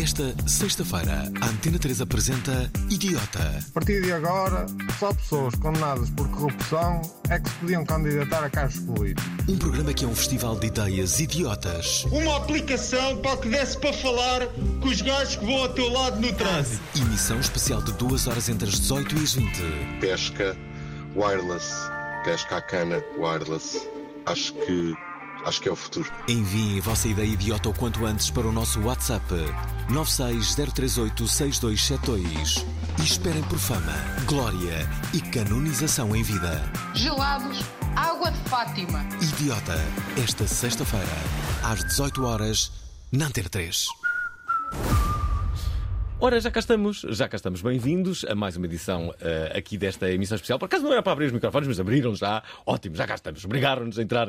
Esta sexta-feira, a Antena 3 apresenta Idiota. A partir de agora, só pessoas condenadas por corrupção é que se podiam candidatar a cargos políticos. Um programa que é um festival de ideias idiotas. uma aplicação para que desse para falar com os gajos que vão ao teu lado no trânsito. Emissão especial de duas horas entre as 18 e as 20. pesca wireless, pesca à cana wireless. Acho que acho que é o futuro. Enviem a vossa ideia idiota o quanto antes para o nosso WhatsApp 960386272 e esperem por fama, glória e canonização em vida. Gelados, água de Fátima. Idiota, esta sexta-feira, às 18 horas, na Antena 3. Ora, já cá estamos, já cá estamos bem-vindos a mais uma edição eh, aqui desta emissão especial. Por acaso não era para abrir os microfones, mas abriram já. Ótimo, já cá estamos. Obrigaram-nos a entrar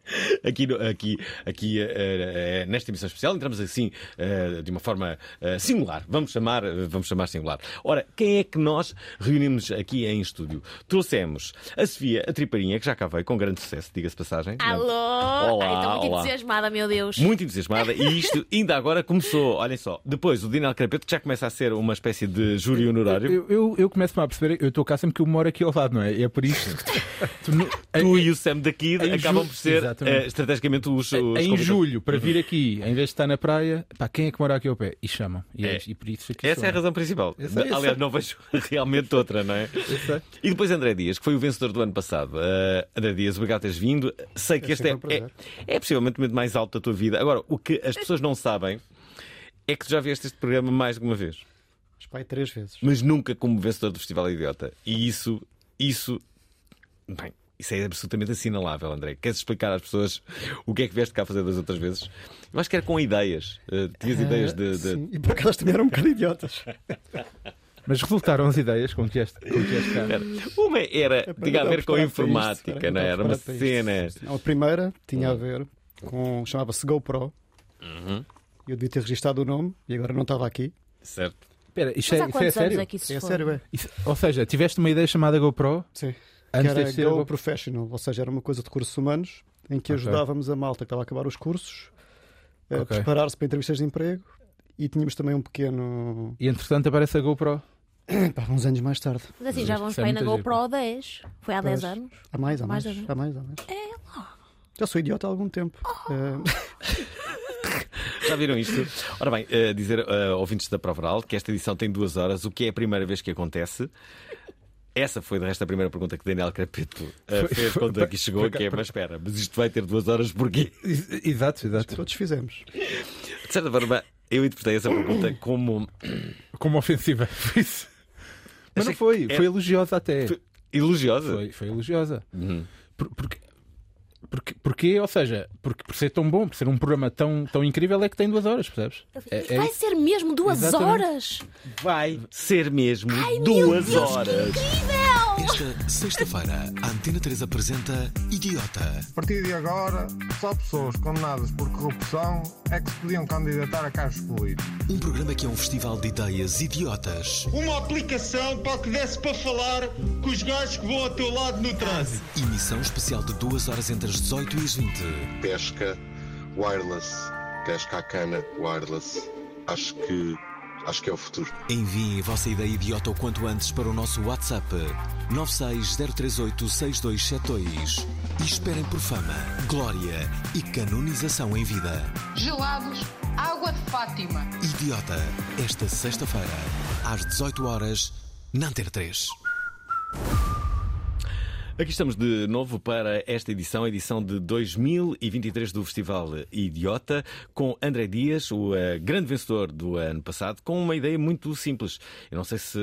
aqui, aqui, aqui eh, eh, nesta emissão especial. Entramos assim eh, de uma forma singular. Vamos chamar, vamos chamar singular. Ora, quem é que nós reunimos aqui em estúdio? Trouxemos a Sofia, a Triparinha, que já cá veio com grande sucesso, diga-se passagem. Alô? Olá, Ai, estou muito olá. entusiasmada, meu Deus. Muito entusiasmada e isto ainda agora começou. Olhem só, depois o Dinal Carapeto que já começa a ser uma espécie de júri honorário. Eu, eu, eu começo-me a perceber, eu estou cá sempre que eu moro aqui ao lado, não é? E é por isto. tu, no- Tu e o Sam da Kid em acabam por ser Exatamente. Eh, estrategicamente os, os em convidados. julho, para vir aqui, em vez de estar na praia, pá, quem é que mora aqui ao pé? E chamam. E, é, É. e por isso aqui Essa é a razão principal. Eu Aliás, não vejo realmente outra, não é? E depois André Dias, que foi o vencedor do ano passado. Eh, André Dias, obrigado por teres vindo. Sei que este é, um é, prazer. é possivelmente o momento mais alto da tua vida. Agora, o que as pessoas não sabem é que tu já vieste este programa mais de uma vez. Mas pai, três vezes. mas nunca como vencedor do Festival Idiota. E isso, isso, bem, isso é absolutamente assinalável, André. Queres explicar às pessoas o que é que vieste cá fazer das outras vezes? Eu acho que era com ideias. Uh, tinhas ideias de. de- Sim, e por acaso também eram um bocado idiotas. Mas resultaram as ideias com que este, com que este Uma era, tinha a ver com informática, não é? Era uma cena. Não, a primeira tinha a ver com. chamava-se GoPro. Uhum. Eu devia ter registado o nome e agora não estava aqui. Certo. Espera, isto Mas é, há isto é quantos anos sério? é que isso É sério, é? Isso- ou seja, tiveste uma ideia chamada GoPro Sim. Antes que era ser Go. Professional, ou seja, era uma coisa de recursos humanos em que Ok. ajudávamos a malta que estava a acabar os cursos a Ok. preparar-se para entrevistas de emprego e tínhamos também um pequeno. E entretanto aparece a GoPro. Pá, uns anos mais tarde. Mas assim, já vamos Isso é para aí na GoPro 10. Foi há 10 Pois. anos. Há mais, há Mais Há mais, há mais. É lá. Já sou idiota há algum tempo. Eh, Já viram isto? Ora bem, uh, dizer uh, ouvintes da Prova Oral que esta edição tem duas horas, o que é a primeira vez que acontece. Essa foi, de resto, a primeira pergunta que Daniel Crapeto uh, Foi- fez foi- quando aqui chegou, que é, mas espera, mas isto vai ter duas horas porquê? Ex- Exato, exato. todos fizemos. De certa forma, eu interpretei essa pergunta como Como ofensiva. Foi isso. Mas não Achei foi, que foi é- elogiosa até. Foi- elogiosa. Foi, foi elogiosa. Uhum. Por- Porque, porque, porque, ou seja, porque por ser tão bom, por ser um programa tão, tão incrível, é que tem duas horas, percebes? É- é Vai isso. ser mesmo duas Exatamente. horas? Vai ser mesmo meu duas Deus, que horas. Incrível! Esta sexta-feira, a Antena 3 apresenta Idiota. A partir de agora, só pessoas condenadas por corrupção é que se podiam candidatar a cargos políticos. Um programa que é um festival de ideias idiotas. Uma aplicação para que desse para falar com os gajos que vão ao teu lado no trânsito. Emissão especial de duas horas entre as 18 e as 20. Pesca wireless, pesca à cana wireless. Acho que acho que é o futuro. Enviem a vossa ideia idiota o quanto antes para o nosso WhatsApp 960386272 e esperem por fama, glória e canonização em vida. Gelados, água de Fátima. Idiota. Esta sexta-feira, às 18 horas na Antena 3. Aqui estamos de novo para esta edição, edição de 2023 do Festival Idiota, com André Dias, o eh, grande vencedor do ano passado, com uma ideia muito simples. Eu não sei se.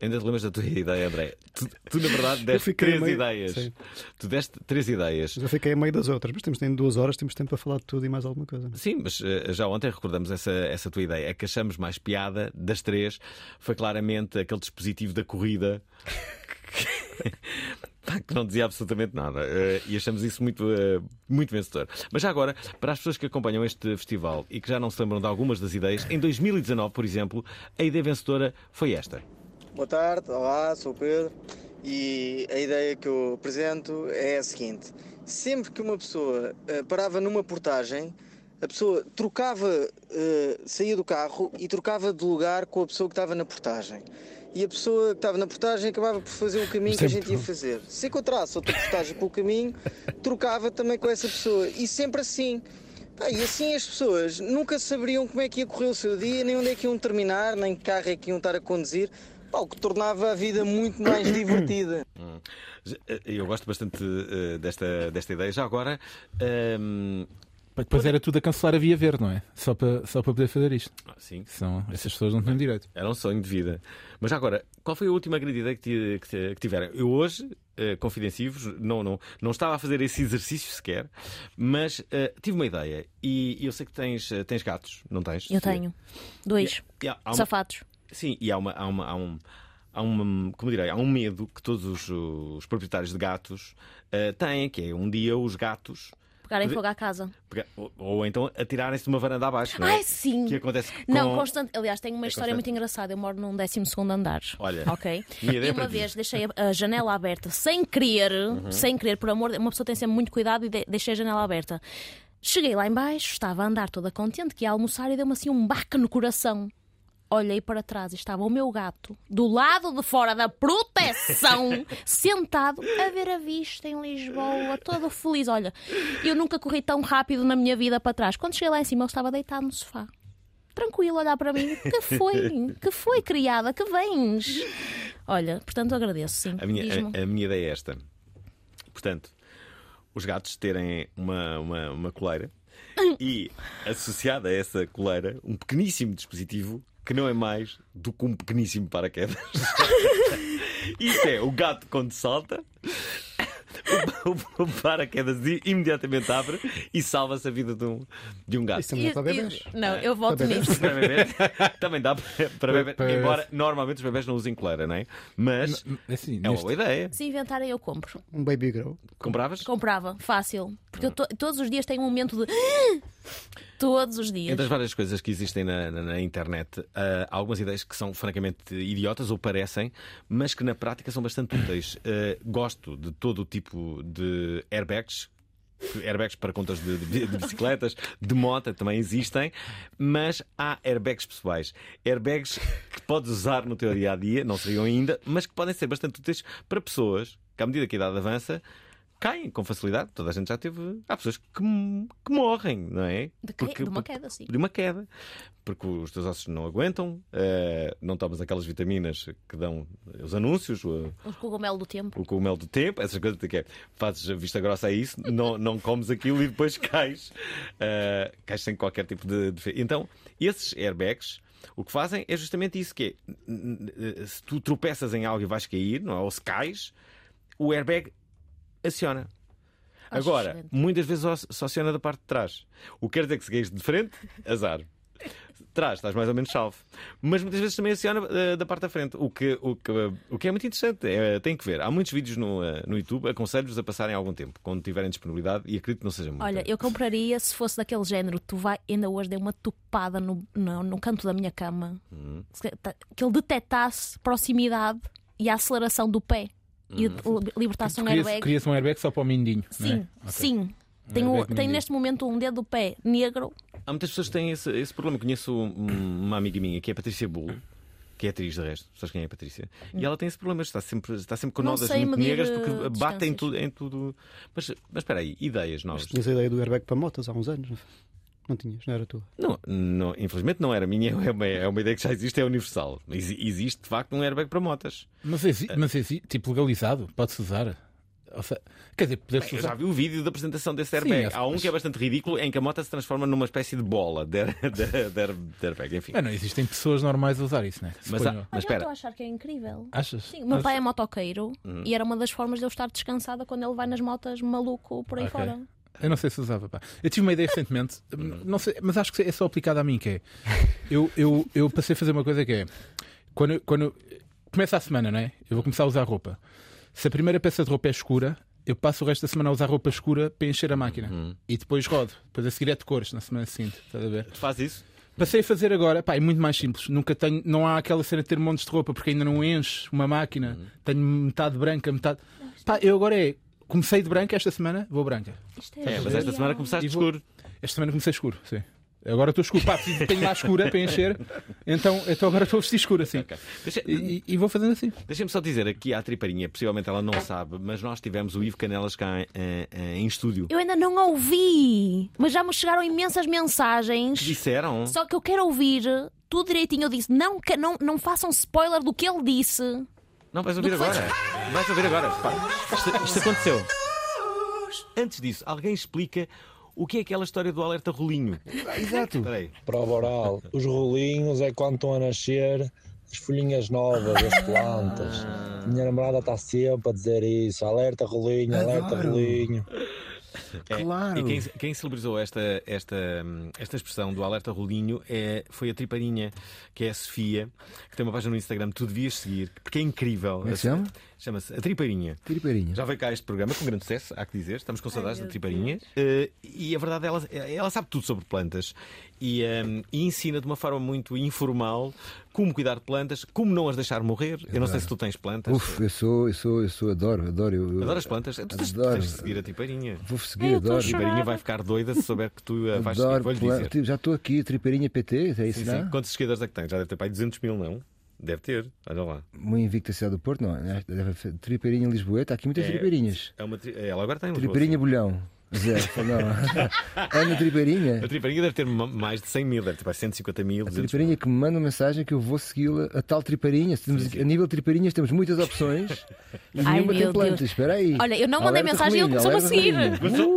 Ainda te lembras da tua ideia, André? Tu, tu, na verdade, deste três meio- ideias. Sim. Tu deste três ideias. Já fiquei a meio das outras, mas temos tem duas horas, temos tempo para falar de tudo e mais alguma coisa. Sim, mas eh, já ontem recordamos essa, essa tua ideia. A que achamos mais piada das três foi claramente aquele dispositivo da corrida que não dizia absolutamente nada. Eh, e achamos isso muito, eh, muito vencedor. Mas já agora, para as pessoas que acompanham este festival e que já não se lembram de algumas das ideias, em 2019, por exemplo, a ideia vencedora foi esta. Boa tarde, olá, sou o Pedro e a ideia que eu apresento é a seguinte: sempre que uma pessoa eh, parava numa portagem, a pessoa trocava, saía do carro e trocava de lugar com a pessoa que estava na portagem. E a pessoa que estava na portagem acabava por fazer o caminho que a gente ia fazer. Se encontrasse outra portagem pelo caminho, trocava também com essa pessoa. E sempre assim. Pá, e assim as pessoas nunca saberiam como é que ia correr o seu dia, nem onde é que iam terminar, nem que carro é que iam estar a conduzir. Pá, o que tornava a vida muito mais divertida. Hum. Eu gosto bastante eh, desta, desta ideia. Já agora. ehm, Depois era tudo a cancelar a via verde, não é? Só para, só para poder fazer isto. Ah, sim. São, essas pessoas não têm direito. Era um sonho de vida. Mas agora, qual foi a última grande ideia que, que que tiveram? Eu hoje, eh, confidencivos, não, não, não estava a fazer esse exercício sequer, mas eh, tive uma ideia. E, e eu sei que tens, eh, tens gatos, não tens? Eu tenho. Dois. E há- há uma- Safados. Sim, e há, uma, há, uma, há um. Há uma, como direi, há um medo que todos os, os proprietários de gatos eh, têm, que é um dia os gatos Pegarem fogo à casa. ou, ou então atirarem-se de uma varanda abaixo, não é? Ai, sim. Que acontece com... Não, constante. Aliás, tenho uma É história constante. muito engraçada. Eu moro num 12 andar. Olha, Ok? minha ideia E é para uma ti. vez deixei a, a janela aberta sem querer, Uhum. sem querer, por amor, de- uma pessoa tem sempre muito cuidado e de- deixei a janela aberta. Cheguei lá embaixo, estava a andar toda contente, que ia almoçar e deu-me assim um baque no coração. Olhei para trás e estava o meu gato do lado de fora da proteção, sentado a ver a vista em Lisboa, todo feliz. Olha, eu nunca corri tão rápido na minha vida para trás. Quando cheguei lá em cima, ele estava deitado no sofá. Tranquilo, olhar para mim. Que foi? Que foi, criada? Que vens? Olha, portanto, agradeço, sim. A minha, a, a minha ideia é esta. Portanto, os gatos terem uma, uma, uma coleira e associada a essa coleira um pequeníssimo dispositivo que não é mais do que um pequeníssimo paraquedas. Isto é, o gato quando salta, o, paraquedas imediatamente abre e salva-se a vida de um, de um gato. Isso também é para bebês. Não, eu volto nisso. Para bebês, também dá para, para bebês. para- Embora normalmente os bebês não usem coleira, não é? Mas Assim, é uma neste- boa ideia. Se inventarem, eu compro. Um baby grow. Compravas? Comprava, fácil. Porque eu to- todos os dias tenho um momento de. Todos os dias. Entre as várias coisas que existem na, na- na internet, ah, há algumas ideias que são francamente idiotas ou parecem, mas que na prática são bastante úteis. Ah, gosto de todo o tipo de airbags. Airbags para contas de, de- de bicicletas, de moto também existem, mas há airbags pessoais. Airbags que podes usar no teu dia a dia, não seriam ainda, mas que podem ser bastante úteis para pessoas que, à medida que a idade avança, caem com facilidade. Toda a gente já teve. Há pessoas que, que morrem, não é? De, que- de uma queda, sim. de uma queda. Porque os teus ossos não aguentam, eh, não tomas aquelas vitaminas que dão os anúncios, o, O cogumelo do tempo. o cogumelo do tempo, essas coisas que é, fazes a vista grossa a isso, não, não comes aquilo e depois cais. eh, cais sem qualquer tipo de, de. Então, esses airbags. O que fazem é justamente isso: que é, se tu tropeças em algo e vais cair, não é? ou se cais, o airbag aciona. Acho Agora, excelente. muitas vezes só- só aciona da parte de trás. O que quer dizer que se caís de frente, azar. Trás, estás mais ou menos salvo. Mas muitas vezes também aciona eh, da parte da frente. O que, o que, o que é muito interessante. É, tem que ver. Há muitos vídeos no, eh, no YouTube. Aconselho-vos a passarem algum tempo, quando tiverem disponibilidade. E acredito que não seja muito. Olha, eu compraria se fosse daquele género. Tu vai, ainda hoje dei uma topada no, no, no canto da minha cama. Hum. Que ele detectasse proximidade e a aceleração do pé. E li- libertasse um airbag. cria-se um airbag só para o mindinho. Sim, é? Sim. Um Tenho, airbag tenho mindinho. neste momento um dedo do pé negro. Há muitas pessoas que têm esse, esse problema. Conheço um- uma amiga minha que é a Patrícia Bull. Que é atriz de resto, sabes quem é a Patrícia? E ela tem esse problema, está sempre, está sempre com Não nodas muito negras porque eh, bate em tudo, em tudo. Mas, mas espera aí, ideias novas. Tinhas a ideia do airbag para motas há uns anos. não? Não tinhas, não era tua. Não, não, infelizmente não era minha, é uma, é uma ideia que já existe, é universal. Mas existe de facto um airbag para motas. Mas, exi mas exi tipo legalizado, pode-se usar. Ou seja, quer dizer, poder-se Bem, eu usar. já vi o vídeo da apresentação desse Sim, airbag. é- Há um que é bastante ridículo em que a moto se transforma numa espécie de bola de, de, de, de airbag. Enfim. Ah, não, existem pessoas normais a usar isso, né? Mas Suponho. Mas espera. estou a achar que é incrível. Achas? Sim, o meu Mas- pai é motoqueiro Uhum. e era uma das formas de eu estar descansada quando ele vai nas motas maluco por aí Ok. fora. Eu não sei se usava. Pá. Eu tive uma ideia recentemente, não sei, mas acho que é só aplicada a mim. Que é eu, eu, eu passei a fazer uma coisa que é quando, quando começa a semana, não é? Eu vou começar a usar roupa. Se a primeira peça de roupa é escura, eu passo o resto da semana a usar roupa escura para encher a máquina e depois rodo. Depois a seguir é de cores na semana seguinte. Estás a ver? Tu faz isso? Passei a fazer agora, pá, é muito mais simples. Nunca tenho, não há aquela cena de ter montes de roupa porque ainda não enche uma máquina. Tenho metade branca, metade. Pá, eu agora é. Comecei de branca esta semana, vou branca. Isto É, mas esta semana começaste vou- escuro. Esta semana comecei escuro, sim. Agora estou escuro. Pá, preciso- tenho lá escura para encher. Então, então agora estou a vestir escuro assim. Deixa- E, e vou fazendo assim. Deixa-me só dizer aqui à triparinha, possivelmente ela não sabe, mas nós tivemos o Ivo Canelas cá em, em- em estúdio. Eu ainda não ouvi, mas já me chegaram imensas mensagens. Disseram. Só que eu quero ouvir tudo direitinho. Eu disse: não, não, não façam spoiler do que ele disse. Não, vais ouvir agora. Vais ouvir agora. Repara, isto, isto aconteceu. Antes disso, alguém explica o que é aquela história do alerta rolinho. Exato. Aí. Prova oral. Os rolinhos é quando estão a nascer as folhinhas novas, as plantas. Minha namorada está sempre a dizer isso. Alerta rolinho, alerta Adoro. rolinho. É, Claro. E quem, quem celebrizou esta, esta, esta expressão do alerta rolinho é, foi a triparinha, que é a Sofia, que tem uma página no Instagram que tu devias seguir, porque é incrível. Como é que se chama? Chama-se A Tripeirinha. Tripeirinha. Já veio cá este programa com grande sucesso, há que dizer. Estamos com saudades da Tripeirinha. Eh, e a verdade, ela, ela sabe tudo sobre plantas e, hum, e ensina de uma forma muito informal como cuidar de plantas, como não as deixar morrer. Eu não sei se tu tens plantas. Uf, eu sou, eu sou, eu sou, adoro, adoro. Eu, eu- Adoras plantas? Tu tens, Adoro. tens de seguir a Tripeirinha. Vou seguir, adoro. A Tripeirinha vai ficar doida se souber que tu vais seguir. Adoro dizer. Tipo, Já estou aqui, Tripeirinha PT, é isso, Sim, não? sim. Quantos seguidores é que tem? Já deve ter pai 200 mil, não? Deve ter, olha lá. Uma invicta cidade do Porto, não. é? Tripeirinha Lisboeta, há aqui muitas É- tripeirinhas. É uma tri... Ela agora está em Lisboa. Tripeirinha Bolhão. Zero. Não. Ana Tripeirinha. A Tripeirinha deve ter ma- mais de 100 mil, deve ter pai 150 mil, A 200 mil. que me manda uma mensagem que eu vou segui-la, a tal tripeirinha. Temos, A nível de tripeirinhas temos muitas opções e Ai, nenhuma tem plantas. Deus. Espera aí. Olha, eu não mandei Alerta mensagem e ele começou-me a seguir.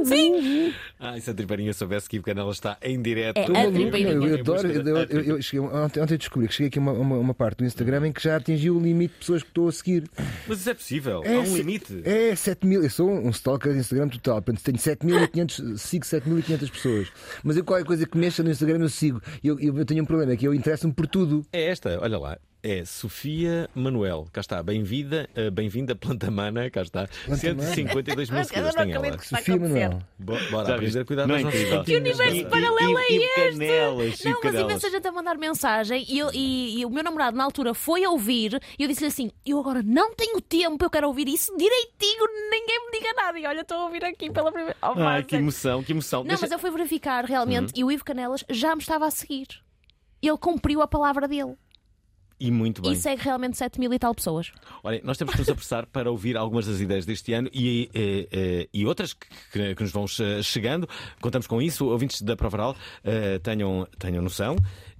Sim. Ah, e se a Tripeirinha soubesse que o canal está em direto. É a tripeirinha. meu, eu Em adoro. Eu, eu- eu cheguei- ontem, ontem descobri que cheguei aqui a uma, uma, uma parte do Instagram em que já atingiu o limite de pessoas que estou a seguir. Mas isso é possível, É, há um limite. É 7 mil. Eu sou um stalker de Instagram total. Portanto, tenho 7.500, sigo 7.500 pessoas. Mas eu qualquer coisa que mexa no Instagram eu sigo. Eu, eu tenho um problema, é que eu interesso-me por tudo. É esta, olha lá. É Sofia Manuel, cá está, bem-vinda, eh, bem-vinda Planta Mana, cá está. Mana. 152 mil Eu seguidores tem ela. Sofia. Manuel. Bo- Bora aprender a cuidar das é nossas? Que universo paralelo é este? canelas, Não, mas canelas. imensa gente a mandar mensagem e, eu- e- e o meu namorado na altura foi ouvir e eu disse-lhe assim: Eu agora não tenho tempo, eu quero ouvir isso direitinho, ninguém me diga nada. E olha, estou a ouvir aqui pela primeira oh, Ai, que sério. emoção, que emoção. Não, Deixa- mas eu fui verificar realmente e o Ivo Canelas já me estava a seguir. Ele cumpriu a palavra dele E muito bem. e segue realmente 7 mil e tal pessoas. Olha, nós temos que nos apressar para ouvir algumas das ideias deste ano e, eh, eh, e outras que, que- nos vão che- chegando. Contamos com isso. Ouvintes da Provaral eh, tenham, tenham noção.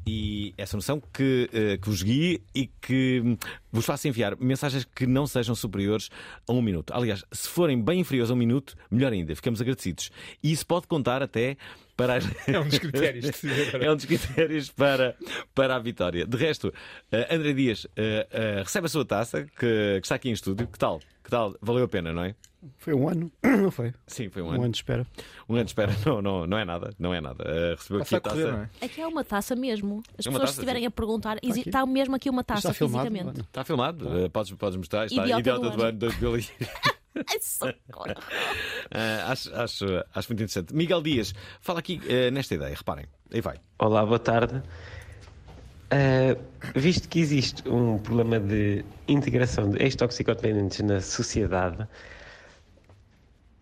E essa noção que, eh, que vos guie e que hum, vos faça enviar mensagens que não sejam superiores a um minuto. Aliás, se forem bem inferiores a um minuto, melhor ainda, ficamos agradecidos. E isso pode contar até para as... É um dos critérios. se. É um dos critérios para, para a vitória. De resto, eh, André Dias eh, eh, recebe a sua taça, que, que está aqui em estúdio. Que tal? Que tal? Valeu a pena, não é? Foi um ano, não foi? Sim, foi um Um ano. ano de espera. Um ano de espera. Não, não, não é nada. Não é nada. Eh, recebeu aqui Passa a a taça. correr, não é? Aqui é uma taça mesmo. As É pessoas taça, se estiverem sim. a perguntar, aqui. está mesmo aqui uma taça Está filmado? fisicamente. Está filmado. Eh, podes, podes mostrar. Está Idiota Idiota, do do ano 2000. Eh, acho, acho, acho muito interessante. Miguel Dias, fala aqui eh, nesta ideia. Reparem. Aí vai. Olá, boa tarde. Ah, visto que existe um problema de integração de ex-toxicodependentes na sociedade,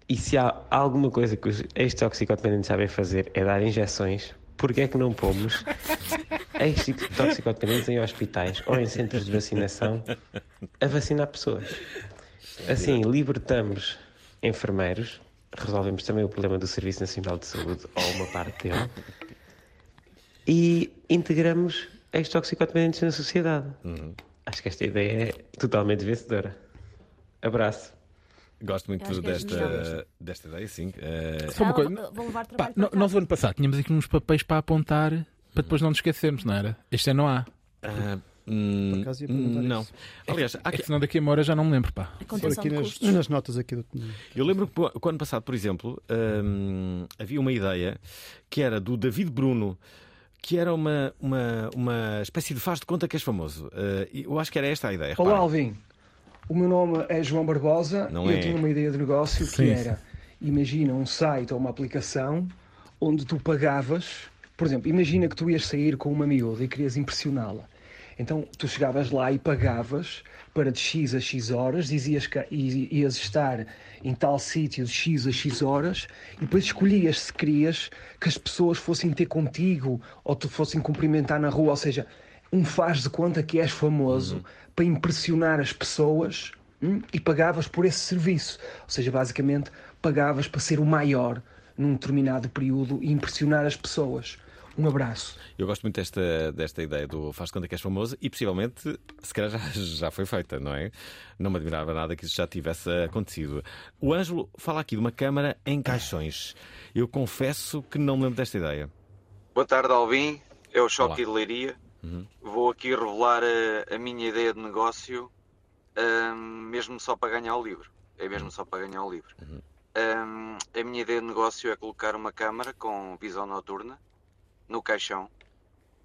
e se há alguma coisa que os ex-toxicodependentes sabem fazer é dar injeções, porquê é que não pomos ex-toxicodependentes em hospitais ou em centros de vacinação a vacinar pessoas? Assim, libertamos enfermeiros, resolvemos também o problema do Serviço Nacional de Saúde, ou uma parte dele, e integramos as toxicodependentes na sociedade. Acho que esta ideia é totalmente vencedora. Abraço. Gosto muito é desta, desta ideia, sim. Eh, Só uma coisa. Vou- vou levar Pá, nós, o ano passado, tínhamos aqui uns papéis para apontar para depois não nos esquecermos, não era? Este ano não há. ah, hum, acaso ia perguntar não. isso. Aliás, há É aqui- que senão daqui a uma hora já não me lembro, pá. Aqui nas, nas notas aqui do. Eu lembro que o ano passado, por exemplo, hum, havia uma ideia que era do David Bruno, que era uma, uma, uma espécie de faz de conta que és famoso. E eu acho que era esta a ideia. Olá. Alvin. O meu nome é João Barbosa Não e é. eu tinha uma ideia de negócio que Sim, era: imagina um site ou uma aplicação onde tu pagavas, por exemplo, imagina que tu ias sair com uma miúda e querias impressioná-la. Então tu chegavas lá e pagavas para de X a X horas, dizias que ias estar em tal sítio de X a X horas e depois escolhias se querias que as pessoas fossem ter contigo ou te fossem cumprimentar na rua, ou seja, um faz de conta que és famoso para impressionar as pessoas hum, e pagavas por esse serviço. Ou seja, basicamente pagavas para ser o maior num determinado período e impressionar as pessoas. Um abraço. Eu gosto muito desta, desta ideia do faz de conta que és famoso e possivelmente, se calhar, já, já foi feita, não é? Não me admirava nada que isso já tivesse acontecido. O Ângelo fala aqui de uma câmara em caixões. Eu confesso que não me lembro desta ideia. Boa tarde, Alvin. É o Choque Olá. de Leiria. Uhum. Vou aqui revelar a, a minha ideia de negócio, ahm, mesmo só para ganhar o livro. É mesmo só para ganhar o livro. Ahm, a minha ideia de negócio é colocar uma câmara com visão noturna no caixão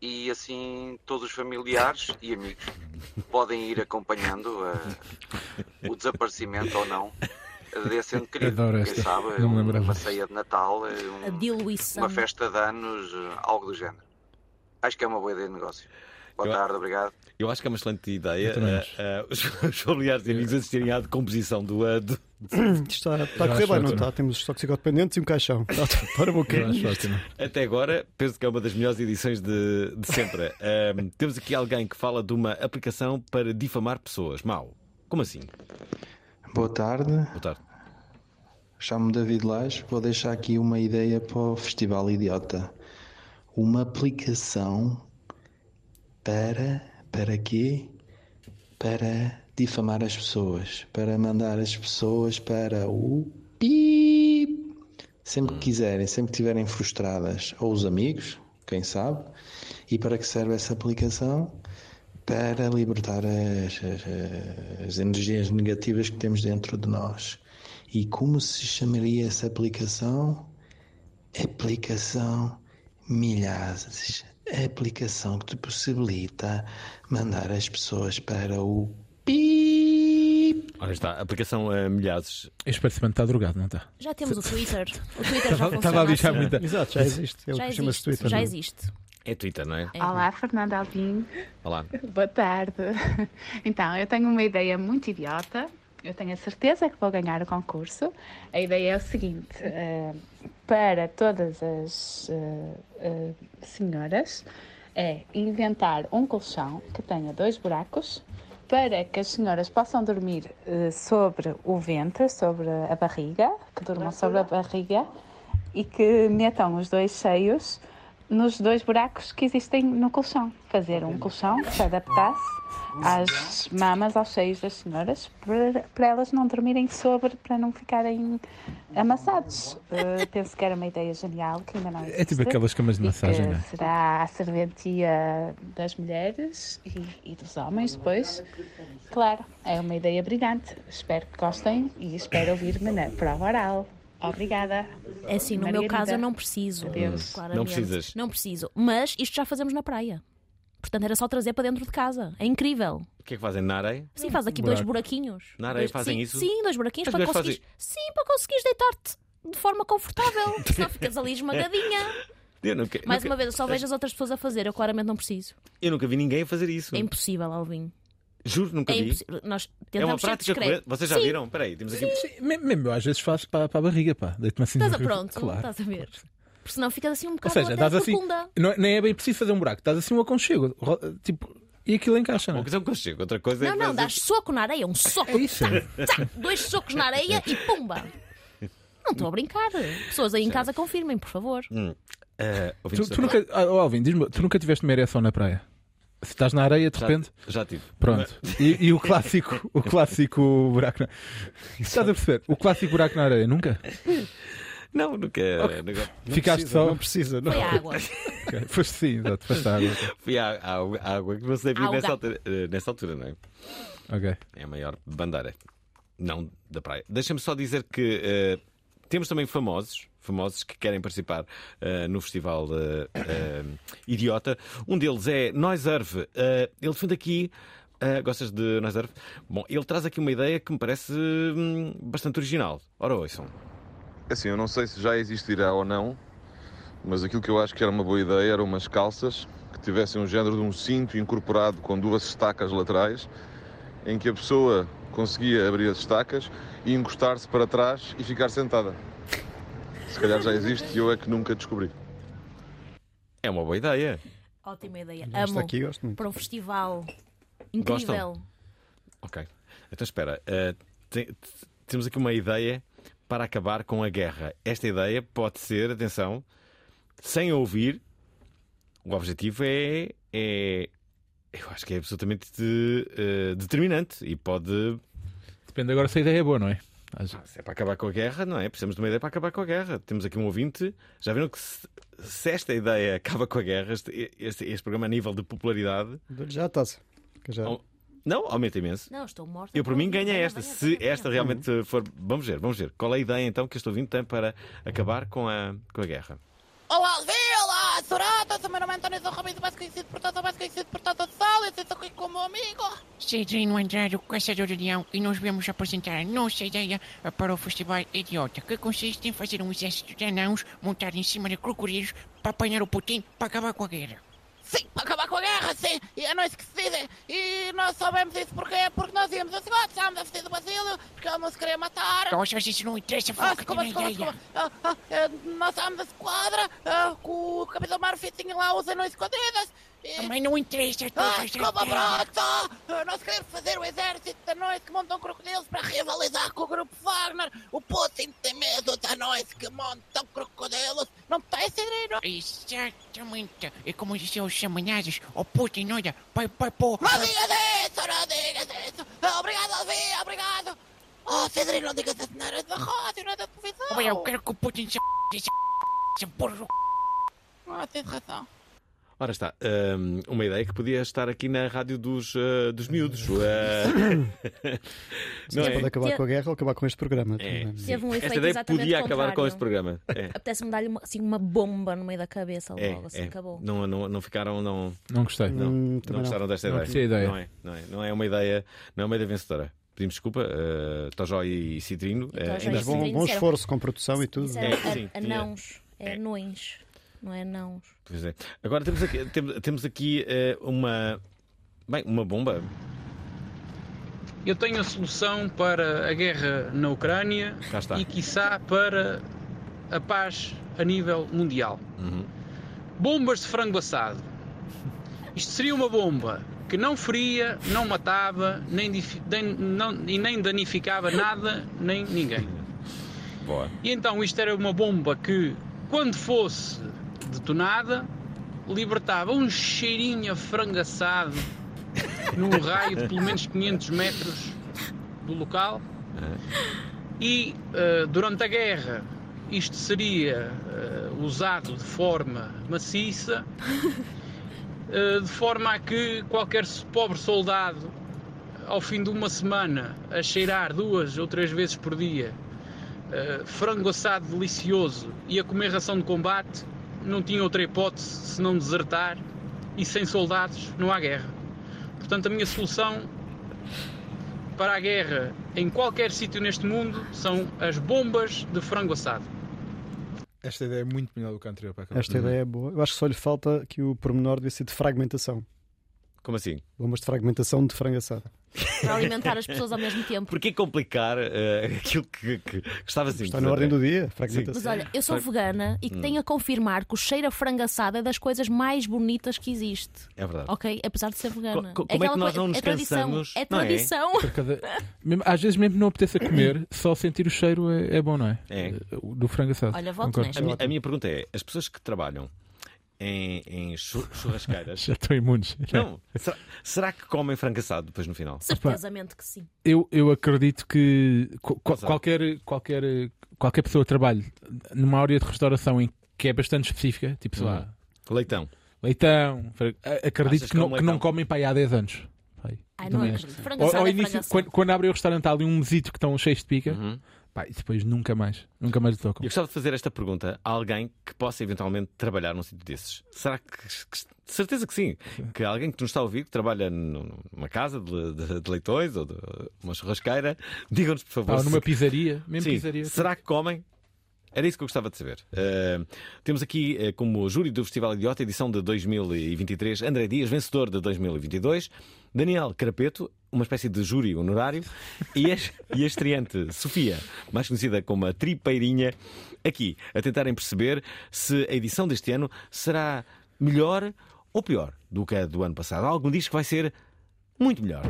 e assim todos os familiares e amigos podem ir acompanhando ah, o desaparecimento ou não desse ente querido. Adoro Quem esta. sabe, Não me um- uma ceia de Natal, eh, um- A diluição. uma festa de anos, eh, algo do género. Acho que é uma boa ideia de negócio. Boa Eu- tarde, obrigado. Eu acho que é uma excelente ideia acho. eh, os, os familiares e amigos assistirem à decomposição do. do... Está, está a correr bem, não está? Temos os toxicodependentes e um caixão. Está, para o quê? Até agora, penso que é uma das melhores edições de, de sempre. Temos aqui alguém que fala de uma aplicação para difamar pessoas. Mau. Como assim? Boa tarde. Boa tarde. Chamo-me David Lage. Vou deixar aqui uma ideia para o Festival Idiota. Uma aplicação para. Para quê? Para difamar as pessoas. Para mandar as pessoas para o. Pip. Sempre que quiserem, sempre que estiverem frustradas. Ou os amigos, quem sabe. E para que serve essa aplicação? Para libertar as, as- as energias negativas que temos dentro de nós. E como se chamaria essa aplicação? Aplicação Milhazes. A aplicação que te possibilita mandar as pessoas para o Ora está, a aplicação uh, Milhazes. Este participante está drogado, não está? Já temos o Twitter. O Twitter já Estava- funciona estava a assim. muita- Exato, já existe. É o Já existe, Twitter. já é? existe. É Twitter, não é? Olá, Fernanda Alvim. Olá. Boa tarde. Então, eu tenho uma ideia muito idiota. Eu tenho a certeza que vou ganhar o concurso. A ideia é o seguinte: eh, para todas as eh, eh, senhoras, é inventar um colchão que tenha dois buracos para que as senhoras possam dormir eh, sobre o ventre, sobre a barriga, que durmam sobre a barriga e que metam os dois seios nos dois buracos que existem no colchão. Fazer um colchão que se adaptasse às mamas, aos seios das senhoras, para, para elas não dormirem sobre, para não ficarem amassados. Eh, penso que era uma ideia genial, que ainda não existe. É tipo aquelas camas de massagem, não é? Será a serventia das mulheres e, e dos homens depois. Claro, é uma ideia brilhante. Espero que gostem e espero ouvir-me na prova oral. Obrigada. É assim, no meu Margarida. caso eu não preciso. Adeus. claramente. Não precisas. Não preciso. Mas isto já fazemos na praia. Portanto, era só trazer para dentro de casa. É incrível. O que é que fazem na areia? Sim, faz aqui dois buraquinhos. Na areia Dois- fazem sim, isso? Sim, dois buraquinhos As para conseguires. Sim, para conseguires deitar-te de forma confortável. Senão ficas ali esmagadinha. Eu nunca, Mais nunca- uma vez, eu só vejo as outras pessoas a fazer. Eu claramente não preciso. Eu nunca vi ninguém a fazer isso. É impossível, Alvin. Juro, nunca É vi. Nós É uma prática correta. Vocês já Sim. viram? Espera aí, temos aqui. Sim, me- mesmo eu às vezes faço para, para a barriga, pá. Deito-me assim Estás a pronto? Claro. Estás a ver? Porque senão ficas assim um Ou bocado seja, até dás assim. profunda. Não, nem é bem preciso fazer um buraco, dás assim um aconchego. Tipo, e aquilo encaixa, não Uma é? coisa é um conchego, outra coisa é Não, que não, fazes- dás soco na areia, um soco. É isso. Tá, tá, dois socos na areia e pumba. Não estou a brincar. Pessoas aí em casa confirmem, por favor. Hum. Uh, tu, tu nunca, ah, oh, Alvin, diz-me, tu nunca tiveste uma ereção na praia? Se estás na areia, de já, repente. Já tive. Pronto. E, e, o clássico, o clássico buraco na. Estás a perceber? O clássico buraco na areia, nunca? Não, nunca. Okay. nunca... Ficaste precisa, só. Não precisa, não. Foi água. okay. Foste sim, exato, foste água. Fui à, à, à água que não se devia nessa altura, nessa altura, não é? Ok. É a maior bandeira. Não da praia. Deixa-me só dizer que uh, temos também famosos famosos que querem participar uh, no Festival uh, uh, Idiota. Um deles é Noiserve. ele defende aqui. gostas de Noiserve? Bom, ele traz aqui uma ideia que me parece hum, bastante original. Ora, ouçam. Assim, eu não sei se já existirá ou não, mas aquilo que eu acho que era uma boa ideia eram umas calças que tivessem um género de um cinto incorporado com duas estacas laterais, em que a pessoa conseguia abrir as estacas e encostar-se para trás e ficar sentada. Se calhar já existe e eu é que nunca descobri. É uma boa ideia. Ótima ideia. Gosto Amo. aqui, gosto muito. Para um festival incrível. Gostam? Ok. Então espera. Uh, te, temos aqui uma ideia para acabar com a guerra. Esta ideia pode ser, atenção, sem ouvir. O objetivo é, é eu acho que é absolutamente de, uh, determinante e pode. Depende agora se a ideia é boa, não é? Ah, se é para acabar com a guerra, não é? Precisamos de uma ideia para acabar com a guerra. Temos aqui um ouvinte. Já viram que se, se esta ideia acaba com a guerra, este, este, este programa a nível de popularidade. Já está-se. Já... Não, aumenta imenso. Não, estou morta. Eu, por mim, ganha esta. Se esta realmente for. Vamos ver, vamos ver. Qual é a ideia então que este ouvinte tem para acabar com a, com a guerra? Olá, Alvin! Sorata! O meu nome é António São Rabido, mais conhecido por todo, mais conhecido por todo o sol. Eu estou aqui com o meu amigo. Cedrino Andrade, o caçador de leão, e nós viemos apresentar a nossa ideia para o Festival Idiota, que consiste em fazer um exército de anãos montado em cima de crocodilos para apanhar o Putin para acabar com a guerra. Sim, para acabar com a guerra, sim. E é nós que decidem. E nós sabemos isso porquê? Porque nós íamos assim, oh, estávamos a vestir do Basílio, porque ele não se queria matar. Nós, mas isso não interessa, foca ah, como, ideia. Como, ah, ah, nós estávamos a esquadra, ah, com o Capitão Murphy tinha lá os anões escondidas. E... Também não interessa, ah, desculpa, pronto! Nós queremos fazer o exército de anões que montam crocodilos para rivalizar com o grupo Wagner. O Putin tem medo de anões que montam crocodilos. Não tem, Cidrino? Exatamente. E como disse os chamanhazes, o Putin, olha, vai, vai pôr... Não digas isso, não digas isso! Obrigado, Alvin, obrigado! Oh, Cidrino, não digas isso, não era da rádio, não é da televisão! Olha, eu quero que o Putin se... se burro. Ah, tens razão. Ora está, um, uma ideia que podia estar aqui na rádio dos, uh, dos miúdos. Uh... não é? Pode acabar com a guerra ou acabar com este programa. É, Teve um Esta ideia podia acabar com este programa. É. Apetece-me dar-lhe uma, assim, uma bomba no meio da cabeça é, logo, assim, é. acabou. Não, não, não ficaram. Não, não gostei. Não, hum, não gostaram desta não ideia. ideia. Não, é, não, é, não é. Não é uma ideia, não é uma ideia vencedora. Pedimos desculpa, uh, Tojó e Citrino. E uh, Mas bom, bom esforço com produção e tudo. É, sim, anãos, é anões, não é anãos. Pois é. Agora temos aqui, temos, temos aqui uh, uma. Bem, uma bomba. Eu tenho a solução para a guerra na Ucrânia e, quiçá, para a paz a nível mundial. Uhum. Bombas de frango assado. Isto seria uma bomba que não feria, não matava nem, nem, não, e nem danificava nada nem ninguém. Boa. E então isto era uma bomba que, quando fosse detonada, libertava um cheirinho a frango assado num raio de pelo menos 500 metros do local. E uh, durante a guerra isto seria uh, usado de forma maciça, uh, de forma a que qualquer pobre soldado, ao fim de uma semana, a cheirar duas ou três vezes por dia frango assado delicioso e a comer ração de combate, não tinha outra hipótese senão desertar e sem soldados não há guerra. Portanto, a minha solução para a guerra em qualquer sítio neste mundo são as bombas de frango assado. Esta ideia é muito melhor do que a anterior. Para Esta ideia é boa. Eu acho que só lhe falta que o pormenor devia ser de fragmentação. Como assim? Bombas de fragmentação de frango assado. Para alimentar as pessoas ao mesmo tempo. Porquê complicar eh, aquilo que, que, que estava assim? Está na ordem do dia, fragmentação. Mas olha, eu sou Frag- vegana e que Hum. tenho a confirmar que o cheiro a frango assado é das coisas mais bonitas que existe. É verdade. Ok? Apesar de ser vegana. Co- co- como é que aquela nós não nos é tradição. cansamos, É é? tradição. Por cada- às vezes, mesmo não apeteça comer, só sentir o cheiro é, é bom, não é? É. Do frango assado. Olha, volto nesta. A a minha pergunta é: as pessoas que trabalham em, em chu- churrasqueiras. Já estão imunes. Não, será, será que comem frango assado depois no final? Certezamente que sim. Eu, eu acredito que Exato. qualquer, qualquer, qualquer pessoa que trabalhe numa área de restauração em que é bastante específica, tipo, sei lá, Leitão. leitão, a- acredito Achas que não, como que não leitão? comem para aí há 10 anos. Ai, não. Frango Ao, assado ao é início, quando, quando abrem o restaurante, há ali um mesito que estão cheios de pica, Uhum. Pá, e depois nunca mais, nunca mais lhe tocam. Eu gostava de fazer esta pergunta a alguém que possa eventualmente trabalhar num sítio desses. Será que, que- de certeza que sim, que alguém que nos está a ouvir, que trabalha num- numa casa de, de- de leitões ou de uma churrasqueira, digam-nos por favor. Pá, numa se- pizzaria, mesmo Sim, pizzaria. Será que comem? Era isso que eu gostava de saber. Uh, temos aqui uh, como júri do Festival Idiota, edição de 2023, André Dias, vencedor de 2022, Daniel Carapeto, uma espécie de júri honorário, e a, e a estreante Sofia, mais conhecida como a Tripeirinha, aqui a tentarem perceber se a edição deste ano será melhor ou pior do que a do ano passado. Algum diz que vai ser muito melhor.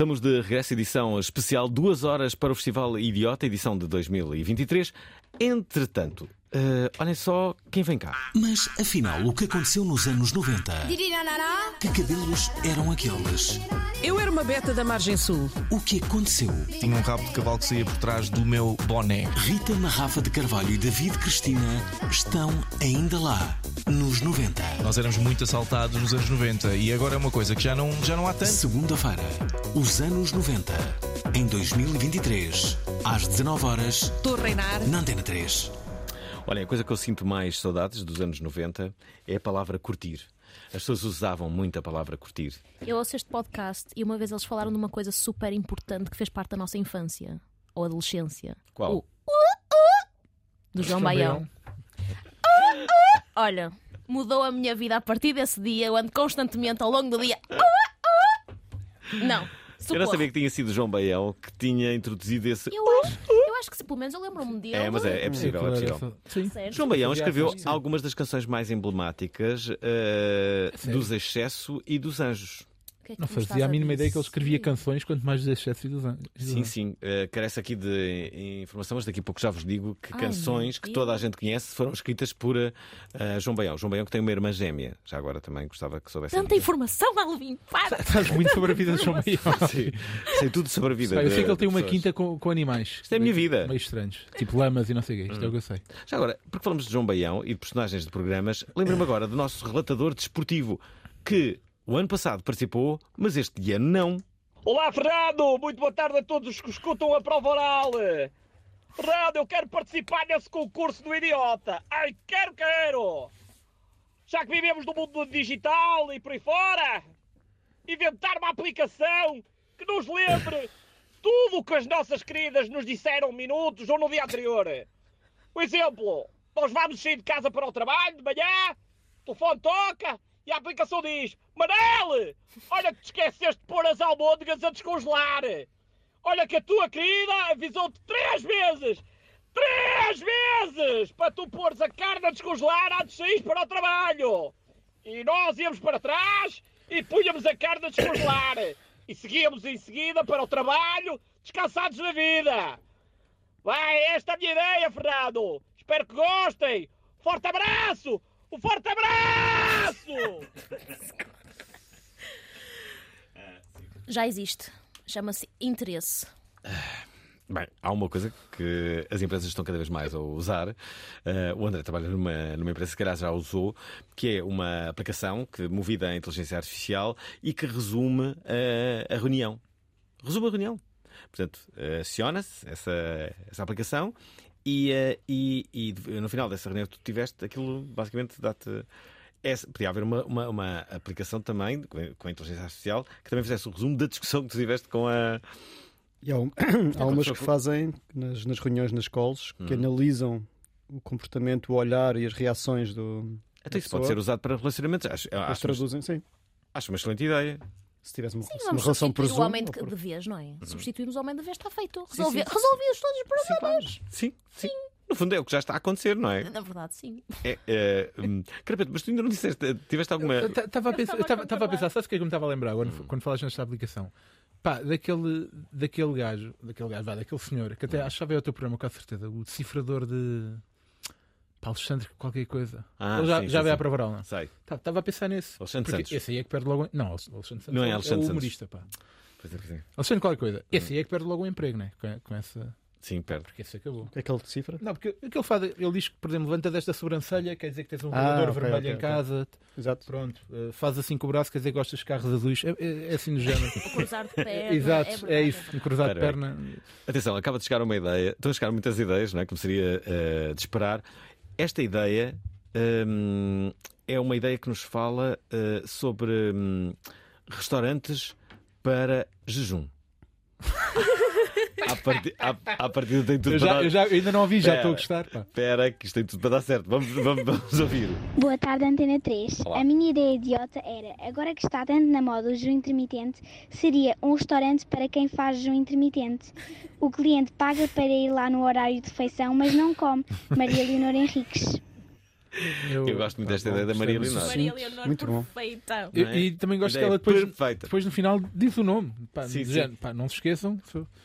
Estamos de regresso, edição especial, duas horas para o Festival Idiota, edição de 2023. Entretanto, eh, olhem só quem vem cá. Mas afinal, o que aconteceu nos anos 90? Que cabelos eram aqueles? Eu era uma beta da Margem Sul. O que aconteceu? Tinha um rabo de cavalo que saía por trás do meu boné. Rita Marrafa de Carvalho e David Cristina estão ainda lá, nos 90. Nós éramos muito assaltados nos anos 90 e agora é uma coisa que já não, já não há tanto. Segunda-feira, os anos 90, em 2023, às 19 horas, Estou a reinar. na Antena 3. Olhem, a coisa que eu sinto mais saudades dos anos 90 é a palavra curtir. As pessoas usavam muito a palavra curtir. Eu ouço este podcast e uma vez eles falaram de uma coisa super importante que fez parte da nossa infância ou adolescência. Qual? O uh, uh, do João Baião. Uh, uh. Olha, mudou a minha vida a partir desse dia. Eu ando constantemente ao longo do dia. Não, Eu não socorro. sabia que tinha sido João Baião que tinha introduzido esse. Eu acho, eu acho que se- pelo menos eu lembro-me dele. É, mas é, é possível, é possível. Certo. João Baião escreveu algumas das canções mais emblemáticas eh, dos Excesso e dos Anjos. Que é que Não fazia a mínima ideia que ele escrevia canções, quanto mais e dos anos. Sim, sim. Uh, carece aqui de informação, mas daqui a pouco já vos digo que Ai, canções que toda a gente conhece foram escritas por uh, João Baião. João Baião que tem uma irmã gêmea. Já agora também gostava que soubesse. Tanta informação, Alvin. Para. Estás muito sobre a vida de João Baião. Sim, sei tudo sobre a vida. Pá, eu sei que ele tem uma pessoas. quinta com, com animais. Isto é a minha vida. Meio estranhos. Tipo lamas e não sei o quê. Isto é o que eu sei. Já agora, porque falamos de João Baião e de personagens de programas, lembro-me agora do nosso relatador desportivo que o ano passado participou, mas este ano não. Olá, Fernando! Muito boa tarde a todos os que escutam a prova oral. Fernando, eu quero participar nesse concurso do idiota. Ai, quero, quero! Já que vivemos no mundo digital e por aí fora, inventar uma aplicação que nos lembre tudo o que as nossas queridas nos disseram minutos ou no dia anterior. Por exemplo, nós vamos sair de casa para o trabalho de manhã, o telefone toca e a aplicação diz: Manel, olha que te esqueceste de pôr as almôndegas a descongelar. Olha que a tua querida avisou-te três vezes, três vezes, para tu pôres a carne a descongelar antes de sair para o trabalho. E nós íamos para trás e punhamos a carne a descongelar. e seguíamos em seguida para o trabalho, descansados na vida. Vai, esta é a minha ideia, Fernando. Espero que gostem. Forte abraço! Um forte abraço! Já existe. Chama-se interesse. Bem, há uma coisa que as empresas estão cada vez mais a usar. Eh, o André trabalha numa, numa empresa que calhar já usou, que é uma aplicação que movida a inteligência artificial e que resume eh, a reunião. Resume a reunião. Portanto, eh, aciona-se essa, essa aplicação e, e, e no final dessa reunião que tu tiveste, aquilo basicamente dá-te. Essa- podia haver uma, uma, uma aplicação também com a- inteligência artificial que também fizesse o resumo da discussão que tu tiveste com a. E há, um- há umas que fazem nas, nas reuniões nas calls que Uhum. analisam o comportamento, o olhar e as reações do. Até da isso pode ser usado para relacionamentos. Acho, acho, traduzem, sim. acho uma excelente ideia. Se tivesse uma, Sim, uma relação por Zoom. o homem de, por- de vez, não é? Substituirmos o homem de vez está feito. Sim, Resolvi, sim. Resolvias todos os problemas. Sim, sim. No fundo é o que já está a acontecer, não é? Na verdade, sim. É, é, hum, Carapeto, mas tu ainda não disseste, tiveste alguma. Estava a pensar, tava- tava a pensar, sabes o que é que eu me estava a lembrar agora, quando falaste nesta aplicação? Pá, daquele, daquele gajo, daquele gajo, vá, daquele senhor, que até achava o teu programa, com a certeza, o decifrador de. Pá, Alexandre, qualquer coisa. Ah, Ele já, sim, já sim, veio à sim. prova oral, não? Sei. Estava a pensar nesse. Alexandre Santos. Esse aí é que perde logo. Não, Alexandre Santos Não é é Alexandre o Santos. humorista, pá. Pois é, pois é. Alexandre qualquer coisa. Esse aí é que perde logo o emprego, né? Com, com essa. Sim, perde. Porque esse acabou. É que ele decifra? Não, porque o que ele faz, ele diz que, por exemplo, levanta desta sobrancelha, quer dizer que tens um Ah, rolador ok, vermelho ok, em ok. casa. Exato. Pronto, eh, faz assim com o braço, quer dizer que gostas de carros azuis. É, é- é assim no género. O cruzar de perna. Exato, é é, isso. Um cruzar de perna. Atenção, acaba de chegar uma ideia. Estão a chegar muitas ideias, não é? Como seria eh, de esperar. Esta ideia hum, é uma ideia que nos fala eh, sobre hum, restaurantes para jejum. À, parti à, à partida tem tudo Eu para já, dar... eu já- ainda não ouvi, já Espera, estou a gostar. Espera, que isto tem tudo para dar certo. Vamos, vamos, vamos ouvir. Boa tarde, Antena 3. Olá. A minha ideia idiota era, agora que está tanto na moda o jejum intermitente, seria um restaurante para quem faz jejum intermitente. O cliente paga para ir lá no horário de refeição, mas não come. Maria Leonor Henriques. Eu, gosto muito desta ideia da Maria Leonor. Maria Leonor Muito bom. perfeita. E, é? e também gosto que Ideia ela depois, perfeita. depois no final diz o nome. Pá, Sim, sim. género, pá, não se esqueçam.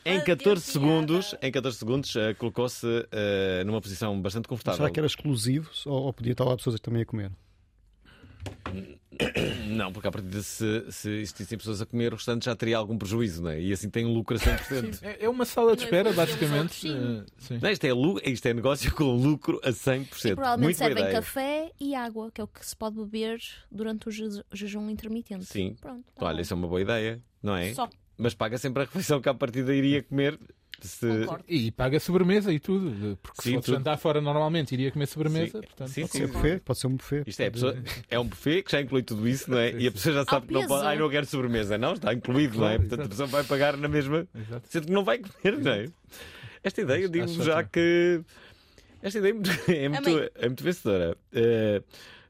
Em Ah, 14 Deus, segundos, em 14 segundos eh, colocou-se eh, numa posição bastante confortável. Será que era exclusivo ou, ou podia estar lá pessoas também a comer? Não, porque a partir de se, se existissem pessoas a comer, o restante já teria algum prejuízo, não é? E assim tem lucro a 100%. É, é uma sala de espera, basicamente. eh, sim. Não, isto, é isto é negócio com lucro a 100%. E provavelmente Muito servem ideia. café e água, que é o que se pode beber durante o je- jejum intermitente. Sim. Pronto. tá olha, bom. isso é uma boa ideia, não é? Só. Mas paga sempre a refeição que à partida iria comer. Se... E paga sobremesa e tudo. Porque Sim, se fosse jantar fora normalmente iria comer sobremesa. Sim. Portanto, Sim, pode sim. ser. Buffet? Pode ser um buffet. Isto é, a pessoa- é um buffet que já inclui tudo isso, não é? E a pessoa já sabe que não pode. Ai, não quero sobremesa. Não, está incluído, não é? Portanto, a pessoa vai pagar na mesma. Exato. Sendo que não vai comer, não é? Esta ideia, digo já que. Esta ideia é muito, é muito, é muito vencedora. Eh,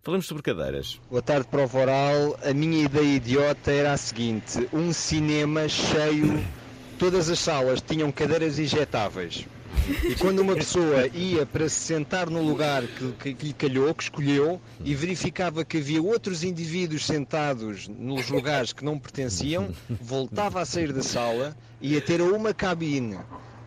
falamos sobre cadeiras. Boa tarde, Prova Oral. A minha ideia idiota era a seguinte: um cinema cheio, todas as salas tinham cadeiras injetáveis. E quando uma pessoa ia para se sentar no lugar que, que- que lhe calhou, que escolheu, e verificava que havia outros indivíduos sentados nos lugares que não pertenciam, voltava a sair da sala ia ter uma cabine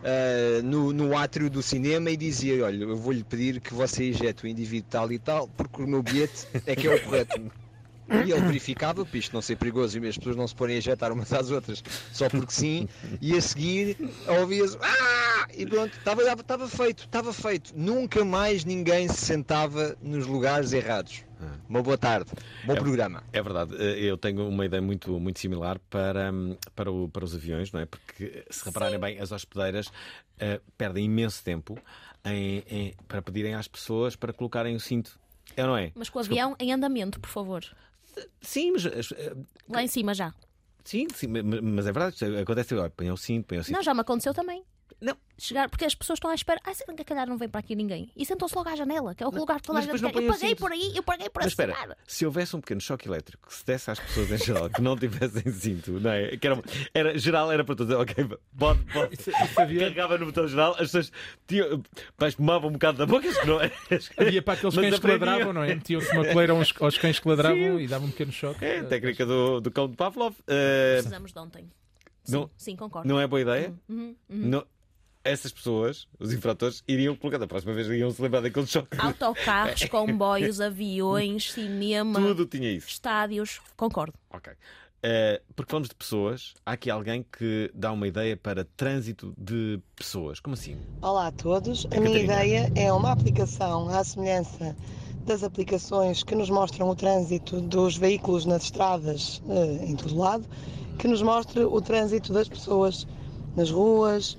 ah, no, no átrio do cinema e dizia: Olha, eu vou-lhe pedir que você injete o indivíduo tal e tal, porque o meu bilhete é que é o correto. E ele verificava, para isto não ser perigoso e as pessoas não se porem a injetar umas às outras só porque sim, e a seguir ouvia-se ah! e pronto, estava, estava feito, estava feito. Nunca mais ninguém se sentava nos lugares errados. Uma boa tarde, bom É- programa. É verdade, eh, eu tenho uma ideia muito, muito similar para, para, o- para os aviões, não é? Porque se repararem bem, as hospedeiras eh, perdem imenso tempo em- em- para pedirem às pessoas para colocarem o cinto. É ou não é? Mas com o avião em andamento, por favor. Sim, mas. eh, Lá em cima já. Sim, sim, ma- ma- mas é verdade, acontece agora. Põe o cinto, põe o cinto. Não, já me aconteceu também. Não. Chegar, porque as pessoas estão à espera. Ah, será que a calhar não vem para aqui ninguém? E sentam-se logo à janela, que é o lugar que toda a mas gente depois quer. não Eu paguei assim. por aí, eu paguei por Mas espera, assinar. se houvesse um pequeno choque elétrico que se desse às pessoas em geral que não tivessem cinto, não é? Que era, era- geral era para todos, ok, pode, pode. Carregava no botão geral, as pessoas tinham, espumavam um bocado da boca, não é? Havia para aqueles Mas cães que ladravam, não é? Metiam-se uma coleira aos, aos cães que ladravam e davam um pequeno choque. É, técnica do, do cão de Pavlov. Eh, Precisamos de ontem. Sim, não, sim, concordo. Não é boa ideia? Uhum, uhum. Não- essas pessoas, os infratores, iriam colocar da próxima vez, iriam se lembrar daquele choque. Autocarros, comboios, aviões, cinema, Tudo tinha isso. estádios. Concordo. Ok. Eh, porque falamos de pessoas, há aqui alguém que dá uma ideia para trânsito de pessoas. Como assim? Olá a todos. A É minha Catarina. ideia é uma aplicação à semelhança das aplicações que nos mostram o trânsito dos veículos nas estradas eh, em todo lado, que nos mostre o trânsito das pessoas nas ruas,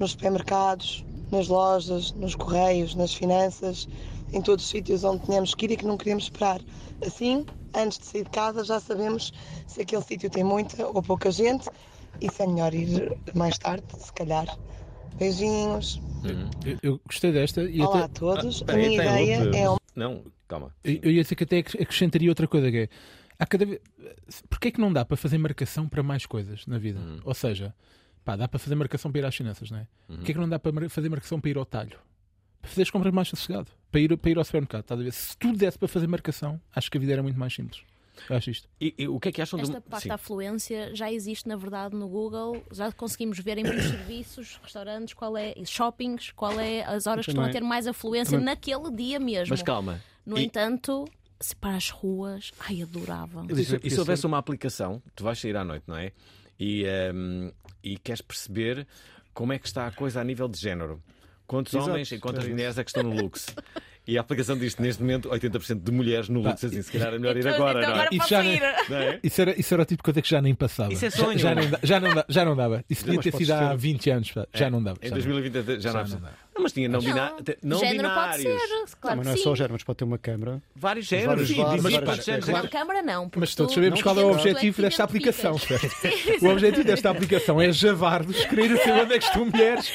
nos supermercados, nas lojas, nos correios, nas finanças, em todos os sítios onde tenhamos que ir e que não queremos esperar. Assim, antes de sair de casa, já sabemos se aquele sítio tem muita ou pouca gente e se é melhor ir mais tarde, se calhar. Beijinhos. Eu, eu gostei desta e Olá até... a todos. Ah, a minha ideia outro- é uma. Não, calma. Eu, eu ia dizer que até ac- acrescentaria outra coisa que é. Há cada vez... Porquê é que não dá para fazer marcação para mais coisas na vida? Hum. Ou seja, pá, dá para fazer marcação para ir às finanças, não é? Uhum. Porquê é que não dá para fazer marcação para ir ao talho? Para fazer as compras mais sossegado. Para ir, para ir ao supermercado, estás a ver? Se tudo desse para fazer marcação, acho que a vida era muito mais simples. Eu acho isto. E, e o que é que acham de Esta parte da afluência já existe, na verdade, no Google. Já conseguimos ver em muitos serviços, restaurantes, qual é, shoppings, qual é as horas que estão a ter mais afluência também- naquele dia mesmo. Mas calma. No E- entanto, se para as ruas, ai, adorava. E se, e se houvesse uma aplicação, tu vais sair à noite, não é? E, ehm, e queres perceber como é que está a coisa a nível de género. Quantos Exato, homens e quantas é mulheres é que estão no Lux? E a aplicação que neste momento 80% de mulheres no Lux, assim, se calhar é melhor ir Então- agora, então não é? agora Isso já, nem- Não é? isso, era, isso era o tipo de coisa que já nem passava. Isso é Já- sonho. Já, não, dá- já, não, já não dava. Isso Não, devia mas ter sido há ter- 20 anos. pá. Já É, não dava. Em já 2020 já, Já não não. Não, mas tinha não, bina, te- não Género pode binários. ser, Não, claro mas não é sim. só género, mas pode ter uma câmara. Vários Vários géneros. sim, lados, dizia vários- para os Não, câmara não. porque Mas todos tu- sabemos não qual é o objetivo que desta identificas. aplicação. certo? O objetivo desta aplicação é javardos, querer saber onde é que estão mulheres.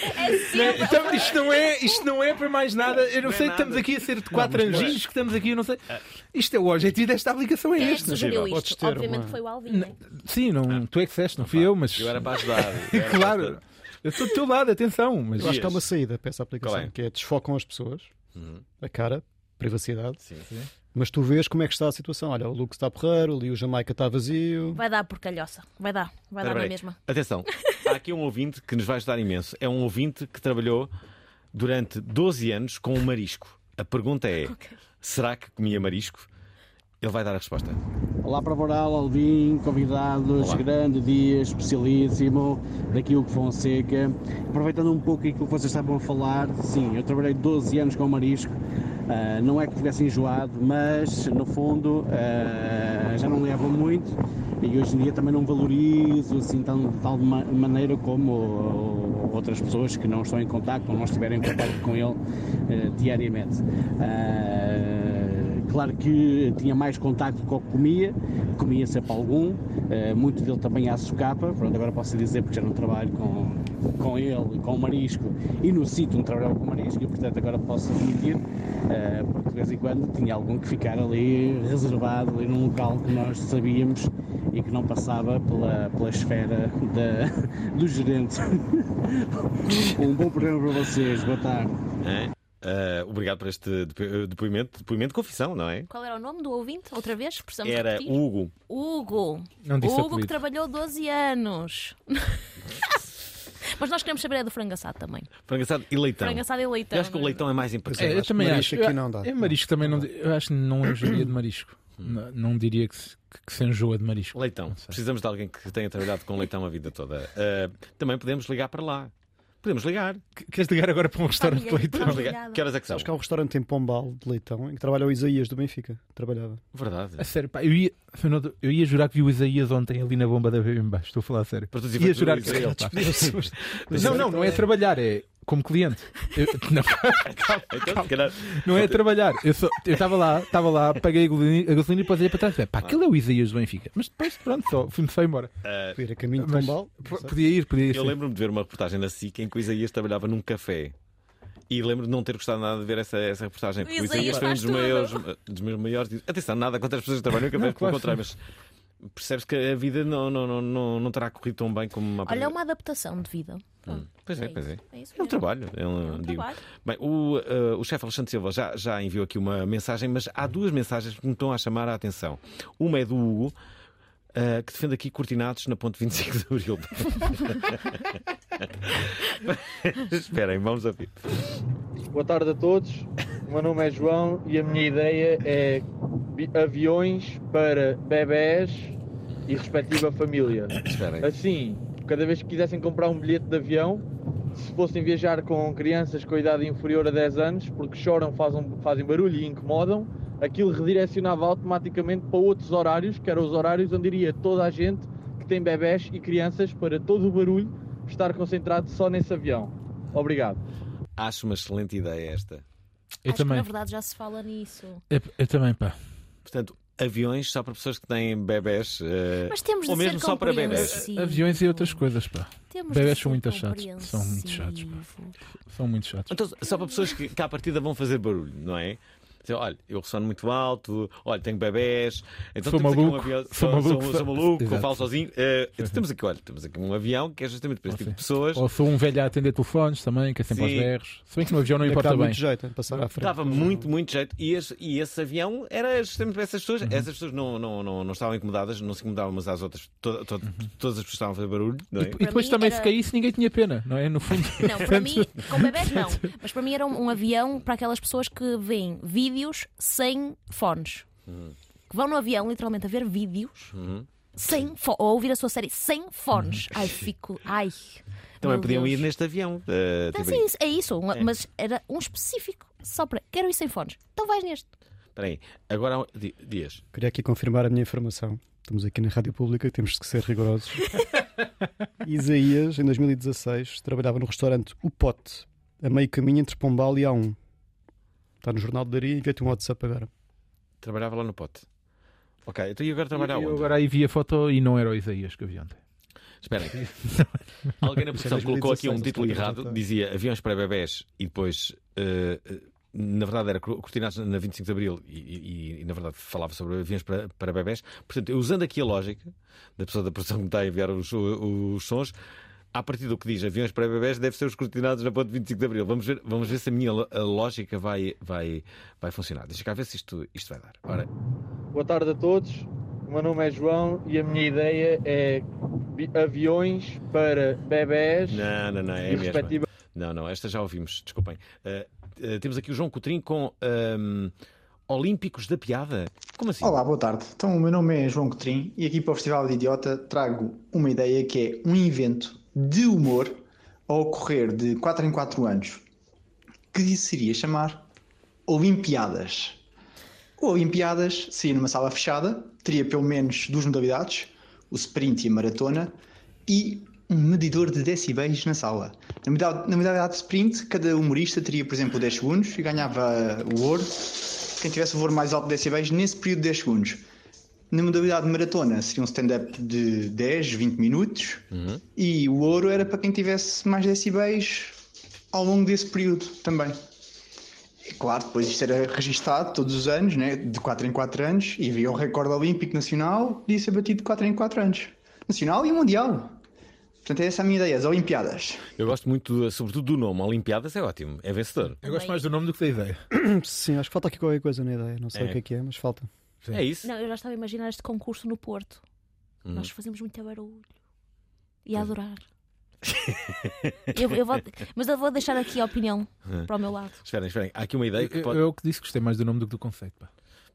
Né? Então, isto, não é, isto não é para mais nada. Eu não Não é sei, nada. estamos aqui a ser de quatro mas- anjinhos que estamos aqui, eu não sei. Isto é o objetivo desta aplicação, é Quem é que este. sugeriu Podes isto? ter Obviamente uma- foi o Alvin. né? Sim, não, tu é que disseste, não fui eu, mas. Eu era para ajudar. eu era para claro, ajudar. Eu estou do teu lado, atenção. Mas Eu acho que há uma saída para essa aplicação, é? que é desfocam as pessoas, Uhum. a cara, privacidade, Sim. mas tu vês como é que está a situação. Olha, o Lux está porreiro, ali o Jamaica está vazio. Vai dar por calhoça. Vai dar. Vai Espera, dar na mesma. Atenção, há aqui um ouvinte que nos vai ajudar imenso. É um ouvinte que trabalhou durante 12 anos com o marisco. A pergunta é: será que comia marisco? Ele vai dar a resposta. Olá para Boral, Alvin, convidados, Olá. grande dia, especialíssimo, daqui Hugo Fonseca. Aproveitando um pouco aquilo que vocês estavam a falar, sim, eu trabalhei 12 anos com marisco, ah, não é que tivesse enjoado, mas no fundo ah, já não levo muito e hoje em dia também não valorizo assim tão, de tal ma- maneira como outras pessoas que não estão em contacto ou não estiverem em contacto com ele ah, diariamente. Ah, Claro que tinha mais contacto com o que comia, comia sempre algum, eh, muito dele também à socapa, pronto, agora posso dizer porque já não trabalho com, com ele, com o marisco, e no sítio onde trabalhava com o marisco, e portanto agora posso admitir, eh, porque de vez em quando tinha algum que ficar ali reservado, ali num local que nós sabíamos e que não passava pela, pela esfera da, do gerente. um bom programa para vocês, boa tarde. É? Ah, obrigado por este depo- depoimento, depoimento de confissão, não é? Qual era o nome do ouvinte? Outra vez? Precisamos Era repetir? Hugo. Hugo. Não disse Hugo apelido. que trabalhou 12 anos. Mas nós queremos saber é do frango assado também. Frango assado e leitão. Frango assado e leitão. Eu acho que o leitão é mais É, importante. eu também acho. aqui não dá. É marisco também não. Eu acho que não enjoaria de marisco. Não, não diria que se, que se enjoa de marisco. Leitão. Precisamos de alguém que tenha trabalhado com leitão a vida toda. Ah, também podemos ligar para lá. Podemos ligar. Queres ligar agora para um restaurante de leitão? Podemos ligar. Que horas é que são? Acho que há um restaurante em Pombal de Leitão em que trabalha o Isaías do Benfica. Trabalhava. Verdade. A sério, pá, eu ia, eu ia jurar que vi o Isaías ontem ali na bomba da baixo. Estou a falar a sério. Para tu dizer Ia jurar que pá. Não, não, não é trabalhar, é como cliente. Eu- não, Então, se calhar- não é trabalhar. Eu estava lá, estava lá, paguei a gasolina, e depois olhei para trás. e Pá, aquele é o Isaías do Benfica. Mas depois, pronto, só, fui-me só embora. Podia ir a caminho de Pombal. p- Podia ir, podia ir. Eu lembro-me de ver uma reportagem na SIC em que o Isaías trabalhava num café. E lembro de não ter gostado nada de ver essa, essa reportagem. O Porque o Isaías foi um dos, maiores, dos meus maiores. Atenção, nada contra as pessoas que trabalham no café, pelo contrário, mas percebes que a vida não, não, não, não, não terá corrido tão bem como uma Olha, é uma adaptação de vida. Hum, Pois é, É pois é. é isso É um trabalho. É um, digo. trabalho. Bem, o, eh, o chefe Alexandre Silva já, já enviou aqui uma mensagem, mas há duas mensagens que me estão a chamar a atenção. Uma é do Hugo. eh, que defende aqui cortinados na ponte 25 de Abril. Esperem, vamos ouvir. Boa tarde a todos. O meu nome é João e a minha ideia é aviões para bebés e respectiva família. Esperem. Assim, cada vez que quisessem comprar um bilhete de avião, se fossem viajar com crianças com idade inferior a 10 anos, porque choram, fazem, fazem barulho e incomodam, aquilo redirecionava automaticamente para outros horários, que eram os horários onde iria toda a gente que tem bebés e crianças para todo o barulho estar concentrado só nesse avião. Obrigado. Acho uma excelente ideia esta. Eu Acho também. que na verdade já se fala nisso. Eu, eu também, pá. Portanto, aviões só para pessoas que têm bebés. eh, Mas temos de ou mesmo ser só para bebés. compreensivos. Aviões e outras coisas, pá. Temos Bebés são muito chatos. São muito chatos, pá. São muito chatos. Então, só para pessoas que, que à partida vão fazer barulho, não é? Dizer, olha, eu ressono muito alto, olha, tenho bebés, então Sou temos maluco, aqui um avião, sou sou, maluco, sou, sou- sou maluco, Exato. falo sozinho. Eh, então temos aqui, olha, temos aqui um avião que é justamente para esse tipo de pessoas. Ou sou um velho a atender telefones também, que é sempre aos Sim. berros. Se bem que no avião não É importa bem. muito jeito, passar à frente. Dava muito, muito jeito. E esse, e esse avião era justamente para essas pessoas. Essas pessoas não, não, não, não estavam incomodadas, não se incomodavam umas às outras. To- to- Todas as pessoas estavam a fazer barulho. Não é? E, e depois também, era- se caísse, ninguém tinha pena, não é? No fundo. Não, para mim, com bebés não. Mas para mim era um, um avião para aquelas pessoas que veem vídeos sem fones. Que vão no avião literalmente a ver vídeos Uhum. sem ou a ouvir a sua série sem fones. Ai, fico. Ai. Também podiam Deus. ir neste avião. eh, Então, tipo, sim, é isso, um- É. mas era um específico só para. Quero ir sem fones. Então vais neste. Espera aí, agora Dias. Queria aqui confirmar a minha informação. Estamos aqui na Rádio Pública, temos que ser rigorosos. Isaías, em 2016, trabalhava no restaurante O Pote, a meio caminho entre Pombal e A1. Está no Jornal de Daria e envia-te um WhatsApp agora. Trabalhava lá no pote. Ok, então e agora trabalha Eu onde? agora aí vi a foto e não era o Isaías que eu vi ontem. Esperem. Alguém na Isso é produção colocou aqui um 2016, título errado, dizia aviões para bebés e depois, eh, na verdade, era cortinados na 25 de Abril e, e- e, na verdade falava sobre aviões para, para bebés. Portanto, eu usando aqui a lógica da pessoa da produção que me está a enviar os, os sons, a partir do que diz aviões para bebés, deve ser os cortinados na ponte 25 de Abril. Vamos ver, vamos ver se a minha a lógica vai, vai, vai funcionar. Deixa cá ver se isto, isto vai dar. Ora, Boa tarde a todos. O meu nome é João e a minha ideia é aviões para bebés Não, não, não, é a respectiva Não, não, esta já ouvimos, desculpem. Uh, uh, temos aqui o João Coutrinho com um, Olímpicos da Piada. Como assim? Olá, boa tarde. Então, o meu nome é João Cotrim e aqui para o Festival de Idiota trago uma ideia que é um evento de humor a ocorrer de 4 em 4 anos, que seria chamar Olimpiadas. O Olimpiadas seria numa sala fechada, teria pelo menos duas modalidades, o sprint e a maratona, e um medidor de decibéis na sala. Na modalidade, na modalidade de sprint, cada humorista teria, por exemplo, 10 segundos e ganhava o ouro quem tivesse o valor mais alto de decibéis nesse período de 10 segundos. Na modalidade de maratona seria um stand-up de 10, 20 minutos e o ouro era para quem tivesse mais decibéis ao longo desse período também. E claro, depois isto era registado todos os anos, né? de 4 em 4 anos, e havia o recorde olímpico nacional, podia ser batido de 4 em 4 anos. Nacional e mundial. Portanto, é essa a minha ideia, as Olimpiadas. Eu gosto muito, sobretudo, do nome. Olimpiadas é ótimo, é vencedor. Eu gosto mais do nome do que da ideia. Sim, acho que falta aqui qualquer coisa na ideia. Não sei É. o que é que é, mas falta. É isso? Não, eu já estava a imaginar este concurso no Porto. Hum. Nós fazemos muito barulho. E a adorar. eu, eu vou- mas eu vou deixar aqui a opinião Hum. para o meu lado. Esperem, esperem. Há aqui uma ideia que Eu, pode. eu que disse que gostei mais do nome do que do conceito. Pá.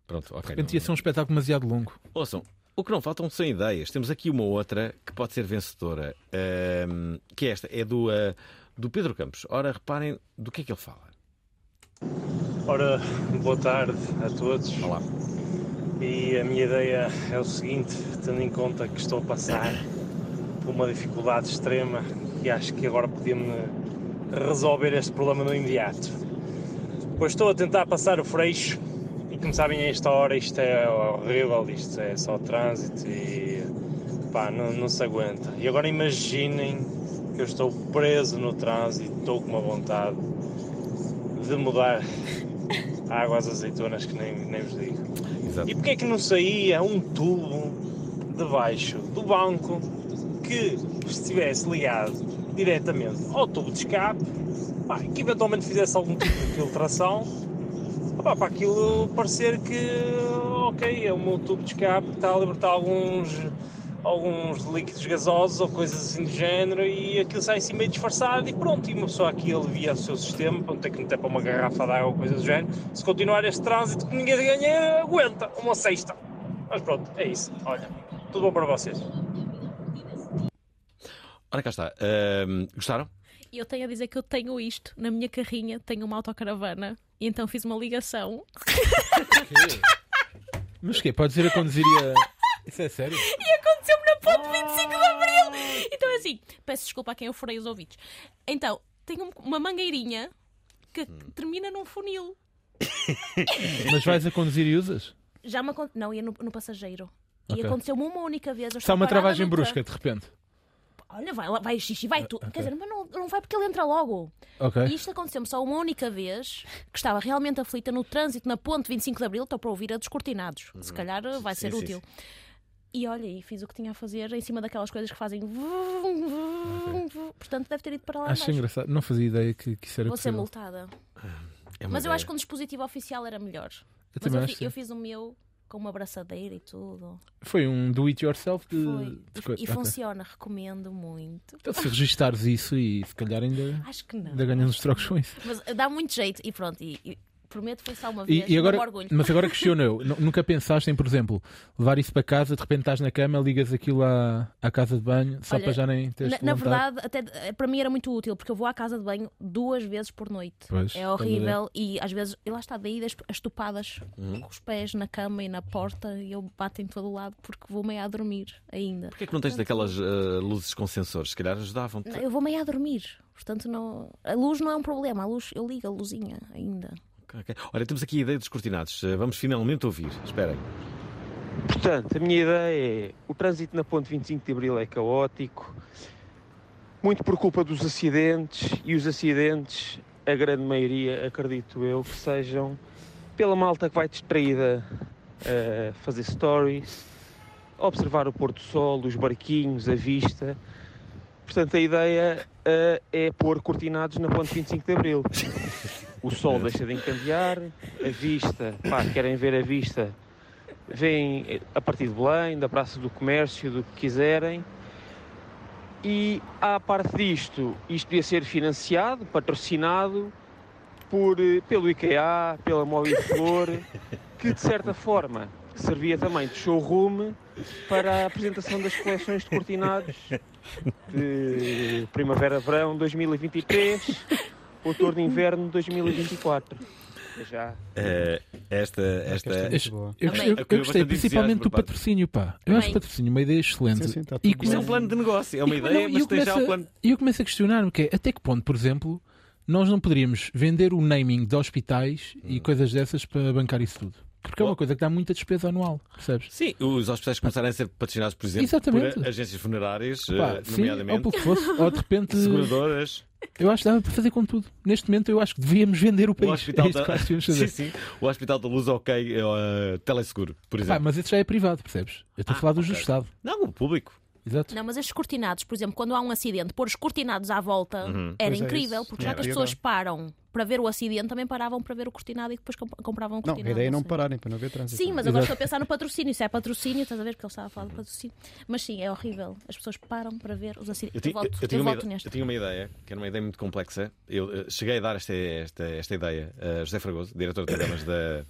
Pronto, ok. De repente ia ser um espetáculo demasiado longo. Ouçam, o que não faltam são ideias. Temos aqui uma outra que pode ser vencedora, ahm, que é esta, é do, ah, do Pedro Campos. Ora, reparem do que é que ele fala. Ora, boa tarde a todos. Olá. E a minha ideia é o seguinte, tendo em conta que estou a passar por uma dificuldade extrema e acho que agora podia-me resolver este problema no imediato. Pois estou a tentar passar o freixo e como sabem a esta hora isto é horrível, isto é só trânsito e pá, não, não se aguenta. E agora imaginem que eu estou preso no trânsito, estou com uma vontade de mudar água às azeitonas que nem, nem vos digo. E porquê é que não saía um tubo debaixo do banco que estivesse ligado diretamente ao tubo de escape, pá, que eventualmente fizesse algum tipo de filtração, pá, para aquilo parecer que, ok, é o meu tubo de escape está a libertar alguns, alguns líquidos gasosos ou coisas assim do género e aquilo sai assim meio disfarçado e pronto, e uma pessoa aqui alivia o seu sistema para não ter que meter para uma garrafa de água ou coisa do género. Se continuar este trânsito que ninguém ganha, aguenta uma sexta. Mas pronto, é isso. Olha, tudo bom para vocês. Ora cá está. Gostaram? Eu tenho a dizer que eu tenho isto na minha carrinha, tenho uma autocaravana, e então fiz uma ligação. Mas o quê? Podes ir a conduzir e a... Isso é sério? Ponte 25 de Abril. Então é assim, peço desculpa a quem eu furei os ouvidos. Então, tenho um- uma mangueirinha que termina num funil. Mas vais a conduzir e usas? Já me acon- Não, ia no, no passageiro. Ok. E aconteceu-me uma única vez. Está uma travagem tra- brusca, de repente. Olha, vai, vai xixi, vai tu. ok. Quer dizer, mas não, não vai porque ele entra logo. Ok. E isto aconteceu-me só uma única vez, que estava realmente aflita no trânsito na ponte 25 de Abril. Estou para ouvir a descortinados. Se calhar uh, vai ser Sim, sim, útil. E olha, e fiz o que tinha a fazer em cima daquelas coisas que fazem. vum, vum, vum. Portanto, deve ter ido para lá Acho abaixo. engraçado. Não fazia ideia que, que isso era Vou ser possível. multada. É Mas eu ideia. acho que um dispositivo oficial era melhor. Eu Mas eu, fi- eu fiz o meu com uma abraçadeira e tudo. Foi um do it yourself de. Foi. coisa. E Ok. funciona, recomendo muito. Então, se registares isso e se calhar ainda, Acho que não. ainda ganhas uns trocos com isso. Mas dá muito jeito e pronto. E, e prometo foi só uma vez. E, e agora, não me orgulho. mas agora questiono eu, nu- nunca pensaste em, por exemplo, levar isso para casa, de repente estás na cama, ligas aquilo à, à casa de banho, só Olha, para já nem teres na, na verdade, até eh, para mim era muito útil, porque eu vou à casa de banho duas vezes por noite. Pois, é horrível e às vezes, e lá está, daí as, as topadas Uhum. com os pés na cama e na porta e eu bato em todo o lado porque vou meio a dormir ainda. Porquê é que não tens daquelas ah, luzes com sensores? Se calhar ajudavam-te. Eu vou meio a dormir, portanto não... a luz não é um problema, a luz eu ligo a luzinha ainda. Ok. Olha, temos aqui a ideia dos cortinados. Ah, Vamos finalmente ouvir. Esperem. Portanto, a minha ideia é: o trânsito na ponte 25 de Abril é caótico, muito por culpa dos acidentes, e os acidentes, a grande maioria, acredito eu, que sejam pela malta que vai distraída a fazer stories, a observar o pôr do sol, os barquinhos, a vista. Portanto, a ideia eh, é pôr cortinados na ponte 25 de Abril. O sol deixa de encandear, a vista, pá, querem ver a vista, vêm a partir de Belém, da Praça do Comércio, do que quiserem. E à parte disto, isto podia ser financiado, patrocinado por, eh, pelo IKEA, pela Moviflor, que de certa forma servia também de showroom para a apresentação das coleções de cortinados de Primavera-Verão 2023, Outono-Inverno 2024. Até Já. Ah, esta. esta... Eu, eu- eu Acolheu eu gostei principalmente do patrocínio, pá. Eu acho Amei. o patrocínio uma ideia excelente. Sim, sim, tá E Isto é um plano de negócio. É uma E- ideia, não, e mas eu tem já o começo a- plano. E eu começo a questionar-me que é até que ponto, por exemplo, nós não poderíamos vender o naming de hospitais Hum. e coisas dessas para bancar isso tudo. Porque é uma coisa que dá muita despesa anual, percebes? Sim, os hospitais começarem a ser patrocinados, por exemplo, Exatamente. por agências funerárias, Pá, eh, sim, nomeadamente. ou pelo que fosse, ou de repente. Seguradoras. Eu acho que dava para fazer com tudo. Neste momento, eu acho que devíamos vender o O país. hospital, é da... sim, sim. o hospital da Luz OK, eh, teleseguro, por exemplo. mas esse já é privado, percebes? Eu estou a falar dos do ok. Estado. Não, o público. Exato. Não, mas estes cortinados, por exemplo, quando há um acidente, pôr os cortinados à volta Uhum. era Pois é incrível, isso. porque já É, que as é pessoas param para ver o acidente, também paravam para ver o cortinado e depois comp- compravam o Não, cortinado. a ideia é não pararem para não haver trânsito. Sim, mas agora estou a pensar no patrocínio. Se é patrocínio, estás a ver? Porque ele estava a falar de patrocínio. Mas sim, é horrível. As pessoas param para ver os acidentes. Eu Eu, eu eu eu tinha uma ideia, que era uma ideia muito complexa. Eu eh, cheguei a dar esta, esta, esta ideia a José Fragoso, diretor de programas da,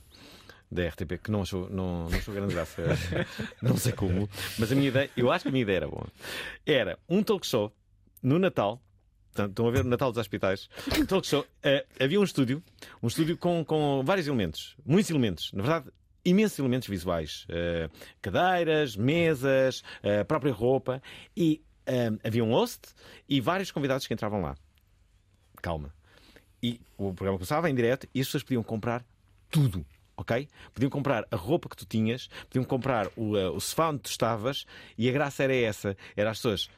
da RTP, que não achou, não, não achou grande graça. não sei como. Mas a minha ideia, eu acho que a minha ideia era boa. Era um talk show no Natal. Portanto, estão a ver o Natal dos Hospitais. Um talk show. eh, havia um estúdio, um estúdio com, com vários elementos, muitos elementos. Na verdade, imensos elementos visuais. Eh, cadeiras, mesas, a própria roupa. E havia um host e vários convidados que entravam lá. calma. E o programa começava em direto e as pessoas podiam comprar tudo. Ok? Podiam comprar a roupa que tu tinhas, podiam comprar o, eh, o sofá onde tu estavas, e a graça era essa: era as pessoas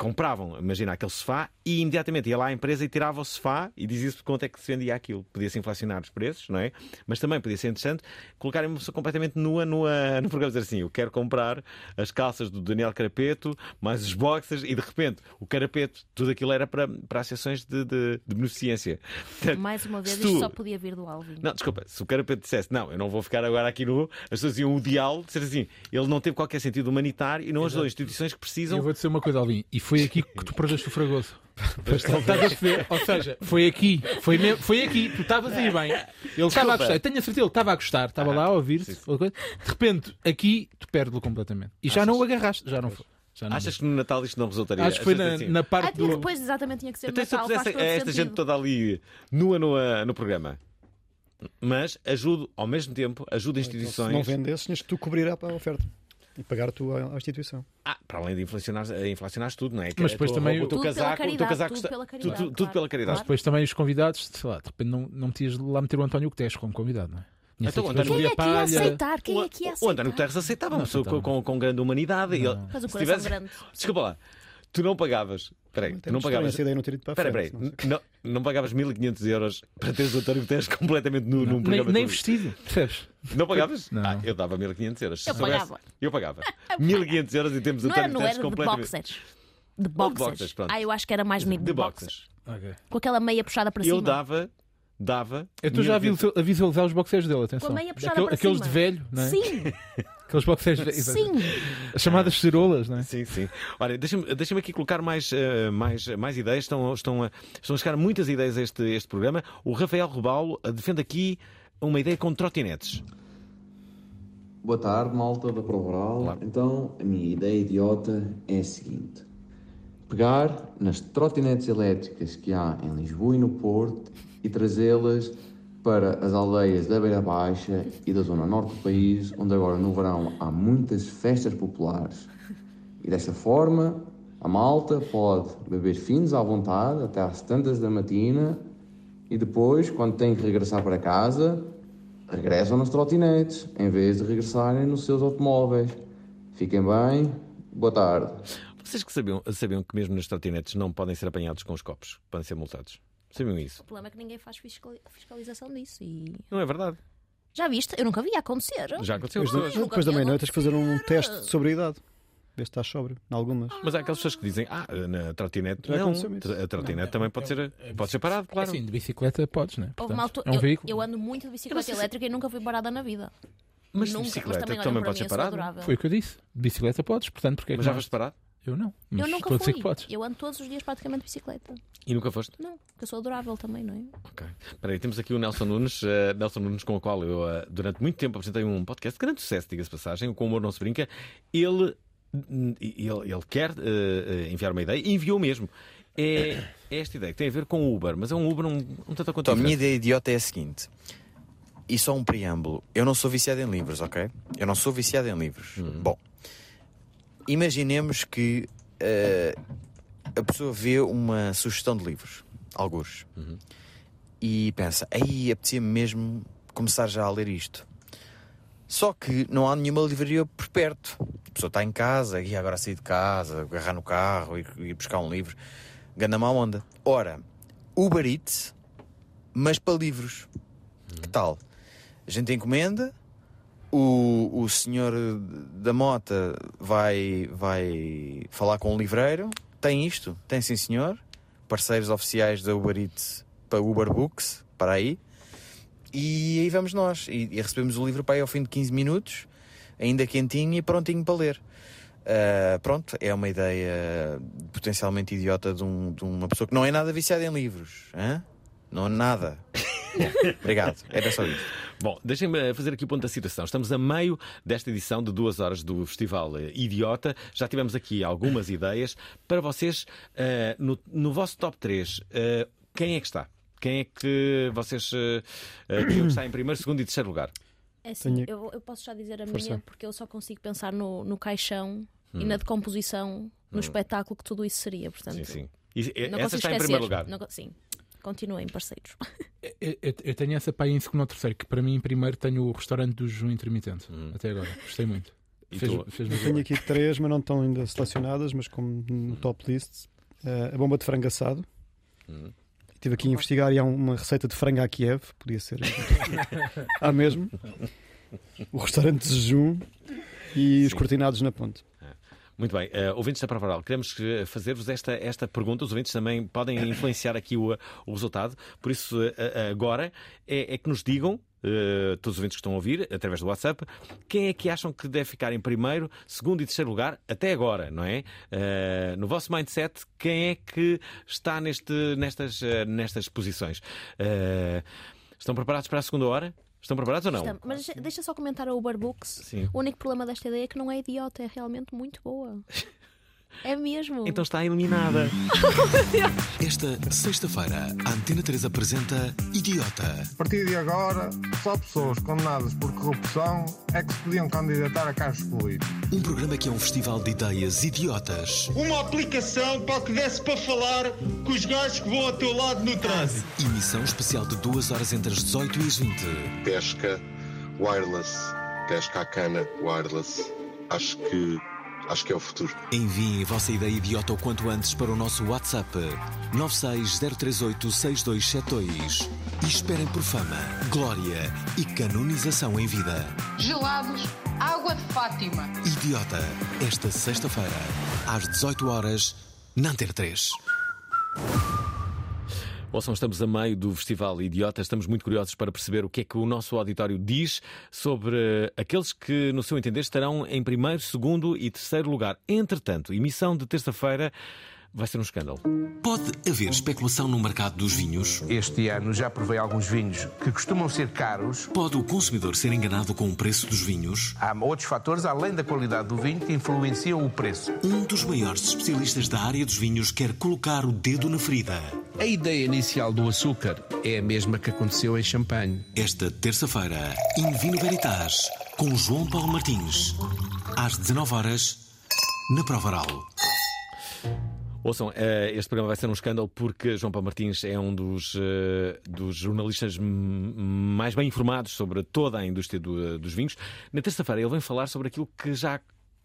compravam, imagina, aquele sofá e imediatamente ia lá à empresa e tirava o sofá e dizia-se quanto é que se vendia aquilo. Podia-se inflacionar os preços, não é? Mas também podia ser interessante colocarem uma pessoa completamente nua, nua no programa, dizer assim: eu quero comprar as calças do Daniel Carapeto, mais os boxers, e de repente o Carapeto, tudo aquilo era para, para associações de, de, de beneficência. Mais uma vez, se isto tu- só podia vir do Alvin. não, desculpa, se o Carapeto dissesse não, eu não vou ficar agora aqui nu, as pessoas iam odiá-lo, dizer assim, ele não teve qualquer sentido humanitário e não ajudou instituições que precisam. eu vou dizer uma coisa, Alvin, e foi aqui que tu perdeste o fragoso. Estás a perceber? Ou seja, foi aqui, foi, mesmo, foi aqui, tu estavas aí bem. Ele estava a gostar, eu tenho a certeza, ele estava a gostar, estava lá a coisa. De repente, aqui, tu perdes-lo completamente. E já não o agarraste, já não foi. Já não Achas que no Natal isto não resultaria? Acho que foi na, assim? na Ah, parte tinha do. depois exatamente tinha que ser Então, se eu Natal, pusesse esta sentido. gente toda ali nua no, no programa, mas ajudo, ao mesmo tempo, ajudo Se instituições. não vendesses, tinhas que tu cobrir a oferta e pagar tu à instituição. Ah, para além de inflacionar, inflacionar tudo, não é? Mas a depois tua também o teu casaco, o teu casaco tudo pela caridade, tudo- tudo pela caridade. Mas depois também os convidados, sei lá, de repente não, não metias lá meter o António Guterres como convidado, não é? Então, o António- Quem é que ia Palha. aceitar? Quem é que ia O aceitar? António Guterres aceitava uma pessoa com, com, com grande humanidade. e ele- Faz um se coração tivesse- grande. Desculpa lá, tu não pagavas. Peraí, tu não pagavas. essa ideia não ter ido para Espera, frente, peraí, não não, não pagavas 1500 euros para teres o António Guterres completamente nu num Nem, programa nem de vestido, percebes? Não pagavas? Não. Ah, eu dava 1500 euros. Eu soubesse- pagava. Eu pagava. 1500 euros e temos o António não Guterres era de completamente. boxers. De boxers. boxers, pronto. ah, eu acho que era mais meio de, De boxers. boxers. Com aquela meia puxada para Eu cima. dava. Dava. Eu estou já a 1500 visual- a visualizar os boxers dele, atenção. Com a meia puxada Aquele- para aqueles cima. de velho, não é? Sim, Aqueles boxers sim. As chamadas cerolas, não é? Sim, sim. Olha, deixa-me deixa aqui colocar mais, eh, mais, mais ideias. Estão, estão, a, estão a chegar muitas ideias a este, este programa. O Rafael Rebalo eh, defende aqui uma ideia com trotinetes. Boa tarde, malta da Provaral. Então, a minha ideia idiota é a seguinte: pegar nas trotinetes elétricas que há em Lisboa e no Porto e trazê-las para as aldeias da Beira Baixa e da zona norte do país, onde agora no verão há muitas festas populares. E desta forma, a malta pode beber finos à vontade até às tantas da matina e depois, quando tem que regressar para casa, regressam nas trotinetes, em vez de regressarem nos seus automóveis. Fiquem bem, boa tarde. Vocês que sabiam, sabiam que mesmo nas trotinetes não podem ser apanhados com os copos, podem ser multados. Sabiam isso? O problema é que ninguém faz fiscali- fiscalização disso. E... Não é verdade. Já viste? Eu nunca vi acontecer. Já aconteceu. Depois, eu depois da meia-noite tens que fazer um teste de sobriedade. Ver se estás sóbrio, em algumas. Mas há aquelas pessoas que dizem, ah, na trotinete não. A trotinete também pode ser, pode ser parado, claro. Sim, de bicicleta podes, é? Uma Portanto, altura- é um eu, veículo. eu ando muito de bicicleta elétrica e nunca fui parada na vida. Mas de nunca, bicicleta mas também, também pode ser eu parado? Foi o que eu disse. De bicicleta podes, portanto, porque é que Mas já foste parado? Eu não. Mas Eu nunca fui. que podes. Eu ando todos os dias praticamente de bicicleta. E nunca foste? Não, porque eu sou adorável também, não é? Ok. Espera aí, temos aqui o Nelson Nunes, eh, Nelson Nunes com o qual eu eh, durante muito tempo apresentei um podcast de grande sucesso, diga-se de passagem, com o humor não se brinca. Ele, ele, ele quer eh, enviar uma ideia e enviou mesmo. É, é esta ideia que tem a ver com o Uber, mas é um Uber um, um tanto quanto Então, a minha ideia idiota é a seguinte. E só um preâmbulo. Eu não sou viciado em livros, ok? Eu não sou viciado em livros. Bom, imaginemos que eh, a pessoa vê uma sugestão de livros, alguns, e pensa, aí apetecia-me mesmo começar já a ler isto. Só que não há nenhuma livraria por perto. A pessoa está em casa, e agora sair de casa, agarrar no carro e ir buscar um livro. Ganda má onda. Ora, Uber Eats, mas para livros. Que tal? A gente encomenda, o, o senhor da mota vai, vai falar com o livreiro. Tem isto? Tem sim, senhor. Parceiros oficiais da Uber Eats para Uber Books, para aí. E aí vamos nós. E, e recebemos o livro para aí ao fim de 15 minutos, ainda quentinho e prontinho para ler. Ah, pronto, é uma ideia potencialmente idiota de, um- de uma pessoa que não é nada viciada em livros. hã? Não é nada. Obrigado, era só isso. Bom, deixem-me fazer aqui o ponto da situação. Estamos a meio desta edição de duas horas do Festival eh, Idiota. Já tivemos aqui algumas ideias para vocês. eh, no, no vosso top 3, eh, quem é que está? Quem é que vocês queriam que está em primeiro, segundo e terceiro lugar? É assim, Tenho- eu, eu posso já dizer a Força. minha, porque eu só consigo pensar no, no caixão e Hum. na decomposição, no Hum. espetáculo que tudo isso seria. Portanto, Sim, sim. E, não essa consigo está em esquecer. primeiro lugar. Não sim. Continuem parceiros. Eu, eu- eu tenho essa pai em segundo ou terceiro, que para mim em primeiro tenho o restaurante do jejum intermitente. Até agora. Gostei muito. Fez- fez-me Eu tenho aqui três, mas não estão ainda selecionadas, mas como no top list. Eh, a bomba de frango assado. Hum. Estive aqui a investigar e há uma receita de frango à Kiev, podia ser. há mesmo. O restaurante de jejum e os cortinados na ponte. Muito bem, Eh, ouvintes da Prova Oral, queremos eh, fazer-vos esta, esta pergunta. Os ouvintes também podem influenciar aqui o, o resultado. Por isso, eh, agora é, é que nos digam, eh, todos os ouvintes que estão a ouvir, através do WhatsApp, quem é que acham que deve ficar em primeiro, segundo e terceiro lugar, até agora, não é? No vosso mindset, quem é que está neste, nestas, nestas posições? Estão preparados para a segunda hora? Estão preparados ou não? Estamos. Mas deixa- deixa só comentar a Uber Books. Sim. O único problema desta ideia é que não é idiota, é realmente muito boa. É mesmo. Então está eliminada. Esta sexta-feira, a Antena 3 apresenta Idiota. A partir de agora, só pessoas condenadas por corrupção é que se podiam candidatar a cargos políticos. Um programa que é um festival de ideias idiotas. Uma aplicação para que desse para falar com os gajos que vão ao teu lado no trânsito. Emissão especial de duas horas entre as 18 e as 20. pesca wireless, pesca à cana wireless. Acho que acho que é o futuro. Enviem a vossa ideia idiota o quanto antes para o nosso WhatsApp 960386272 e esperem por fama, glória e canonização em vida. Gelados, água de Fátima. Idiota, esta sexta-feira, às 18 horas, na Antena 3. Ouçam, estamos a meio do Festival Idiota, estamos muito curiosos para perceber o que é que o nosso auditório diz sobre aqueles que, no seu entender, estarão em primeiro, segundo e terceiro lugar. Entretanto, emissão de terça-feira vai ser um escândalo. Pode haver especulação no mercado dos vinhos? Este ano já provei alguns vinhos que costumam ser caros. Pode o consumidor ser enganado com o preço dos vinhos? Há outros fatores, além da qualidade do vinho, que influenciam o preço. Um dos maiores especialistas da área dos vinhos quer colocar o dedo na ferida. A ideia inicial do açúcar é a mesma que aconteceu em champanhe. Esta terça-feira, em Vino Veritas, com João Paulo Martins, às 19 horas, na Prova Oral. Ouçam, eh, este programa vai ser um escândalo porque João Paulo Martins é um dos, eh, dos jornalistas mais bem informados sobre toda a indústria do- dos vinhos. Na terça-feira ele vem falar sobre aquilo que já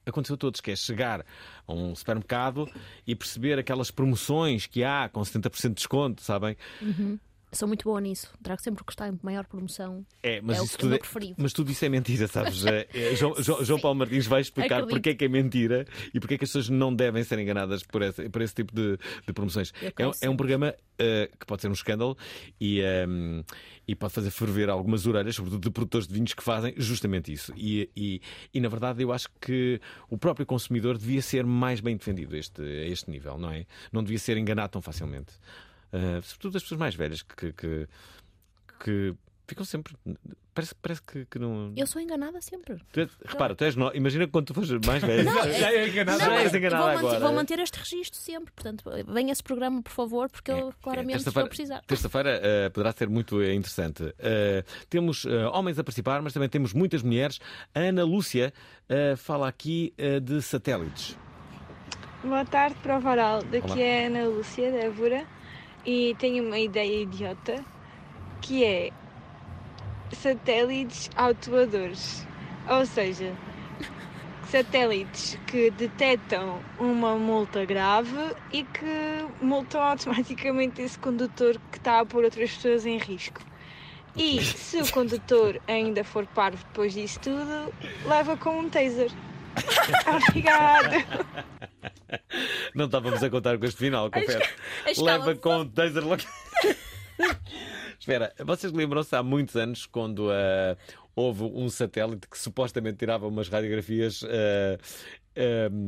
aconteceu a todos, que é chegar a um supermercado e perceber aquelas promoções que há com 70% de desconto, sabem? Uhum. Sou muito boa nisso. Trago sempre o que está em maior promoção. É, mas, é o, isso tudo é, preferido. mas tudo isso é mentira, sabes? É, é, João, João- João Paulo Martins vai explicar Acredito. porque é que é mentira e porque é que as pessoas não devem ser enganadas por esse, por esse tipo de, de promoções. É, um- é um programa eh, que pode ser um escândalo e, ehm, e pode fazer ferver algumas orelhas, sobretudo de produtores de vinhos que fazem justamente isso. E, e, e, na verdade eu acho que o próprio consumidor devia ser mais bem defendido este, a este nível, não é? Não devia ser enganado tão facilmente. Eh, sobretudo as pessoas mais velhas que, que, que ficam sempre. Parece, parece que, que não. Eu sou enganada sempre. Tu és- repara, tu és no... imagina quando tu fores mais velho. Não, é- já é enganado, não, já és é- enganado vou, manter, agora. vou manter este registro sempre. Portanto, venha esse programa, por favor, porque eu claramente estou a Terça-feira precisar. terça-feira, eh, poderá ser muito eh, interessante. Eh, temos eh, homens a participar, mas também temos muitas mulheres. A Ana Lúcia fala aqui de satélites. Boa tarde, prova oral. Daqui Olá. é a Ana Lúcia, da Évora, e tenho uma ideia idiota que é satélites autuadores. Ou seja, satélites que detectam uma multa grave e que multam automaticamente esse condutor que está a pôr outras pessoas em risco. E se o condutor ainda for parvo depois disso tudo, leva com um taser. Obrigada. Não estávamos a contar com este final, confesso. Leva com o taser logo. Espera, vocês lembram-se há muitos anos quando ah, houve um satélite que supostamente tirava umas radiografias ah,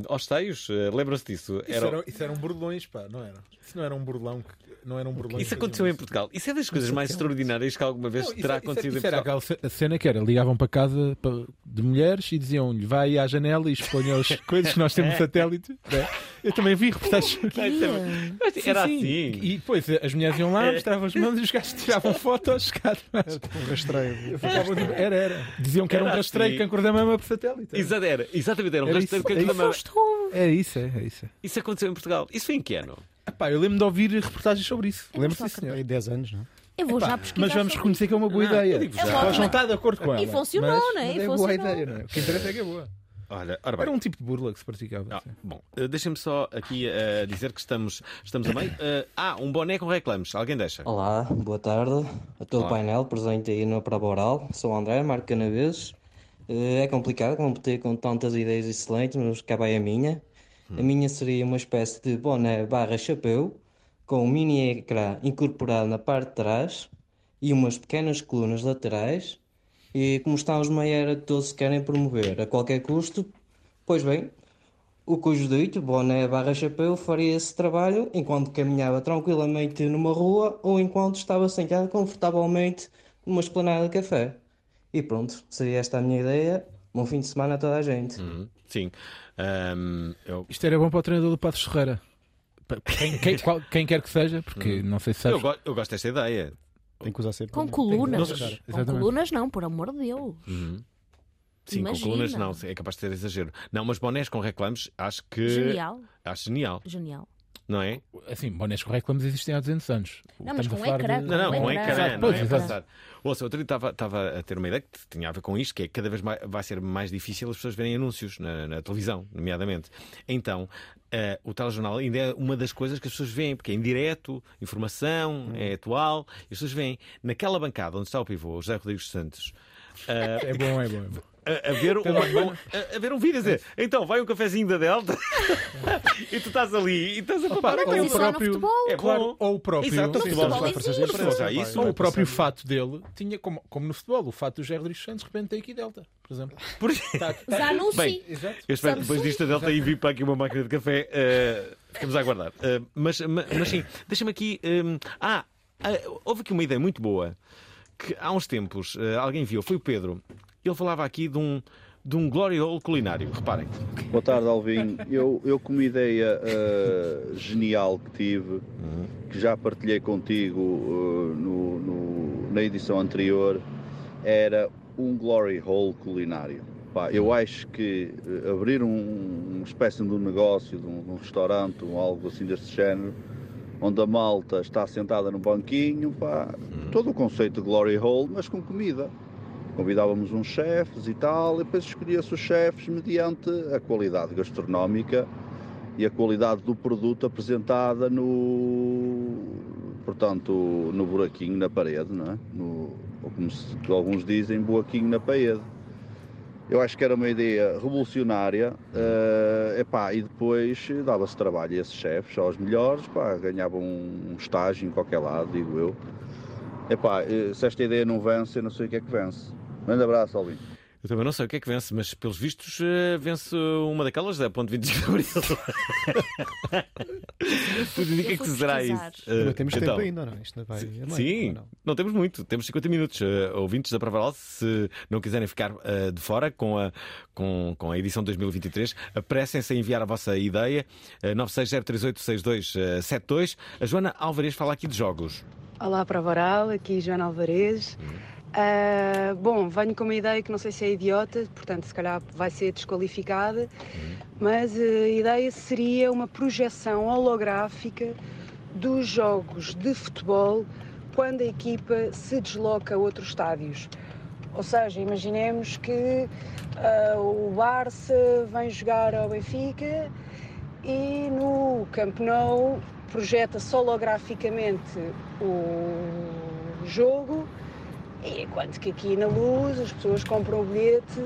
aos seios? Ah, Lembram-se disso? Isso, eram, isso eram burlões, pá, não era? Isso não era um burlão, que- não era um burlão. Isso aconteceu em Portugal. Isso é das coisas mais extraordinárias que alguma vez Não, terá é- isso é- acontecido isso em era Portugal. aquela ce- a cena que era, ligavam para casa de mulheres e diziam-lhe vai à janela e exponha as coisas, nós temos satélite. né? Eu também vi reportagens. Era sim. assim. E depois as mulheres iam lá, mostravam as mãos e os gajos tiravam fotos. Cara, Era tipo um rastreio. Tipo, era, era. Diziam que era um Era rastreio assim. cancro da mama por satélite. Exato, era. Exatamente, era um Era rastreio é cancro da isso. mama. É isso, é, é isso. Isso aconteceu em Portugal. Isso foi em que ano? Epá, eu lembro de ouvir reportagens sobre isso. Eu Lembro-se, não a senhor. Aí 10 anos, não é? Eu vou Epá, já pesquisar. Mas vamos reconhecer que é uma boa Ah, ideia. eu. É ótimo. não estar de acordo com ela. E funcionou, mas, não é? mas é boa ideia, não é? O que interessa é que é boa. Olha, ora bem. Era um tipo de burla que se praticava. Ah, assim. bom, eh, deixem-me só aqui eh, dizer que estamos, estamos a meio. Eh, ah, um boné com reclames. Alguém deixa? Olá, boa tarde a todo o painel presente aí na prova oral. Sou o André, Marco Canaveses. Eh, É complicado competir com tantas ideias excelentes, mas cá vai a minha. A minha seria uma espécie de boné barra chapéu, com um mini ecrã incorporado na parte de trás e umas pequenas colunas laterais. E como está os Maiera que todos querem promover a qualquer custo, pois bem, o cujo dito, boné barra chapéu, faria esse trabalho enquanto caminhava tranquilamente numa rua ou enquanto estava sentado confortavelmente numa esplanada de café. E pronto, seria esta a minha ideia. Bom fim de semana a toda a gente. Uhum, sim. Ahm, eu... Isto era bom para o treinador do Pato Ferreira. Quem, quem- qual- quem quer que seja, porque não sei se sabes. eu, go- eu gosto desta ideia. Tem que usar sempre. Com colunas. Que Com colunas não, por amor de Deus. Uhum. Sim, Imagina. com colunas não, é capaz de ter exagero. Não, mas bonés com reclames, acho que. Genial. Acho genial, Genial. Não é? Assim, bonés com reclames existem há 200 anos. Não, mas Estamos a com falar ecrã, de- Não, não, Com com ecrã. ecrã, Exato, não pois, é exato. passar. Ouça, outro dia estava, estava a ter uma ideia que tinha a ver com isto, que é que cada vez mais, vai ser mais difícil as pessoas verem anúncios na, na televisão, nomeadamente. Então, eh, o telejornal ainda é uma das coisas que as pessoas veem, porque é indireto, informação, é atual, e as pessoas veem naquela bancada onde está o pivô, o José Rodrigues Santos. eh, É bom, é bom, é bom. A, a ver um, Urbano. a, a ver um vídeo a dizer então vai um cafezinho da Delta e tu estás ali e estás a papar ou o próprio, futebol. É claro, ou o próprio, Exato, futebol já isso. ou o próprio fato dele tinha, como, como no futebol, o fato do Jair Rodrigues Santos de repente tem aqui Delta, por exemplo. Por- Tá- tá- Zanussi. Bem. Eu espero que depois disto a Delta e vir para aqui uma máquina de café. eh, ficamos a aguardar. Eh, mas, ma- mas sim, deixa-me aqui. eh, ah, ah, houve aqui uma ideia muito boa que há uns tempos eh, alguém viu, foi o Pedro. Ele falava aqui de um, de um glory hole culinário. Reparem. Boa tarde, Alvin. Eu, eu com uma ideia eh, genial que tive, que já partilhei contigo eh, no- no- na edição anterior, era um glory hole culinário. Pá, eu acho que eh, abrir um, uma espécie de um negócio, de um, de um restaurante, ou algo assim deste género, onde a malta está sentada no banquinho, pá, todo o conceito de glory hole, mas com comida. Convidávamos uns chefes e tal, e depois escolhia-se os chefes mediante a qualidade gastronómica e a qualidade do produto apresentada no, portanto, no buraquinho na parede, não é? No, ou como se- alguns dizem, buraquinho na parede. Eu acho que era uma ideia revolucionária eh, epá, e depois dava-se trabalho a esses chefes, aos melhores, pá, ganhavam um estágio em qualquer lado, digo eu. Epá, eh, se esta ideia não vence, eu não sei o que é que vence. Grande abraço, Alvin. Eu também não sei o que é que vence, mas pelos vistos eh, vence uma daquelas da ponto 25 de Abril. Tudo indica que será pesquisar. isso. Eh, temos então, tempo ainda, não é? Isto não vai. Meio, sim. não? não temos muito, temos 50 minutos. Eh, ouvintes da Pravaral, se não quiserem ficar eh, de fora com a, com, com a edição 2023, apressem-se a enviar a vossa ideia. Uh, 960386272. A Joana Alvarez fala aqui de jogos. Olá, Prova Oral, aqui Joana Alvarez. Ah, bom, venho com uma ideia que não sei se é idiota, portanto, se calhar vai ser desqualificada, mas a ideia seria uma projeção holográfica dos jogos de futebol quando a equipa se desloca a outros estádios. Ou seja, imaginemos que ah, o Barça vem jogar ao Benfica e no Camp Nou projeta-se holograficamente o jogo, e enquanto que aqui na luz as pessoas compram o bilhete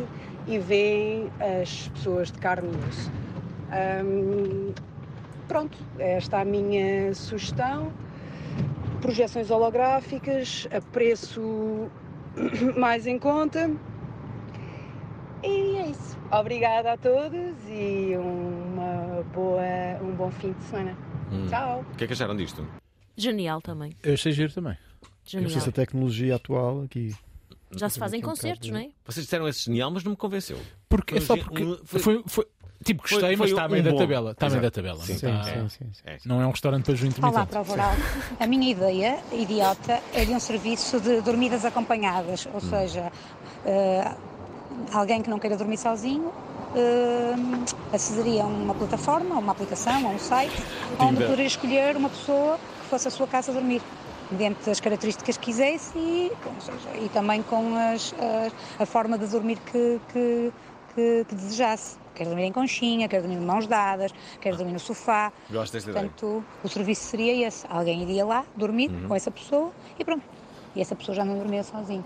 e veem as pessoas de carne e osso. Hum, pronto, esta é a minha sugestão. Projeções holográficas a preço mais em conta. E é isso. Obrigada a todos e uma boa, um bom fim de semana. Hum. Tchau. O que é que acharam disto? Genial também. Eu achei giro também. É Genial. preciso a tecnologia atual aqui. Já se fazem Aqui um concertos, bocado não é? Vocês disseram esse genial, mas não me convenceu. Porque, é Foi só porque um- foi, foi- tipo, gostei, foi- mas foi está um meio da bom. tabela. Está meio da tabela. Sim, Está- sim, sim, sim. É. Não é um restaurante para jejum Olá, intermitente. prova oral. A minha ideia, idiota, é de um serviço de dormidas acompanhadas, ou seja, eh, alguém que não queira dormir sozinho eh, acederia a uma plataforma, a uma aplicação, a um site, onde poderia escolher uma pessoa que fosse a sua casa dormir, mediante as características que quisesse e, e também com as, as- a forma de dormir que, que, que- que desejasse. Quer dormir em conchinha, quer dormir de mãos dadas, quer dormir no sofá. Gosto desta ideia. Portanto, o serviço seria esse. Alguém iria lá dormir Uhum. com essa pessoa e pronto. E essa pessoa já não dormia sozinho.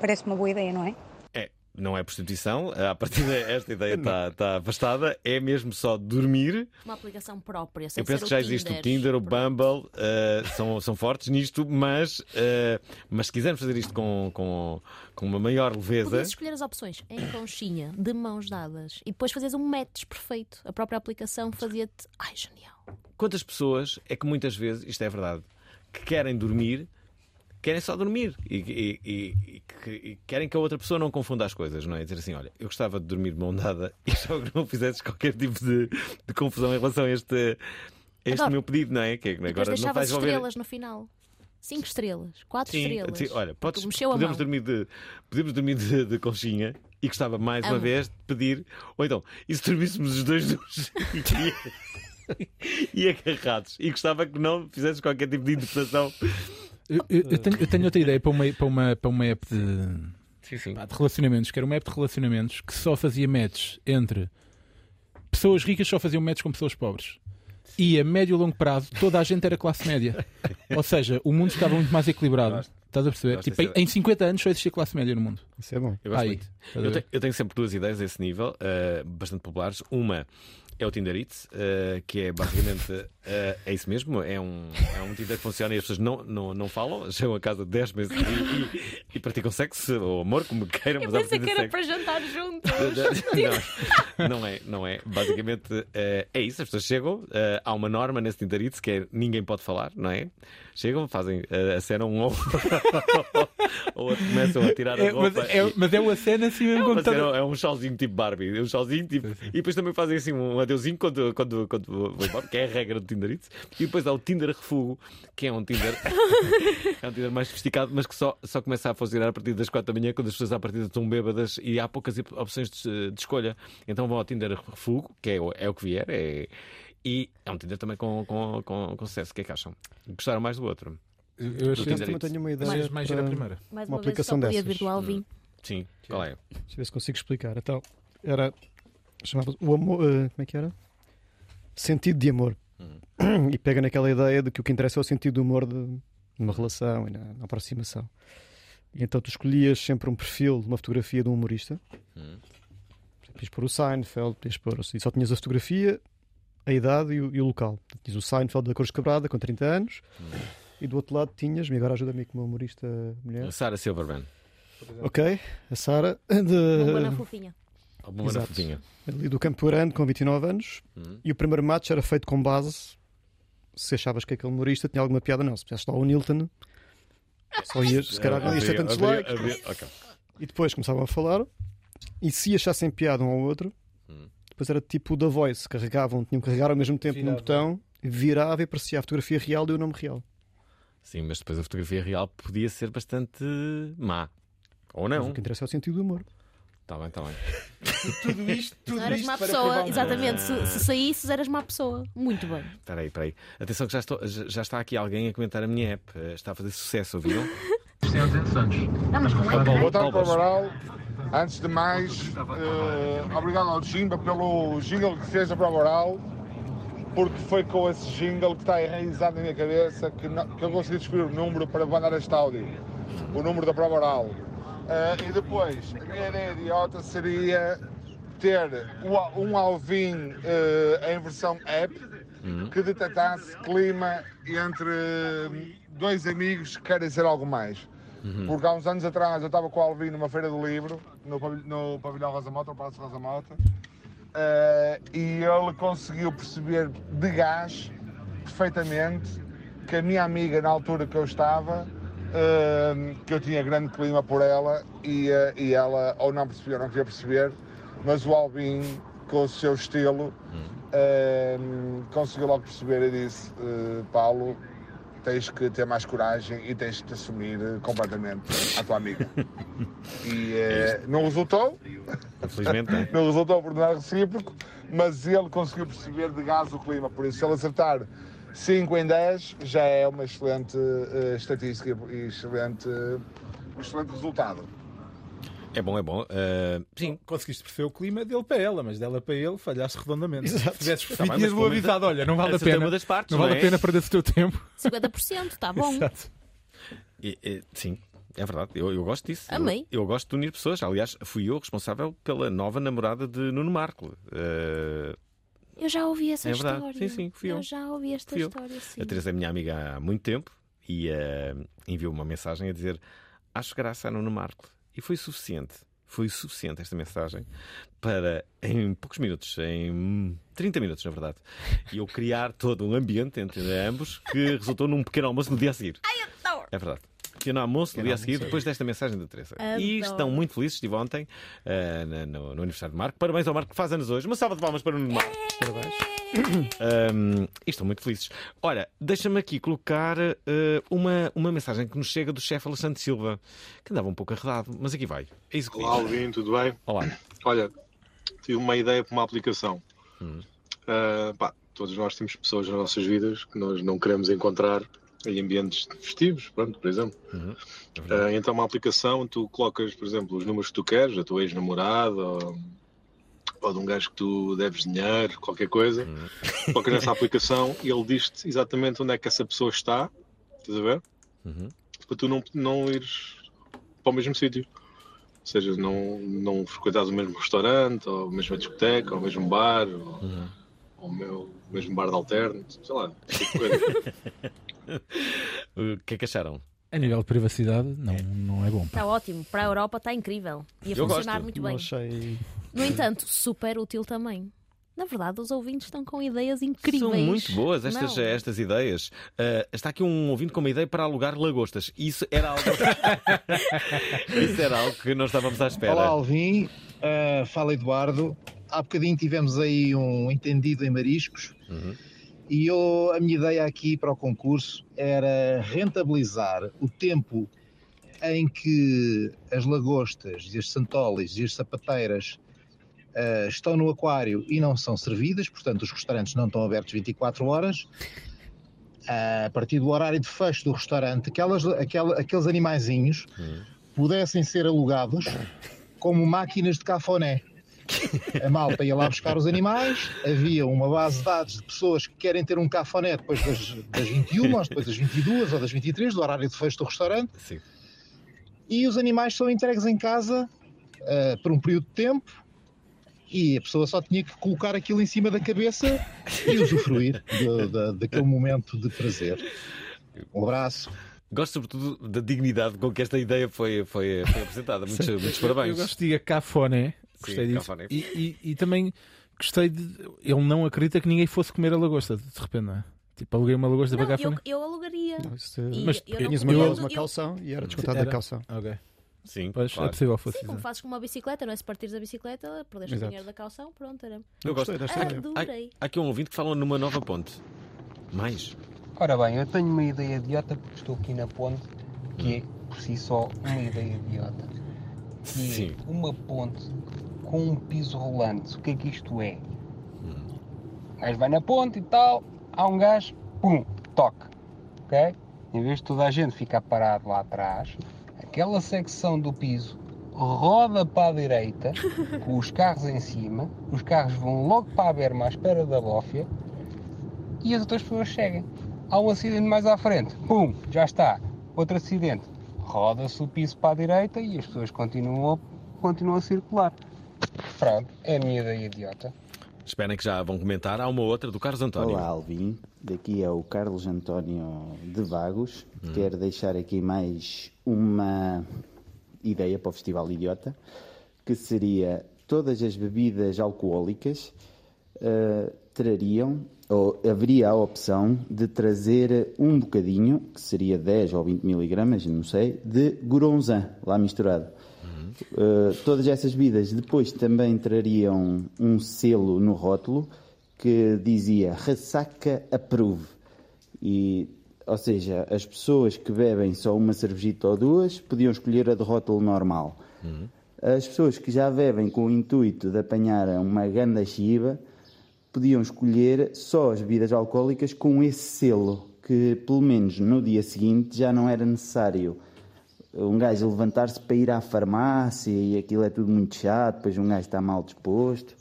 Parece uma boa ideia, não é? Não é prostituição. A partir desta ideia está está afastada. É mesmo só dormir. Uma aplicação própria. sem Eu penso que já existe o Tinder. O Bumble, eh, são, são fortes nisto, mas, eh, mas se quisermos fazer isto com, com, com uma maior leveza. Podias escolher as opções em conchinha, de mãos dadas, e depois fazias um match perfeito. A própria aplicação fazia-te. Ai, genial. Quantas pessoas é que muitas vezes, isto é verdade, que querem dormir, querem só dormir e, e- e- e que- querem que a outra pessoa não confunda as coisas, não é? Dizer assim: olha, eu gostava de dormir de mão dada e só que não fizesses qualquer tipo de, de confusão em relação a este, a este Adoro. meu pedido, não é? Que é depois agora não vais envolver. estrelas no final. Cinco estrelas, quatro Sim, estrelas. sim, olha, podes, podemos, dormir de, podemos dormir de, de conchinha e gostava mais uma Amo. vez de pedir, ou então, e se dormíssemos os dois nus e, e agarrados e gostava que não fizesses qualquer tipo de interpretação. Eu, tenho, eu tenho outra ideia para uma, para uma, para uma app de, pá, de relacionamentos, que era uma app de relacionamentos que só fazia matches entre pessoas ricas só faziam matches com pessoas pobres. E a médio e longo prazo toda a gente era classe média. Ou seja, o mundo estava muito mais equilibrado. Estás a perceber? Gosto Tipo, em, em 50 anos só existia classe média no mundo. Isso é bom. Eu gosto Aí, muito. Eu eu tenho sempre duas ideias a esse nível, eh, bastante populares. Uma é o Tinder Eats, eh, que é basicamente eh, é isso mesmo, é um, é um Tinder que funciona e as pessoas não, não, não falam, chegam a casa 10 meses e, e, e praticam sexo ou amor, como queiram, Eu mas pensei que era sexo. para jantar juntos. não, não é, não é. Basicamente eh, é isso, as pessoas chegam, há uma norma nesse Tinder Eats que é ninguém pode falar, não é? Chegam, fazem a cena um ou ou outro começam a tirar a É, mas, roupa. é, e- mas é uma cena assim mesmo mas está- é, é um tipo Barbie, é um shawzinho tipo. E depois também fazem assim um adeuzinho quando, quando, quando vou embora, que é a regra do Tinder Eats. E depois há o Tinder Refugo, que é um Tinder, é um Tinder mais sofisticado, mas que só, só começa a funcionar a partir das 4 da manhã, quando as pessoas à partida estão bêbadas e há poucas op- opções de, de escolha. Então vão ao Tinder Refugo, que é, o- é o que vier, é, e é um Tinder também com, com, com, com sucesso. O que é que acham? Gostaram mais do outro? Eu achei- Tinder também tenho uma ideia. Mais- mais era a para primeira. Mais uma uma vez, aplicação dessas. virtual. Sim, qual é? Deixa eu ver se consigo explicar. Então, era. Chamava o amor. eh, como é que era? Sentido de amor. E pega naquela ideia de que o que interessa é o sentido do humor de numa relação e na, na aproximação. E então tu escolhias sempre um perfil de uma fotografia de um humorista. Podias pôr o Seinfeld, podias pôr. E só tinhas a fotografia, a idade e o, e o local. Tinhas o Seinfeld da Cores Quebrada, com 30 anos. E do outro lado tinhas, e agora ajuda-me como humorista mulher. Sarah Silverman. Ok, a Sara de... Na fofinha. A bomba na Exato. fofinha. Ali do Campo Grande, com 29 anos. Hum. E o primeiro match era feito com base se achavas que aquele humorista tinha alguma piada, não. Se puseste lá o Nilton, só ias, se calhar, não ias ter Havia- tantos likes. havia- ok. E depois começavam a falar. E se achassem piada um ao outro, Hum. depois era tipo da voice. Carregavam, tinham que carregar ao mesmo tempo num Virava. botão, virava e aparecia a fotografia real e o nome real. Sim, mas depois a fotografia real podia ser bastante má. Ou Mas não. o que interessa é o sentido do humor. Está bem, está bem. tudo isto, Se não eras má pessoa, exatamente. Se, se saísses, eras má pessoa. Muito bem. Espera aí, espera aí. Atenção que já, estou- já- já está aqui alguém a comentar a minha app. Eh, Está a fazer sucesso, ouviram? Não, mas com Boa tarde, Cabral. Antes de mais, eh, obrigado ao Jimba pelo jingle que fez a prova oral, porque foi com esse jingle que está enraizado na minha cabeça que, não- que eu consegui descobrir o número para mandar este áudio, o número da prova oral. Eh, e depois, a minha ideia idiota seria ter um Alvin eh, em versão app que detectasse clima entre dois amigos que querem ser algo mais. Porque há uns anos atrás eu estava com o Alvin numa feira do livro, no, no pavilhão Rosa Mota, no Palácio Rosa Mota, eh, e ele conseguiu perceber de gás perfeitamente que a minha amiga, na altura que eu estava, que eu tinha grande clima por ela, e, eh, e ela ou não percebia ou não queria perceber, mas o Alvin, com o seu estilo, eh, conseguiu logo perceber e disse: eh, Paulo, tens que ter mais coragem e tens que te assumir completamente à tua amiga. E eh, não resultou, Infelizmente, não. é? não resultou por nada recíproco, mas ele conseguiu perceber de gás o clima. Por isso, se ele acertar 5 em 10, já é uma excelente eh, estatística e excelente, um excelente resultado. É bom, é bom. Eh, sim. Conseguiste perceber o clima dele para ela, mas dela para ele falhaste redondamente. Exato. Se tivesses percebido, bem, tinhas o avisado: olha, não vale a pena. das partes, não vale não a é? pena perder o teu tempo. 50%, está bom. Exato. E- e- sim, é verdade. Eu, eu gosto disso. Amei. Eu, eu gosto de unir pessoas. Aliás, fui eu responsável pela nova namorada de Nuno Marco. Eh, Eu já ouvi essa É verdade. história. Sim, sim, fui eu. já ouvi esta fui eu. história, sim. A Teresa é minha amiga há muito tempo e eh, enviou uma mensagem a dizer: Acho graça a Nuno Marco. E foi suficiente. Foi suficiente esta mensagem para, em poucos minutos, em 30 minutos, na verdade, eu criar todo um ambiente entre ambos que resultou num pequeno almoço no dia a seguir. Ai, adoro! É verdade. Pequeno almoço no dia a seguir, depois desta mensagem da Teresa. E Adoro. estão muito felizes. Estive ontem na- no, no aniversário de Marco. Parabéns ao Marco que faz anos hoje. Uma salva de palmas para o Nuno Marco. Parabéns. Um, e estão muito felizes. Olha, deixa-me aqui colocar eh, uma, uma mensagem que nos chega do chefe Alexandre Silva, que andava um pouco arredado, mas aqui vai. É isso que Olá. Alvin, tudo bem? Olá. Olha, tive uma ideia para uma aplicação. Hum. Ah, pá, todos nós temos pessoas nas nossas vidas que nós não queremos encontrar em ambientes festivos, pronto, por exemplo. Uhum. Ah, então, uma aplicação, tu colocas, por exemplo, os números que tu queres, da tua ex-namorada ou, ou de um gajo que tu deves dinheiro, qualquer coisa. Colocas nessa aplicação e ele diz-te exatamente onde é que essa pessoa está, estás a ver? Uhum. Para tu não, não ires para o mesmo sítio. Ou seja, não, não frequentares o mesmo restaurante, ou a mesma discoteca, ou o mesmo bar, ou, ou o meu- o mesmo bar de alterno, sei lá, tipo coisa. O que é que acharam? A nível de privacidade, não, não é bom. Está ótimo. Para a Europa está incrível. Ia Eu funcionar gosto. muito Não bem. achei- No entanto, super útil também. Na verdade, os ouvintes estão com ideias incríveis. São muito boas estas, Não. estas ideias. Ah, está aqui um ouvinte com uma ideia para alugar lagostas. Isso era algo. Isso era algo que nós estávamos à espera. Olá, Alvin. Uh, fala, Eduardo. Há bocadinho tivemos aí um entendido em mariscos Uhum. E eu, a minha ideia aqui para o concurso era rentabilizar o tempo em que as lagostas e as santolis e as sapateiras uh, estão no aquário e não são servidas, portanto os restaurantes não estão abertos 24 horas. A partir do horário de fecho do restaurante, aquelas, aquela, aqueles animaizinhos pudessem ser alugados como máquinas de cafoné. A malta ia lá buscar os animais, havia uma base de dados de pessoas que querem ter um cafoné depois das, das 21, ou depois das 22 ou das 23, do horário de fecho do restaurante, Sim. e os animais são entregues em casa ah, por um período de tempo e a pessoa só tinha que colocar aquilo em cima da cabeça e usufruir de- de- daquele momento de prazer. Um abraço. Gosto sobretudo da dignidade com que esta ideia foi, foi, foi apresentada. Muitos, muitos parabéns. Eu gosto de cafoné, gostei Sim, disso. E, e- e também gostei de. Ele não acredita que ninguém fosse comer a lagosta, de repente, não é? Tipo, aluguei uma lagosta Não, para eu, eu alugaria. E Mas eu não tinhas uma eu- calção e era descontado Era? da calção. Ok. Sim, Pois, claro. é possível fosse. Sim, como fazes com uma bicicleta, não é? Se partires a bicicleta, perdeste o dinheiro da calção, pronto, era. Eu gosto. Adorei. Há, há aqui um ouvinte que fala numa nova ponte. Mais? Ora bem, eu tenho uma ideia idiota porque estou aqui na ponte, que é por si só uma ideia idiota. Que é uma ponte com um piso rolante. O que é que isto é? O gajo vai na ponte e tal, há um gajo, pum, toque. Ok? Em vez de toda a gente ficar parado lá atrás, aquela secção do piso roda para a direita, com os carros em cima, os carros vão logo para a berma à espera da bófia e as outras pessoas seguem. Há um acidente mais à frente, pum, já está. Outro acidente, roda-se o piso para a direita e as pessoas continuam continuam a circular. Pronto, é a minha ideia idiota. Esperem que já vão comentar. Há uma outra do Carlos António. Olá, Alvin. Daqui é o Carlos António de Vagos. Quero deixar aqui mais uma ideia para o Festival Idiota, que seria todas as bebidas alcoólicas eh, trariam, ou haveria a opção de trazer um bocadinho, que seria 10 ou 20 miligramas, não sei, de goronzan lá misturado. Uh, todas essas bebidas depois também trariam um selo no rótulo que dizia Ressaca Approve. E Ou seja, as pessoas que bebem só uma cervejita ou duas podiam escolher a de rótulo normal. As pessoas que já bebem com o intuito de apanhar uma ganda chiva podiam escolher só as bebidas alcoólicas com esse selo, que pelo menos no dia seguinte já não era necessário um gajo levantar-se para ir à farmácia e aquilo é tudo muito chato, depois um gajo está mal disposto.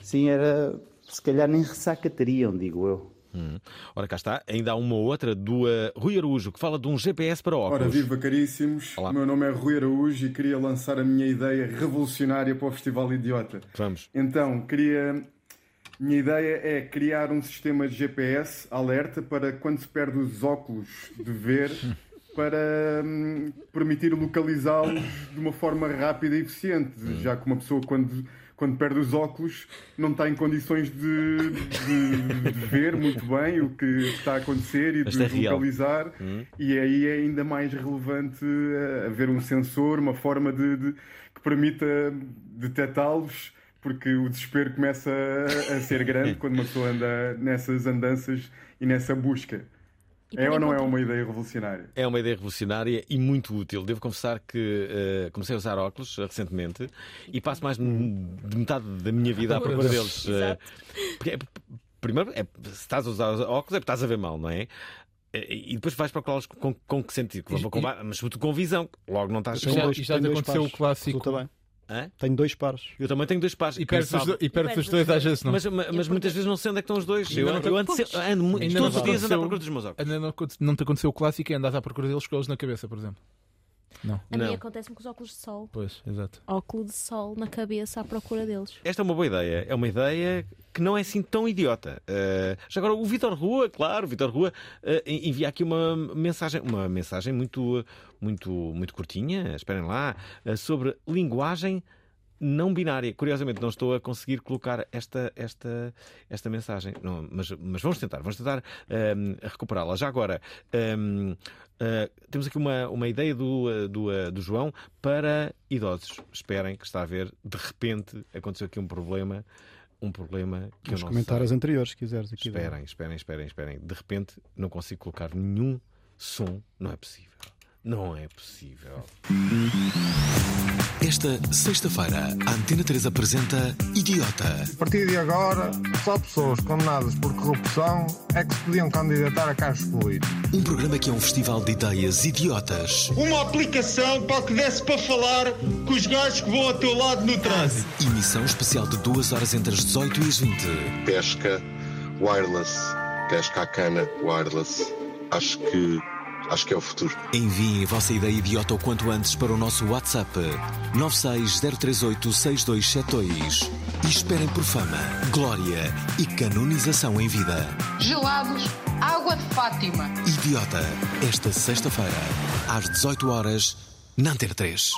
Sim, era. Se calhar nem ressaca teriam, digo eu. Hum. Ora, cá está. Ainda há uma outra do uh, Rui Arujo que fala de um GPS para óculos. Ora, viva caríssimos. O meu nome é Rui Araújo e queria lançar a minha ideia revolucionária para o Festival Idiota. Vamos. Então, queria. Minha ideia é criar um sistema de GPS alerta para quando se perde os óculos de ver, para hum, permitir localizá-los de uma forma rápida e eficiente, já que uma pessoa quando quando perde os óculos não está em condições de, de- de ver muito bem o que está a acontecer e Mas de é localizar Hum. e aí é ainda mais relevante eh, haver um sensor, uma forma de, de- que permita detectá-los porque o desespero começa a ser grande quando uma pessoa anda nessas andanças e nessa busca. E É ou não é uma ideia revolucionária? É uma ideia revolucionária e muito útil. Devo confessar que eh, comecei a usar óculos recentemente e passo mais de de metade da minha vida à procura deles. Porque é- primeiro, é, se estás a usar óculos é porque estás a ver mal, não é? E depois vais procurá-los com, com que sentido? Com, com, mas sobretudo com visão. Logo não estás E já- e já te aconteceu o clássico. Hã? Tenho dois pares. Eu também tenho dois pares. E perdes Quem os do- e perdes os dois às vezes, não? Mas, mas, mas muitas vezes não sei onde é que estão os dois. Ainda Eu, não eu ando, ando todos os dias ando à procura dos meus óculos. Ainda não, não te aconteceu o clássico e andas à procura deles com eles na cabeça, por exemplo. Não. A mim acontece-me com os óculos de sol. Pois, exato. Óculos de sol na cabeça à procura deles. Esta é uma boa ideia. É uma ideia que não é assim tão idiota. Uh, já agora, o Vitor Rua, claro, o Vitor Rua uh, envia aqui uma mensagem, uma mensagem muito, muito, muito curtinha, esperem lá, uh, sobre linguagem não binária. Curiosamente, não estou a conseguir colocar esta, esta, esta mensagem. Não, mas, mas vamos tentar, vamos tentar um, recuperá-la. Já agora, um, uh, temos aqui uma, uma ideia do, uh, do, uh, do João para idosos. Esperem que está a ver, de repente aconteceu aqui um problema. Um problema que Nos eu não comentários sei. anteriores, se quiseres. Aqui Esperem, esperem, esperem, esperem. De repente não consigo colocar nenhum som. Não é possível. Não é possível. Esta sexta-feira, a Antena 3 apresenta Idiota. A partir de agora, só pessoas condenadas por corrupção é que se podiam candidatar a cargos políticos. Um programa que é um festival de ideias idiotas. Uma aplicação para que desse para falar com os gajos que vão ao teu lado no trânsito. Emissão especial de duas horas entre as 18 e as 20. Pesca wireless, pesca à cana wireless. Acho que acho que é o futuro. Enviem a vossa ideia idiota o quanto antes para o nosso WhatsApp 960386272 e esperem por fama, glória e canonização em vida. Gelados, água de Fátima. Idiota, esta sexta-feira, às 18 horas, na Antena 3.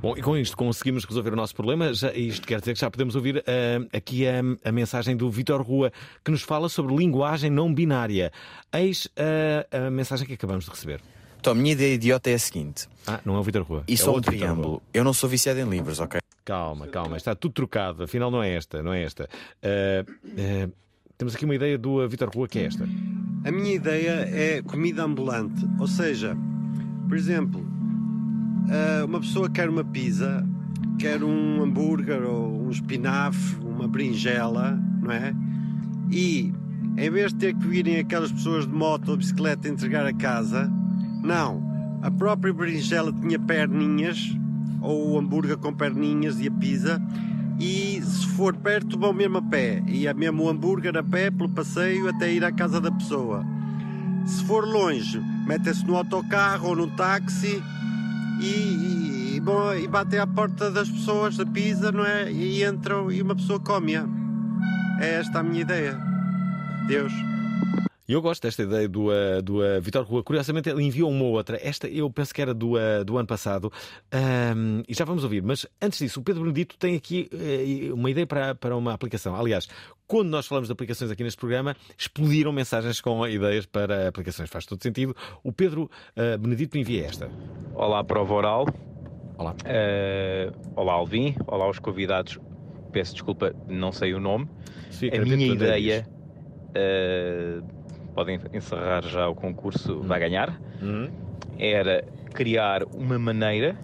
Bom, e com isto conseguimos resolver o nosso problema. Já, isto quer dizer que já podemos ouvir ah, aqui a, a mensagem do Vitor Rua, que nos fala sobre linguagem não binária. Eis ah, a mensagem que acabamos de receber. Então, a minha ideia idiota é a seguinte. Ah, não é o Vitor Rua. E é só um preâmbulo. Eu não sou viciado em livros, ok? Calma, calma, está tudo trocado. Afinal, não é esta, não é esta. Ah, temos aqui uma ideia do Vitor Rua que é esta. A minha ideia é comida ambulante. Ou seja, por exemplo, ah, uma pessoa quer uma pizza, quer um hambúrguer ou um espinafre, uma berinjela, não é? E em vez de ter que virem aquelas pessoas de moto ou bicicleta entregar a casa, não. A própria berinjela tinha perninhas, ou o hambúrguer com perninhas e a pizza, e se for perto vão mesmo a pé. E é mesmo o hambúrguer a pé pelo passeio até ir à casa da pessoa. Se for longe, metem-se no autocarro ou no táxi e, e, bom, e batem à porta das pessoas da pizza, não é? E entram e uma pessoa come-a. É esta a minha ideia. Deus. E eu gosto desta ideia do, uh, do uh, Vitor Rua. Curiosamente, ele enviou uma outra. Esta eu penso que era do, uh, do ano passado. Ahm, e já vamos ouvir. Mas antes disso, o Pedro Benedito tem aqui eh, uma ideia para, para uma aplicação. Aliás, quando nós falamos de aplicações aqui neste programa, explodiram mensagens com ideias para aplicações. Faz todo sentido. O Pedro Benedito envia esta. Olá, prova oral. Olá. Eh, olá, Alvin. Olá aos convidados. Peço desculpa, não sei o nome. Sim, a minha ideia eh, podem encerrar já o concurso, vai ganhar, era criar uma maneira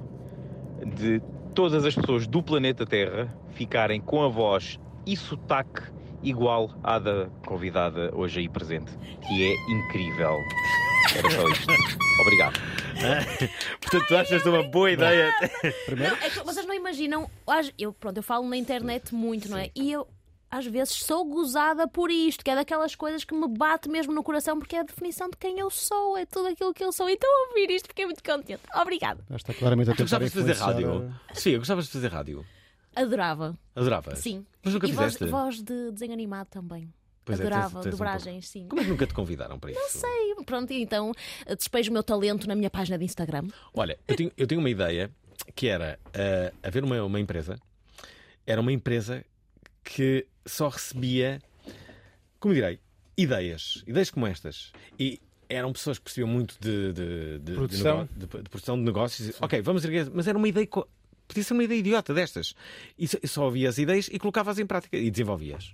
de todas as pessoas do planeta Terra ficarem com a voz e sotaque igual à da convidada hoje aí presente, que é incrível. Era só isto. Obrigado. Portanto, tu achas uma boa ideia? Não, é que vocês não imaginam. Eu, pronto, eu falo na internet muito, não é? E eu, às vezes, sou gozada por isto, que é daquelas coisas que me bate mesmo no coração, porque é a definição de quem eu sou, é tudo aquilo que eu sou. Então, ouvir isto, fiquei muito contente. Obrigada. Já está claramente a tentar gostavas de fazer rádio? Sim, eu gostavas de fazer rádio. Adorava. Adoravas? Sim. Mas nunca e voz, fizeste? voz de desenho animado também. Pois é, Adorava, tens- tens um dobragens, sim. Como é que nunca te convidaram para isso? Não sei, pronto, então eh, despejo o meu talento na minha página de Instagram. Olha, eu tenho, eu tenho uma ideia que era ah, haver uma, uma empresa, era uma empresa que só recebia, como direi, ideias, ideias como estas. E eram pessoas que percebiam muito de, de, de, Produção. de, de- de produção de negócios. Ok, vamos erguer, mas era uma ideia. co- Podia ser uma ideia idiota destas. E só, só ouvia as ideias e colocavas em prática e desenvolvias.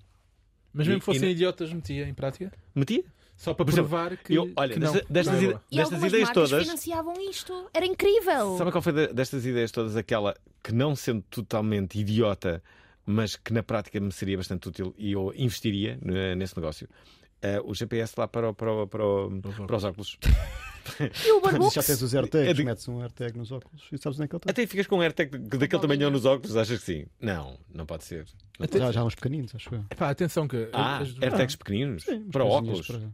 Mas mesmo E- que fossem e- idiotas, metia em prática? Metia? Só para exemplo, provar que, eu- olha, que não. desta- destas Não é. E Destas ideias todas- financiavam isto. Era incrível. Sabe qual foi de- destas ideias todas aquela que, não sendo totalmente idiota, mas que na prática me seria bastante útil e eu investiria né, nesse negócio? Eh, o GPS lá para, o- para, o- para, o- para os óculos. E o Mas já tens os AirTags, É de- metes um AirTag nos óculos e sabes onde é que ele está. Até ficas com um AirTag daquele tamanho nos óculos, achas que sim? Não, não pode ser. Não Até- pode já, há uns pequeninos, acho eu. Pá, atenção que. Ah, as- AirTags pequeninos? para coisinhas óculos? para-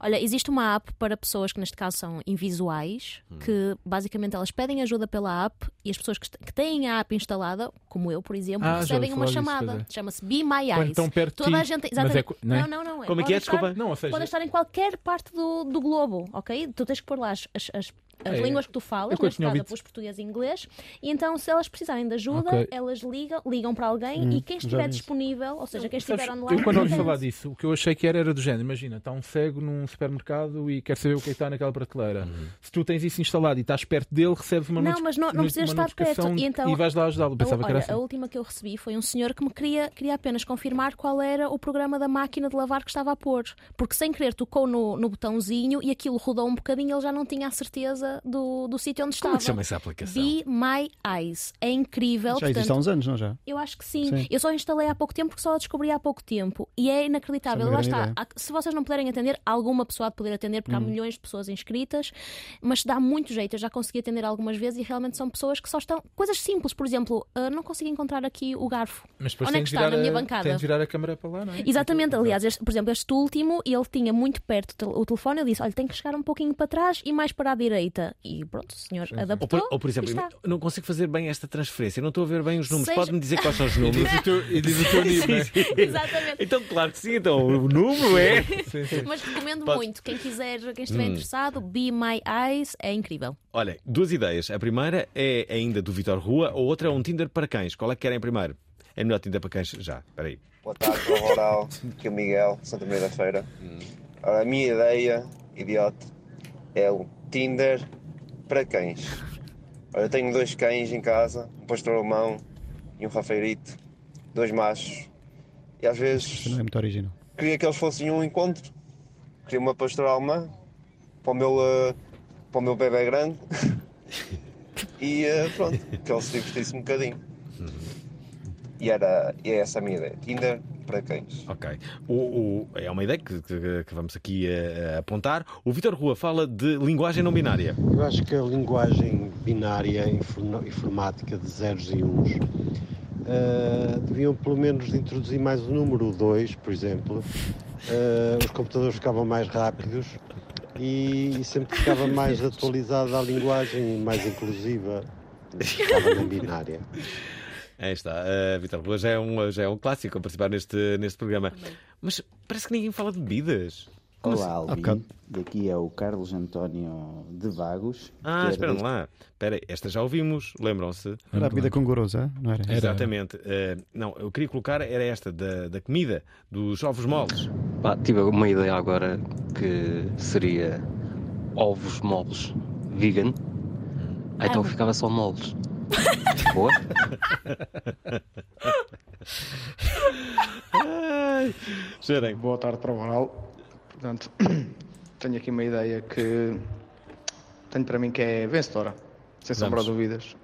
Olha, existe uma app para pessoas que neste caso são invisuais, Hum. que basicamente elas pedem ajuda pela app e as pessoas que, que têm a app instalada, como eu, por exemplo, Ah, recebem uma chamada. Chama-se Be My Eyes. estão perto de Toda a gente. Exatamente. é não é? não, não, não. é. Como é que é? estar- Desculpa. Não, ou seja- Podem estar em qualquer parte do, do globo, ok? Tu tens que pôr lá as, as, as- É. línguas que tu falas, neste caso pus português e inglês, e então se elas precisarem de ajuda, Ok. elas ligam, ligam para alguém Hum, e quem estiver disponível, ou seja, quem Sabes, estiver online. eu quando ouvi falar disso, o que eu achei que era era do género. Imagina, está um cego num supermercado e quer saber o que é está naquela prateleira. Se tu tens isso instalado e estás perto dele, recebes uma Não, noti- mas não, não precisas estar perto. notificação E, então, vais lá ajudá-lo. Pensava a, que era olha, assim. a última que eu recebi foi um senhor que me queria, queria apenas confirmar qual era o programa da máquina de lavar que estava a pôr. Porque sem querer tocou no, no botãozinho e aquilo rodou um bocadinho e ele já não tinha a certeza do, do sítio onde estava. Como é que chama essa aplicação? Be My Eyes. É incrível. Já existe há portanto, uns anos, não já? eu acho que sim. Sim. Eu só instalei há pouco tempo porque só a descobri há pouco tempo. E é inacreditável. É Lá está. ideia. Há- Se vocês não puderem atender, alguma pessoa há de poder atender porque há Hum. milhões de pessoas inscritas. Mas dá muito jeito. Eu já consegui atender algumas vezes e realmente são pessoas que só estão. Coisas simples, por exemplo, ah, não consigo encontrar aqui o garfo. Mas depois Onde é tem que de está? virar Na minha a- bancada. Tem de virar a câmera para lá, não é? Exatamente, aliás, este- por exemplo, este último, ele tinha muito perto o telefone, eu disse: olha, tem que chegar um pouquinho para trás e mais para a direita. E pronto, o senhor Ou adaptou. por, ou, por exemplo, não consigo fazer bem esta transferência, não estou a ver bem os números. Seja- Pode-me dizer quais são os números? e diz o teu Sim, nível, sim. Exatamente. Então, claro que sim, então o número é. Mas recomendo Pode- muito. Quem quiser, quem estiver Hum. interessado, Be My Eyes é incrível. Olha, duas ideias. A primeira é ainda do Vitor Rua, a outra é um Tinder para cães. Qual é que querem primeiro? É melhor Tinder para cães já. Espera aí. Boa tarde, Oral. Aqui é o Miguel, Santa Maria da Feira. Ora, a minha ideia, idiota, é o Tinder para cães. Eu tenho dois cães em casa, um pastor alemão e um rafeirito, dois machos. E às vezes não é muito original. queria que eles fossem um encontro. Queria uma pastora alemã para o meu, eh, para o meu bebê grande. e eh, pronto, que ele se divertisse um bocadinho. E era e é essa a minha ideia. Tinder para cães. Ok. O, o- é uma ideia que, que- que vamos aqui eh, apontar. O Vitor Rua fala de linguagem não binária. Eu acho que a linguagem binária informática de zeros e uns eh, deviam pelo menos introduzir mais o número 2, por exemplo. Eh, os computadores ficavam mais rápidos e, e sempre ficava mais atualizada a linguagem, mais inclusiva. Ficava na binária. Aí está. Uh, Vitor Rua já é, um, já é um clássico a participar neste, neste programa. Mas parece que ninguém fala de bebidas. Como Olá, assim? Bocado. Daqui é o Carlos António de Vagos. Ah, é espera deste- lá. Espera aí, esta já ouvimos, lembram-se? Era a bebida com gorosa, não era? Exatamente. Uh, não, eu queria colocar era esta, da, da comida, dos ovos moles. Pá, tive uma ideia agora que seria ovos moles vegan. Ah, então ficava só moles. Boa? Cheirem. Boa tarde para o Oral. Portanto, tenho aqui uma ideia que tenho para mim que é vencedora, sem sombra de dúvidas.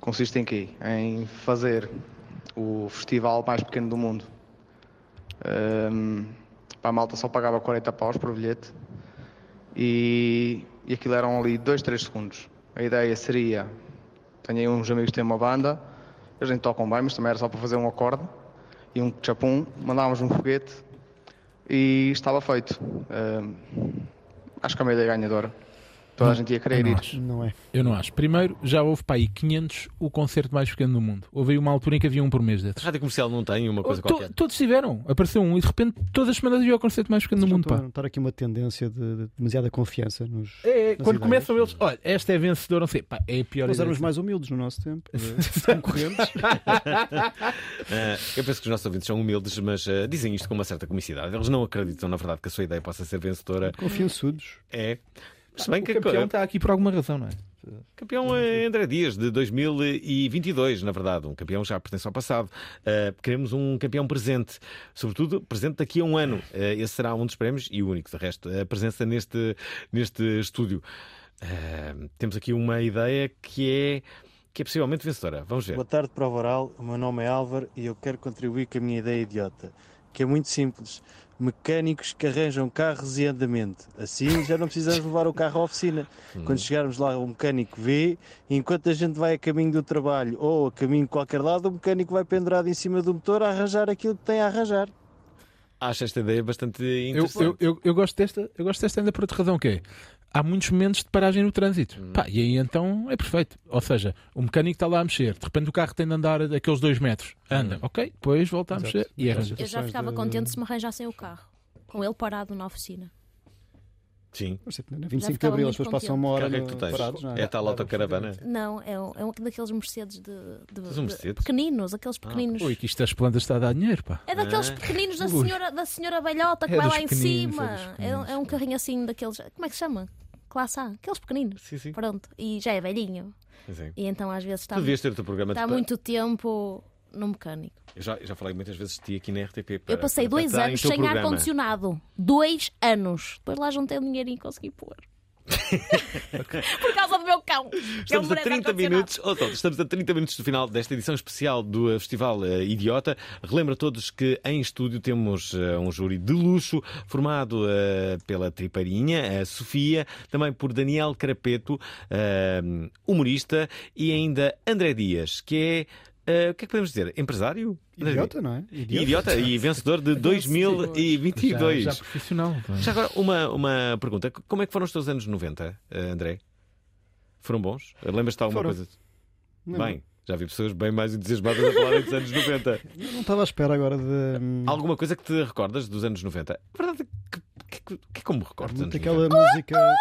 Consiste em quê? Em fazer o festival mais pequeno do mundo. Ahm, para a malta só pagava 40 paus por bilhete e, e aquilo eram ali 2, 3 segundos. A ideia seria, tenho aí uns amigos que têm uma banda, eles nem tocam bem, mas também era só para fazer um acorde e um chapum, mandávamos um foguete e estava feito. Ahm, acho que é uma ideia ganhadora. Toda a gente ia querer eu não ir. acho. Não é. Eu não acho. Primeiro, já houve para aí 500 o concerto mais pequeno do mundo. Houve aí uma altura em que havia um por mês desses. A rádio comercial não tem uma coisa To- qualquer. Todos tiveram. Apareceu um e de repente todas as semanas havia o concerto mais pequeno do mundo. Estou Pá. a notar aqui uma tendência de, de demasiada confiança nos. É, nas quando ideias. começam eles, olha, esta é vencedora, não sei, pá, é a pior Nós éramos mais humildes no nosso tempo. eh, concorrentes. Ah, eu penso que os nossos ouvintes são humildes, mas ah, dizem isto com uma certa comicidade. Eles não acreditam, na verdade, que a sua ideia possa ser vencedora. Confiançudos. É. Mas bem o que campeão está aqui por alguma razão, não é? Campeão é André Dias, de 2022, na verdade. Um campeão já pertence ao passado. Uh, queremos um campeão presente, sobretudo presente daqui a um ano. Uh, esse será um dos prémios e o único, de resto, a presença neste, neste estúdio. Uh, temos aqui uma ideia que é, que é possivelmente vencedora. Vamos ver. Boa tarde, Prova Oral. O meu nome é Álvaro e eu quero contribuir com a minha ideia idiota, que é muito simples. Mecânicos que arranjam carros e andamento. Assim já não precisamos levar o carro à oficina. Quando chegarmos lá, o mecânico vê, e enquanto a gente vai a caminho do trabalho ou a caminho de qualquer lado, o mecânico vai pendurado em cima do motor a arranjar aquilo que tem a arranjar. Acho esta ideia bastante Eu, interessante. eu, eu, eu gosto desta, eu gosto desta ainda por outra razão, que é há muitos momentos de paragem no trânsito. Hum. Pá, e aí então é perfeito. Ou seja, o mecânico está lá a mexer, de repente o carro tem de andar aqueles dois metros. Anda, ok, depois volta a Exato. mexer e arranja. Eu já ficava contente se me arranjassem o carro, com ele parado na oficina. Sim. Na Já 25 de ficava Abril as pessoas passam uma hora Que carro é que tu tens? parados, não é? É a tal autocaravana? Não, é um, é um daqueles Mercedes de, de- Tens um de- Mercedes? pequeninos, aqueles Ah, pequeninos. Ui, que isto das plantas está a dar dinheiro, pá. É daqueles Ah. pequeninos da senhora, da senhora velhota que É vai lá em cima. é É, é um carrinho assim daqueles. Como é que se chama? A. Aqueles pequeninos. Sim, sim. Pronto. E já é velhinho. Sim. E então às vezes está. Devias ter o teu programa de Está pa- muito tempo no mecânico. Eu já, já falei muitas vezes de ti aqui na RTP. Eu para- passei para dois anos sem ar-condicionado. Dois anos. Depois lá juntei o dinheiro e consegui pôr. Por causa do meu cão. que Estamos a merece 30 ar-condicionado. minutos, Tom, estamos a 30 minutos do final desta edição especial do Festival eh, Idiota. Relembro a todos que em estúdio temos eh, um júri de luxo formado eh, pela Tripeirinha, a Sofia, também por Daniel Carapeto, eh, humorista, e ainda André Dias, que é. eh, o que é que podemos dizer? Empresário? Idiota, não é? Idiota. Idiota e vencedor de 2022. Já- já profissional. Já agora, uma, uma pergunta. Como é que foram os teus anos 90, eh, André? Foram bons? Lembras-te de alguma Foram. coisa? Lembro. Bem, já vi pessoas bem mais entusiasmadas a falar dos anos 90. Eu Não estava à espera agora de. hum, Alguma coisa que te recordas dos anos 90? A verdade é que, que, que, que é como me recordo dos anos Muito aquela 90? música.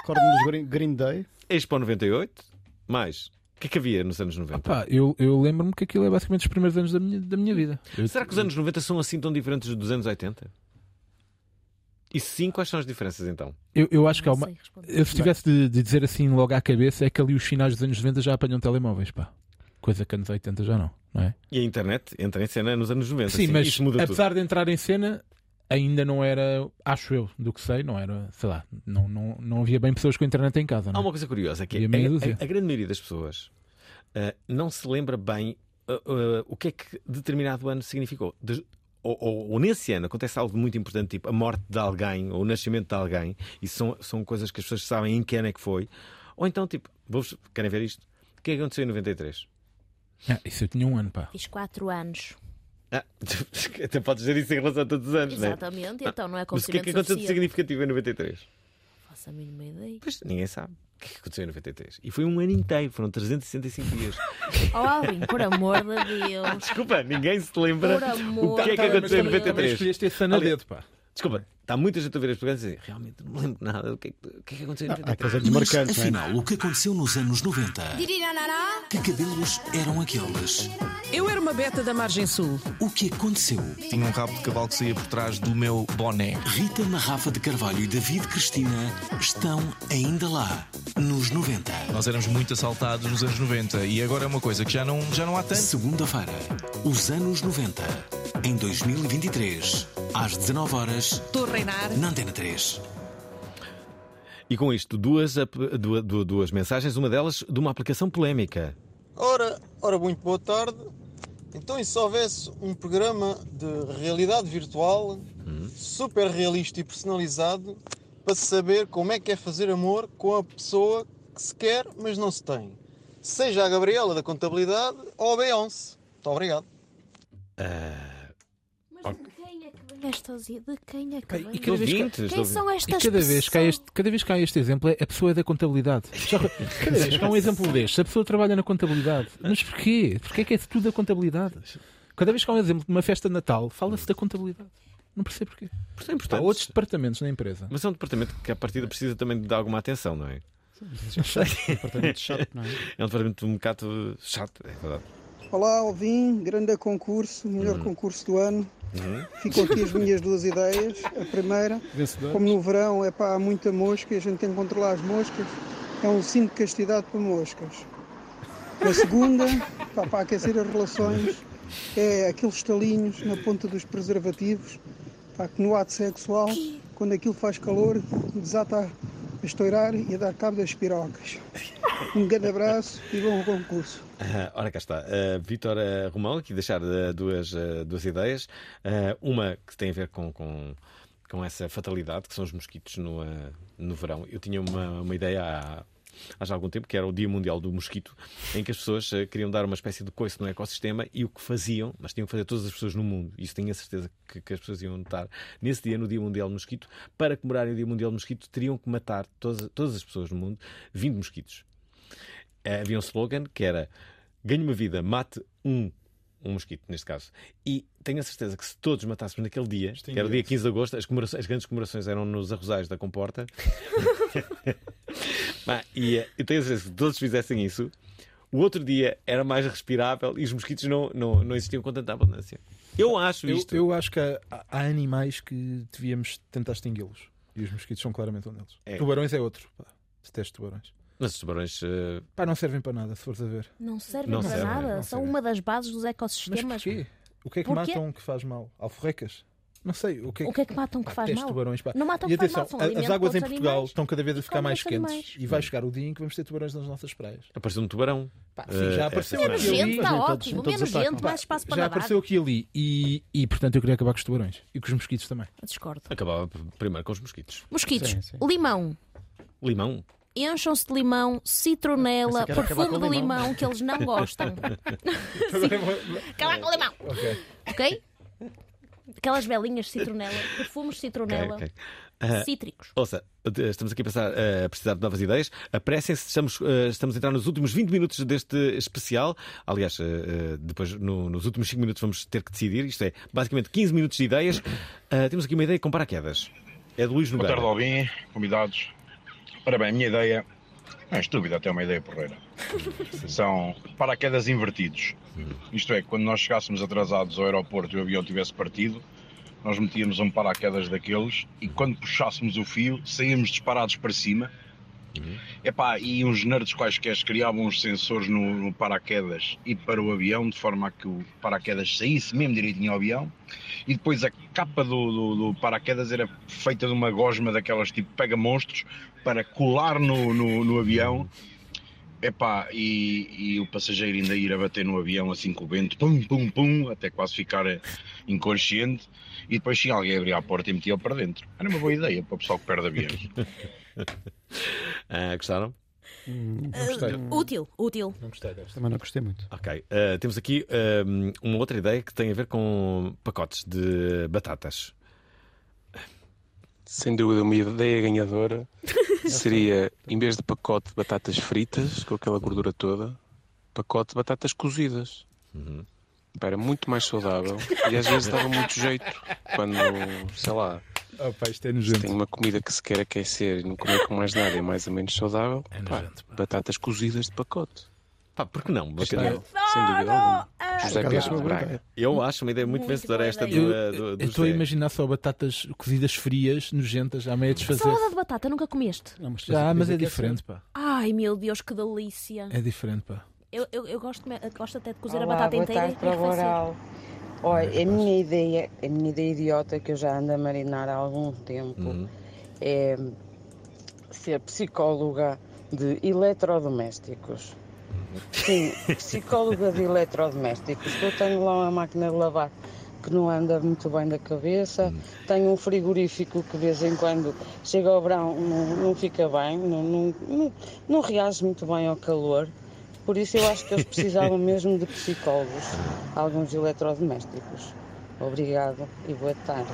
Recordo-me dos Green, Green Day. Expo 98? Mais? O que é que havia nos anos 90? Pá, eu, eu lembro-me que aquilo é basicamente os primeiros anos da minha, da minha vida. Será que os anos 90 são assim tão diferentes dos anos 80? E se sim, quais são as diferenças então? Eu, eu acho que há uma. Eu, se tivesse de, de dizer assim logo à cabeça, é que ali os finais dos anos 90 já apanham telemóveis, pá. Coisa que anos 80 já não, não é? E a internet entra em cena nos anos 90. Sim, sim, mas isso muda tudo. apesar de entrar em cena, ainda não era, acho eu, do que sei, não era, sei lá, não, não, não havia bem pessoas com internet em casa. Há Não é? uma coisa curiosa que é meia a, a- a grande maioria das pessoas ah, não se lembra bem ah, ah, o que é que determinado ano significou. De- ou, ou- ou nesse ano acontece algo muito importante, tipo a morte de alguém ou o nascimento de alguém, e são, são coisas que as pessoas sabem em que ano é que foi. Ou então, tipo, vou querem ver isto? O que é que aconteceu em 93? Ah, isso eu tinha um ano, pá. Fiz 4 anos. Ah, até podes dizer isso em relação a todos os anos, não é? Exatamente, então não é Mas o que é que aconteceu de significativo em 93? Faço a mínima ideia. Pois, ninguém sabe. O que é que aconteceu em 93? E foi um ano inteiro, foram 365 dias. Oh, Alvin, por amor de Deus. Desculpa, ninguém se lembra o que é que aconteceu em Deus. 93. Escolheste esse ano a dedo, pá. Desculpa, está muita gente a ver este programa e dizer realmente não me lembro nada do que é que, o que, é que aconteceu em Há 93. aqueles anos marcantes, não é? Afinal, o que aconteceu nos anos 90? Que cabelos eram aqueles? Eu era uma beta da Margem Sul. O que aconteceu? Tinha um rabo de cavalo que saía por trás do meu boné. Rita Marrafa de Carvalho e David Cristina estão ainda lá, nos 90. Nós éramos muito assaltados nos anos 90 e agora é uma coisa que já não, já não há tanto. Segunda-feira, os anos 90. Em 2023, Às 19 horas, Estou a reinar. na Antena 3. E com isto, duas, ap- du- du- duas mensagens, uma delas de uma aplicação polémica. Ora, ora, muito boa tarde. Então, e se houvesse um programa de realidade virtual super realista e personalizado para saber como é que é fazer amor com a pessoa que se quer, mas não se tem? Seja a Gabriela da Contabilidade ou a Beyoncé. Muito obrigado. Mas estas de quem é que vem? E cada vez que- Quem são E estas cada vez, que há este, cada vez que há este exemplo, é a pessoa é da contabilidade. Já- cada vez que há um exemplo destes, a pessoa trabalha na contabilidade. Mas porquê? Porquê é que é tudo da contabilidade? Cada vez que há um exemplo de uma festa de Natal, fala-se da contabilidade. Não percebo porquê. Porque é importante. Há outros departamentos na empresa. Mas é um departamento que, a partida, precisa também de alguma atenção, não é? Já sei. Um departamento chato, não é? É um departamento um bocado chato, é verdade. Olá, Alvin, grande concurso, melhor Uhum. concurso do ano. Uhum. Ficam aqui as minhas duas ideias. A primeira, Vencedores. como no verão é pá, há muita mosca e a gente tem que controlar as moscas, é um cinto de castidade para moscas. A segunda, pá, para aquecer as relações, é aqueles estalinhos na ponta dos preservativos, pá, que no ato sexual, quando aquilo faz calor, desata a estourar e a dar cabo das pirocas. Um grande abraço e bom concurso. Ora cá está. Uh, Vítor uh, Romão, aqui deixar uh, duas, uh, duas ideias. Uma que tem a ver com, com, com essa fatalidade, que são os mosquitos no, no verão. Eu tinha uma, uma ideia há, há já algum tempo, que era o Dia Mundial do Mosquito, em que as pessoas uh, queriam dar uma espécie de coice no ecossistema e o que faziam, mas tinham que fazer todas as pessoas no mundo. Isso tenho a certeza que, que as pessoas iam notar. Nesse dia, no Dia Mundial do Mosquito, para comemorarem o Dia Mundial do Mosquito, teriam que matar todas, todas as pessoas no mundo 20 mosquitos. Havia um slogan que era ganhe uma vida, mate um, um mosquito, neste caso. E tenho a certeza que se todos matássemos naquele dia, que era o dia 15 de agosto, as, comemorações- as grandes comemorações eram nos arrozais da Comporta. Bah, e eh, eu tenho a certeza que se todos fizessem isso, o outro dia era mais respirável e os mosquitos não, não, não existiam com tanta abundância. Eu acho Eu, isto. eu acho que há, há animais que devíamos tentar extingui-los. E os mosquitos são claramente um deles. É. Tubarões é outro. Pá. Detesto tubarões. Mas os tubarões. eh, Pá, não servem para nada, se fores a ver. Não servem Não para servem, nada. São servem. uma das bases dos Mas ecossistemas. porquê? O que é que Porquê? matam que faz mal? Alforrecas? Não sei. O que é O que é que matam que Pá, faz mal? tubarões, pá. Não matam e que faz atenção, mal, as águas em Portugal animais. estão cada vez a ficar mais quentes. animais. E vai chegar o dia em que vamos ter tubarões nas nossas praias. Apareceu um tubarão. sim, já eh, apareceu aqui semana. ali. Está ótimo, menos gente, mais espaço para Já nadar. apareceu aqui e ali. E, e, portanto, eu queria acabar com os tubarões. E com os mosquitos também. Discordo. Acabava primeiro com os mosquitos. Mosquitos, Sim, sim. limão. Limão. Encham-se de limão, citronela, perfume de limão. limão que eles não gostam. Acabar com limão. Ok. Ok? Aquelas velinhas de citronela, perfumes de citronela, Ok, ok. Ah, cítricos. Ouça, estamos aqui a, pensar, eh, a precisar de novas ideias. Apressem-se, estamos, eh, estamos a entrar nos últimos 20 minutos deste especial. Aliás, eh, eh, depois no- nos últimos 5 minutos vamos ter que decidir. Isto é basicamente 15 minutos de ideias. Ah, temos aqui uma ideia com paraquedas. É de Luís Boa Nogueira. tarde, Alvin, convidados. Ora bem, a minha ideia é estúpida, até é uma ideia porreira. São paraquedas invertidos. Isto é, quando nós chegássemos atrasados ao aeroporto e o avião tivesse partido, nós metíamos um paraquedas daqueles e quando puxássemos o fio, saíamos disparados para cima. Epá, e uns nerds quaisquer criavam uns sensores no, no paraquedas e para o avião, de forma a que o paraquedas saísse mesmo direitinho ao avião. E depois a capa do, do, do paraquedas era feita de uma gosma daquelas tipo pega monstros para colar no, no, no avião. Epá, e, e o passageiro ainda ir a bater no avião assim com o vento, pum, pum, pum, até quase ficar eh, inconsciente. E depois tinha alguém abrir a porta e metia-o para dentro. Era uma boa ideia para o pessoal que perde aviões. Ah, gostaram? Uh, útil, útil. Não gostei desta. Também não gostei muito. Ok. Ah, temos aqui ah, uma outra ideia que tem a ver com pacotes de batatas. Sem dúvida, uma ideia ganhadora seria, em vez de pacote de batatas fritas, com aquela gordura toda, pacote de batatas cozidas. Pá, Era muito mais saudável e às vezes dava muito jeito quando, sei lá, Oh, pá, isto é se nojento. tem uma comida que se quer aquecer e não comer com mais nada é mais ou menos saudável, É pá, batatas cozidas de pacote. Pá, por que não? Bacana. dúvida, sem dúvida alguma. José boa Braga. ideia. Eu acho uma ideia muito, vencedora esta do, Eu- ah, do, eu do estou a imaginar só batatas cozidas frias, nojentas, à meia desfazer. Salada de batata, nunca comeste? Já, mas é diferente, pá. Ai meu Deus, que delícia. É diferente, pá. Eu, eu, eu gosto, me- gosto até de cozer Olá, a batata boa inteira tarde e. Oral. Olha, a minha ideia, a minha ideia idiota que eu já ando a marinar há algum tempo é ser psicóloga de eletrodomésticos. Sim, psicóloga de eletrodomésticos. Eu tenho lá uma máquina de lavar que não anda muito bem da cabeça, tenho um frigorífico que de vez em quando chega ao verão não, não fica bem, não, não, não, não reage muito bem ao calor. Por isso eu acho que eles precisavam mesmo de psicólogos, alguns eletrodomésticos. Obrigado e boa tarde.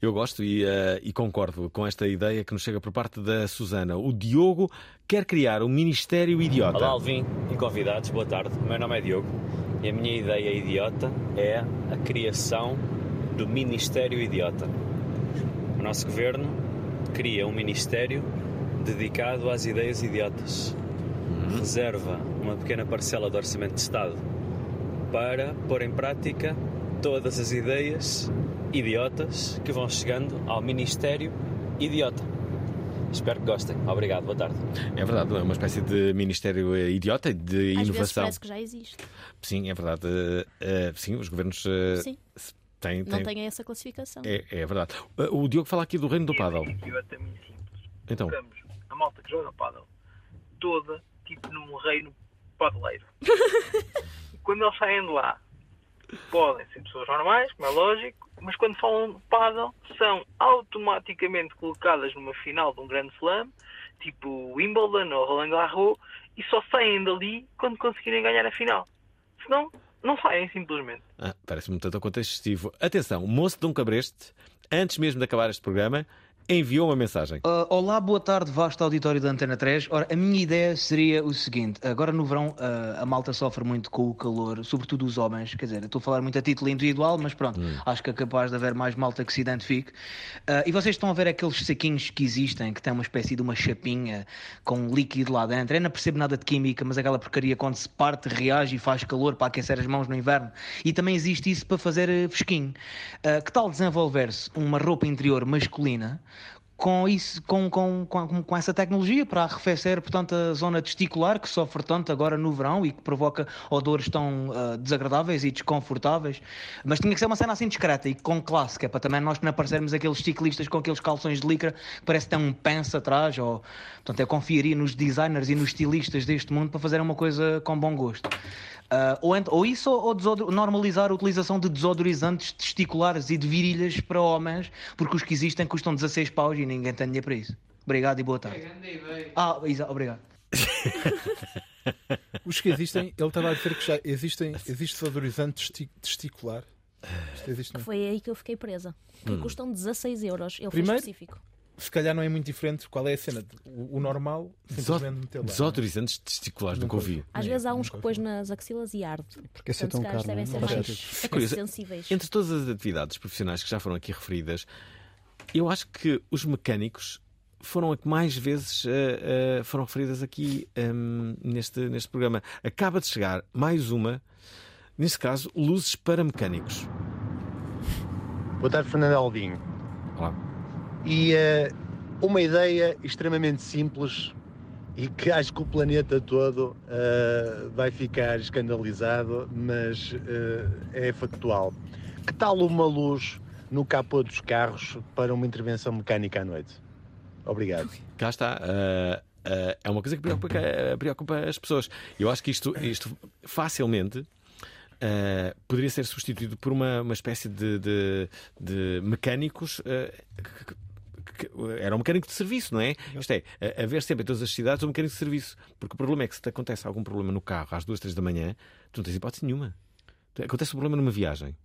Eu gosto e, eh, e concordo com esta ideia que nos chega por parte da Susana. O Diogo quer criar um Ministério Idiota. Olá, Alvin e convidados, boa tarde. O meu nome é Diogo e a minha ideia idiota é a criação do Ministério Idiota. O nosso governo cria um ministério dedicado às ideias idiotas. Reserva uma pequena parcela do orçamento de Estado para pôr em prática todas as ideias idiotas que vão chegando ao Ministério Idiota. Espero que gostem. Obrigado, boa tarde. É verdade, é uma espécie de Ministério eh, Idiota de Às vezes inovação. parece que já existe. Sim, é verdade. Eh, eh, sim, os governos eh, Sim. têm. Não têm- tem essa classificação. É, é verdade. O Diogo fala aqui do reino do Paddle. é muito simples. Então. Colocamos a malta que joga paddle toda tipo num reino padeleiro. e quando eles saem de lá, podem ser pessoas normais, como é lógico, mas quando falam de paddle, são automaticamente colocadas numa final de um grande slam, tipo Wimbledon ou Roland Garros, e só saem dali quando conseguirem ganhar a final. Senão, não saem simplesmente. Ah, Parece-me um tanto quanto excessivo. Atenção, o moço de um cabreste, antes mesmo de acabar este programa, enviou uma mensagem. Ah, olá, boa tarde, vasto auditório da Antena 3. Ora, a minha ideia seria o seguinte: agora no verão ah, a malta sofre muito com o calor, sobretudo os homens. Quer dizer, estou a falar muito a título individual, mas pronto, acho que é capaz de haver mais malta que se identifique. Ah, e vocês estão a ver aqueles saquinhos que existem, que têm uma espécie de uma chapinha com um líquido lá dentro. Eu não percebo nada de química, mas aquela porcaria quando se parte reage e faz calor para aquecer as mãos no inverno. E também existe isso para fazer eh, fresquinho. Que tal desenvolver-se uma roupa interior masculina? Com, isso, com, com, com, com essa tecnologia para arrefecer, portanto, a zona testicular que sofre tanto agora no verão e que provoca odores tão ah, desagradáveis e desconfortáveis. Mas tinha que ser uma cena assim discreta e com classe, que é para também nós não aparecermos aqueles ciclistas com aqueles calções de licra que parece tem um pence atrás. Ou, portanto, eu confiaria nos designers e nos estilistas deste mundo para fazer uma coisa com bom gosto. Ah, ou, ou isso, ou normalizar a utilização de desodorizantes testiculares e de virilhas para homens, porque os que existem custam 16 paus e ninguém tem dinheiro para isso. Obrigado e boa tarde. Ah, Isa, obrigado. Os que existem, ele estava a dizer que já existem, existe desodorizante testi- testicular. Isto existe, não é? Foi aí que eu fiquei presa. Que Hum. custam 16 euros. Ele foi Primeiro, específico. Se calhar não é muito diferente qual é a cena. O, o normal, simplesmente meter lá. Desodorizantes testiculares, nunca ouvi. Às vezes há uns que pões nas axilas e arde. Porque esse é Portanto, tão caro, devem é? ser Não mais. É curioso, sensíveis. entre todas as atividades profissionais que já foram aqui referidas, eu acho que os mecânicos foram a que mais vezes eh, eh, foram referidas aqui ehm, neste, neste programa. Acaba de chegar mais uma, neste caso, luzes para mecânicos. Boa tarde, Fernando Alvim. Olá. E eh, uma ideia extremamente simples e que acho que o planeta todo eh, vai ficar escandalizado, mas eh, é factual. Que tal uma luz no capô dos carros para uma intervenção mecânica à noite? Obrigado. Cá está. é uma coisa que preocupa, preocupa as pessoas. Eu acho que isto, isto facilmente. ah, poderia ser substituído por uma, uma espécie de, de, de mecânicos que- que- era um mecânico de serviço, não é? Isto é, a- haver sempre em todas as cidades um mecânico de serviço. Porque o problema é que se te acontece algum problema no carro às duas, três da manhã, tu não tens hipótese nenhuma. Acontece um problema numa viagem,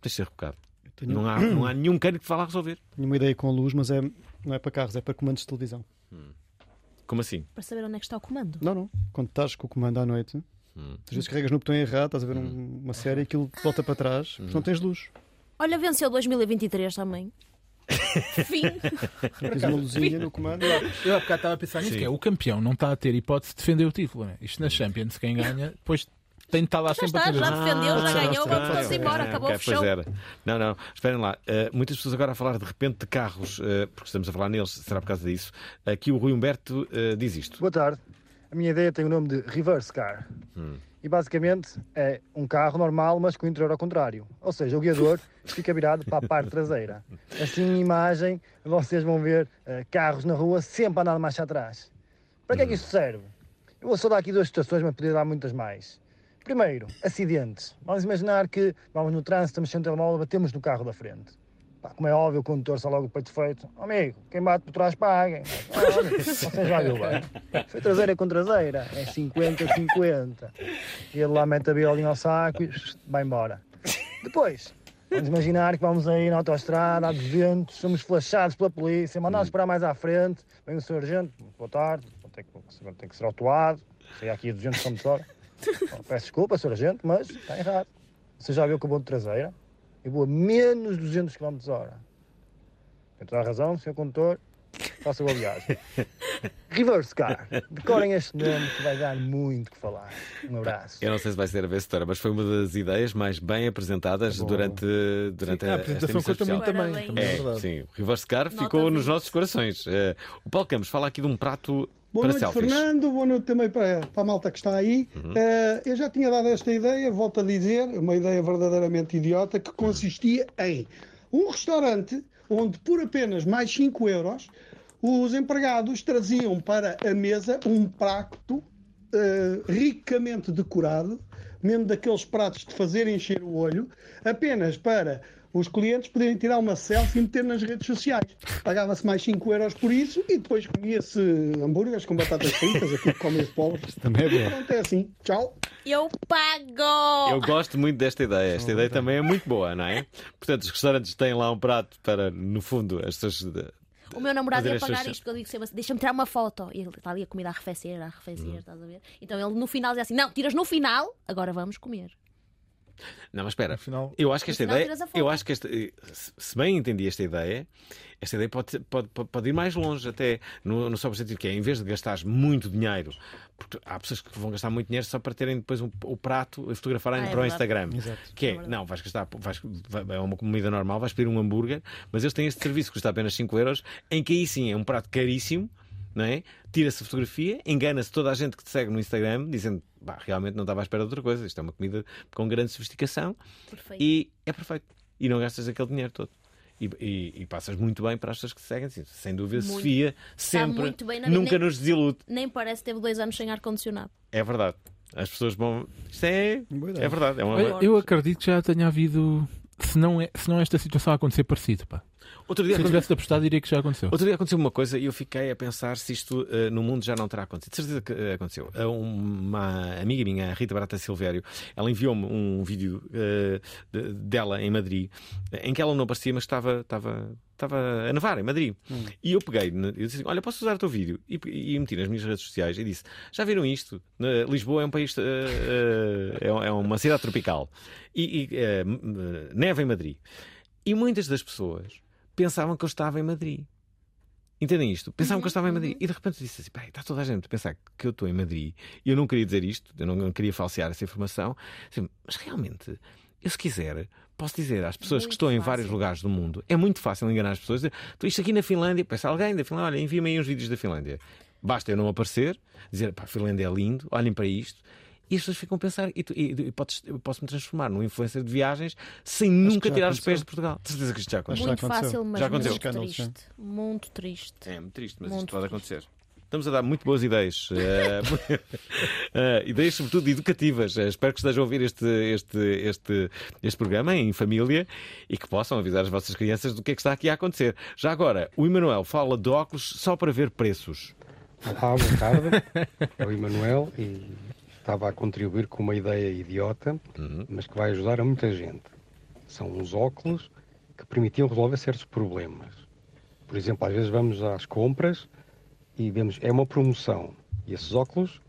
tens de ser rebocado. Tenho- Não, há, não há nenhum mecânico que vá lá resolver. Tenho uma ideia com luz, mas é, não é para carros, é para comandos de televisão. Como assim? Para saber onde é que está o comando. Não, não. Quando estás com o comando à noite, Hum. às vezes carregas no botão errado, estás a ver um- uma série e aquilo volta para trás, Hum. não tens luz. Olha, venceu 2023 também. Fim. Tens uma luzinha no comando. Eu há bocado estava a pensar nisso, que é o campeão não está a ter hipótese de defender o título. Né? Isto na Champions, quem ganha, depois tem de estar lá Já sempre está, a defender. já defendeu, já ganhou, vamos Ah, todos embora, acabou o show. era. Não, não, esperem lá. Uh, muitas pessoas agora a falar de repente de carros, uh, porque estamos a falar neles, será por causa disso. Aqui o Rui Humberto uh, diz isto. Boa tarde. A minha ideia tem o nome de Reverse Car. Hum. E basicamente é um carro normal, mas com o interior ao contrário. Ou seja, o guiador fica virado para a parte traseira. Assim, em imagem, vocês vão ver eh, carros na rua sempre a andar marcha atrás. Para que é que isto serve? Eu vou só dar aqui duas situações, mas podia dar muitas mais. Primeiro, acidentes. Vamos imaginar que vamos no trânsito, estamos sem telemóvel, batemos no carro da frente. Pá, como é óbvio, o condutor está logo o peito feito. Oh, amigo, quem bate por trás paga. Olha, Você já viu bem. Foi traseira com traseira. É 50-50. E ele lá mete a biolinha ao saco e vai embora. Depois, vamos imaginar que vamos aí na autoestrada, a 200, somos flashados pela polícia, mandados parar mais à frente. Vem o senhor agente, boa tarde, ter que, ter que ser autuado. Sei aqui a 200 km hora. Peço desculpa, senhor agente, mas está errado. Você já viu que eu vou de traseira? Eu vou a menos 200 km hora. Tem toda a razão, senhor condutor. Faça boa viagem. Reverse car. Decorem este nome que vai dar muito que falar. Um abraço. Eu não sei se vai ser a vencedora, mas foi uma das ideias mais bem apresentadas durante, durante Sim, a apresentação esta emissão conta muito também, também é É, sim, o Reverse Car ficou nos nossos corações. Eh, o Paulo Campos fala aqui de um prato Boa noite, selfies. Fernando. Boa noite também para, para a malta que está aí. Uhum. Eh, eu já tinha dado esta ideia, volto a dizer, uma ideia verdadeiramente idiota, que consistia em um restaurante onde, por apenas mais 5 euros, os empregados traziam para a mesa um prato eh, ricamente decorado, mesmo daqueles pratos de fazer encher o olho, apenas para os clientes poderem tirar uma selfie e meter nas redes sociais. Pagava-se mais 5 euros por isso e depois comia-se hambúrgueres com batatas fritas, aquilo que comem os pobres. Também é bom. Pronto, é assim. Tchau. Eu pago! Eu gosto muito desta ideia. Esta ideia também é muito boa, não é? Portanto, os restaurantes têm lá um prato para, no fundo, as pessoas. O meu namorado ia pagar isto, porque eu digo sempre assim, deixa-me tirar uma foto. E ele está ali a comida a arrefecer, a arrefecer, estás a ver? Então ele no final dizia assim: não, tiras no final, agora vamos comer. Não, mas espera. Eu acho que esta ideia. Eu acho que esta. eh, se- bem entendi esta ideia, esta ideia pode, pode, pode, pode ir mais longe, até no, no só sentido que é, em vez de gastares muito dinheiro, porque há pessoas que vão gastar muito dinheiro só para terem depois um- o prato e fotografarem Ah, é para o. Instagram. Exato. Que é, não, vais gastar, vais, vai- é uma comida normal, vais pedir um hambúrguer, mas eles têm este serviço que custa apenas 5 euros, em que aí sim é um prato caríssimo. Não é? Tira-se a fotografia, engana-se toda a gente que te segue no Instagram, dizendo "Bah, realmente não estava à espera de outra coisa. Isto é uma comida com grande sofisticação Perfeito. e é perfeito. E não gastas aquele dinheiro todo. E, e- e passas muito bem para as pessoas que te seguem. Assim, Sem dúvida, Muito. Sofia sempre muito bem na- nunca nem- nos desilude. Nem parece que teve dois anos sem ar-condicionado. É verdade. As pessoas vão. Isto é. É verdade. É uma... Eu acredito que já tenha havido. Se não, é, se não esta situação a acontecer parecido, pá. Outro dia se aconte- tivesse apostado, diria que já aconteceu. Outro dia aconteceu uma coisa e eu fiquei a pensar se isto eh, no mundo já não terá acontecido. De certeza que eh, aconteceu. Uma amiga minha, a Rita Barata Silvério, ela enviou-me um vídeo eh, de- dela em Madrid, em que ela não aparecia, mas estava, estava, estava a nevar em Madrid. E eu peguei, ne- eu disse assim, olha, posso usar o teu vídeo? E, e meti nas minhas redes sociais e disse, já viram isto? Na- Lisboa é um país, eh, eh, é é uma cidade tropical. E, e, em Madrid. E muitas das pessoas pensavam que eu estava em Madrid. Entendem isto? Pensavam que eu estava em Madrid. E de repente disse assim: "Pá, está toda a gente a pensar que eu estou em Madrid. E eu não queria dizer isto, eu não, não queria falsear essa informação. Assim, mas realmente, eu se quiser, posso dizer às pessoas que estão em vários lugares do mundo, é muito fácil enganar as pessoas. Estou isto aqui na Finlândia, pensa alguém da Finlândia, olha, envia-me aí uns vídeos da Finlândia. Basta eu não aparecer, dizer, pá, a Finlândia é lindo, olhem para isto. E as pessoas ficam a pensar, e, tu, e, e podes- eu posso me transformar num influencer de viagens sem nunca já tirar os aconteceu. pés de Portugal. De certeza que isto já aconteceu. Muito fácil, mas já aconteceu. muito triste. Muito triste. É muito triste, mas Muito isto pode acontecer. Estamos a dar muito boas ideias. eh, ideias, sobretudo, educativas. Eh, espero que estejam a ouvir este, este, este, este programa em família e que possam avisar as vossas crianças do que é que está aqui a acontecer. Já agora, o Emanuel fala de óculos só para ver preços. Olá, boa tarde. É o Emanuel e estava a contribuir com uma ideia idiota, mas que vai ajudar a muita gente. São uns óculos que permitiam resolver certos problemas. Por exemplo, às vezes vamos às compras e vemos, é uma promoção. E esses óculos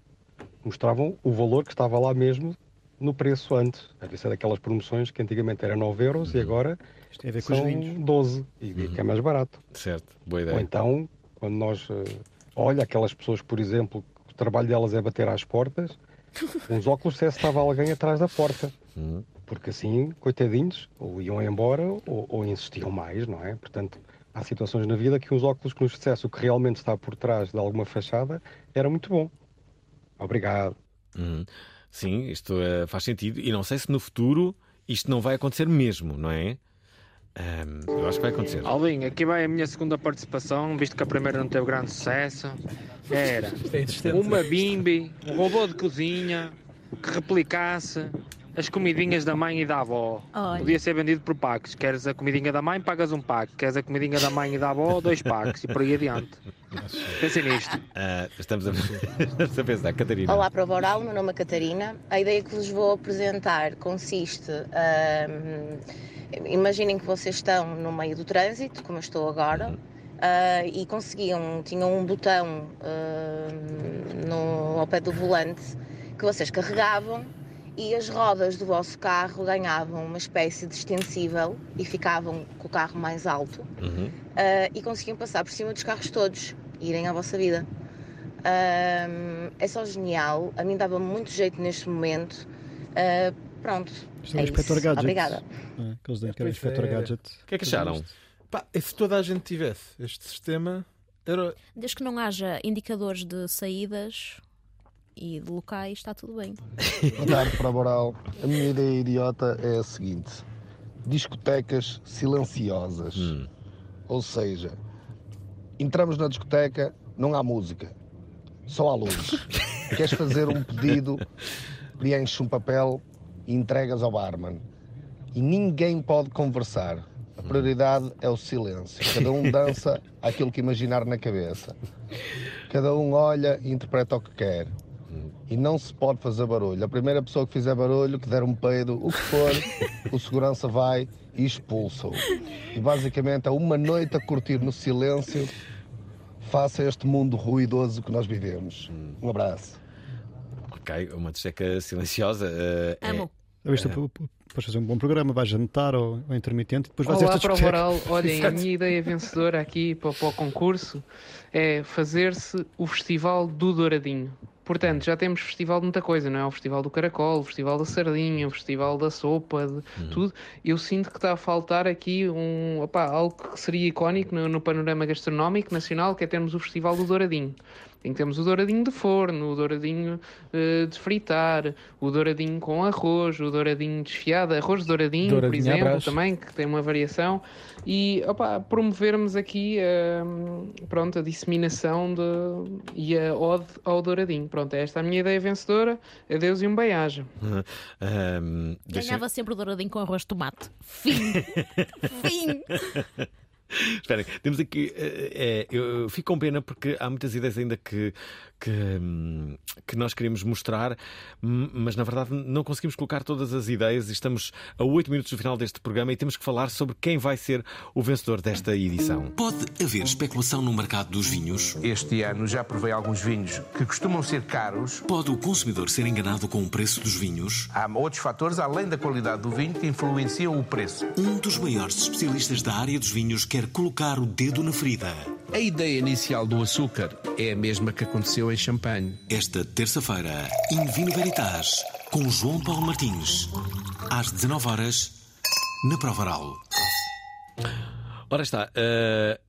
mostravam o valor que estava lá mesmo no preço antes. Vezes é daquelas promoções que antigamente era 9 euros e agora tem a ver com os são vinhos. 12 e que é mais barato. Certo, boa ideia. Ou então, quando nós. eh, olha, aquelas pessoas, por exemplo, que o trabalho delas é bater às portas, uns óculos se estava alguém atrás da porta. Porque assim, coitadinhos, ou iam embora ou, ou insistiam mais, não é? Portanto, há situações na vida que uns óculos que nos dissesse o que realmente está por trás de alguma fachada era muito bom. Obrigado. Uhum. Sim, isto eh, faz sentido. E não sei se no futuro isto não vai acontecer mesmo, não é? Ahm, eu acho que vai acontecer. Alvin, aqui vai a minha segunda participação, visto que a primeira não teve grande sucesso. Era uma bimbi, um robô de cozinha que replicasse as comidinhas da mãe e da avó. Olha. Podia ser vendido por packs. Queres a comidinha da mãe, pagas um pack. Queres a comidinha da mãe e da avó, dois packs. E por aí adiante. Pensem nisto. Ah, estamos, a... estamos a pensar, Catarina. Olá para o Boral, meu nome é Catarina. A ideia que vos vou apresentar consiste. ahm, imaginem que vocês estão no meio do trânsito, como eu estou agora, ah, e conseguiam, tinham um botão no, ao pé do volante que vocês carregavam e as rodas do vosso carro ganhavam uma espécie de extensível e ficavam com o carro mais alto ah, e conseguiam passar por cima dos carros todos e irem à vossa vida. Ahm, é só genial, a mim dava muito jeito neste momento. Ah, pronto, Isto é é Inspector isso. Gadget. Obrigada. É, aqueles dentes que era Inspector é. Gadget. O que é que acharam? Pá, e se toda a gente tivesse este sistema, era. Desde que não haja indicadores de saídas e de locais, está tudo bem. Boa tarde para a Boral. A minha ideia idiota é a seguinte: discotecas silenciosas. Ou seja, entramos na discoteca, não há música, só há luz. Queres fazer um pedido, preenches um papel e entregas ao barman. E ninguém pode conversar. A prioridade é o silêncio. Cada um dança aquilo que imaginar na cabeça. Cada um olha e interpreta o que quer. E não se pode fazer barulho. A primeira pessoa que fizer barulho, que der um peido, o que for, o segurança vai e expulsa-o. E basicamente é uma noite a curtir no silêncio, face a este mundo ruidoso que nós vivemos. Um abraço. Ok, uma discoteca silenciosa. eh, é- Amo. É. Depois fazer um bom programa, vais jantar ou, ou intermitente, depois vais a Olá esta o. Voral. Olhem, a minha ideia vencedora aqui para, para o concurso é fazer-se o Festival do Douradinho. Portanto, já temos festival de muita coisa, não é? O Festival do Caracol, o Festival da Sardinha, o Festival da Sopa, de tudo. Eu sinto que está a faltar aqui um, opá, algo que seria icónico no, no panorama gastronómico nacional, que é termos o Festival do Douradinho. Em que temos o douradinho de forno, o douradinho eh, de fritar, o douradinho com arroz, o douradinho desfiado, arroz de douradinho, por Douradinho à exemplo, também, que tem uma variação. E opá, promovermos aqui hum, pronto, a disseminação de, e a ode ao douradinho. Pronto, esta é a minha ideia vencedora. Adeus e um beijo. Deixa- Ganhava sempre o douradinho com arroz de tomate. Fim! Fim! Esperem, temos aqui. é, eu fico com pena porque há muitas ideias ainda que, que, que nós queremos mostrar, mas na verdade não conseguimos colocar todas as ideias e estamos a 8 minutos do final deste programa e temos que falar sobre quem vai ser o vencedor desta edição. Pode haver especulação no mercado dos vinhos? Este ano já provei alguns vinhos que costumam ser caros. Pode o consumidor ser enganado com o preço dos vinhos? Há outros fatores, além da qualidade do vinho, que influenciam o preço. Um dos maiores especialistas da área dos vinhos quer colocar o dedo na ferida. A ideia inicial do açúcar é a mesma que aconteceu em Champagne. Esta terça-feira, In Vino Veritas, com João Paulo Martins, às 19 horas na Provaral. Ora está, eh,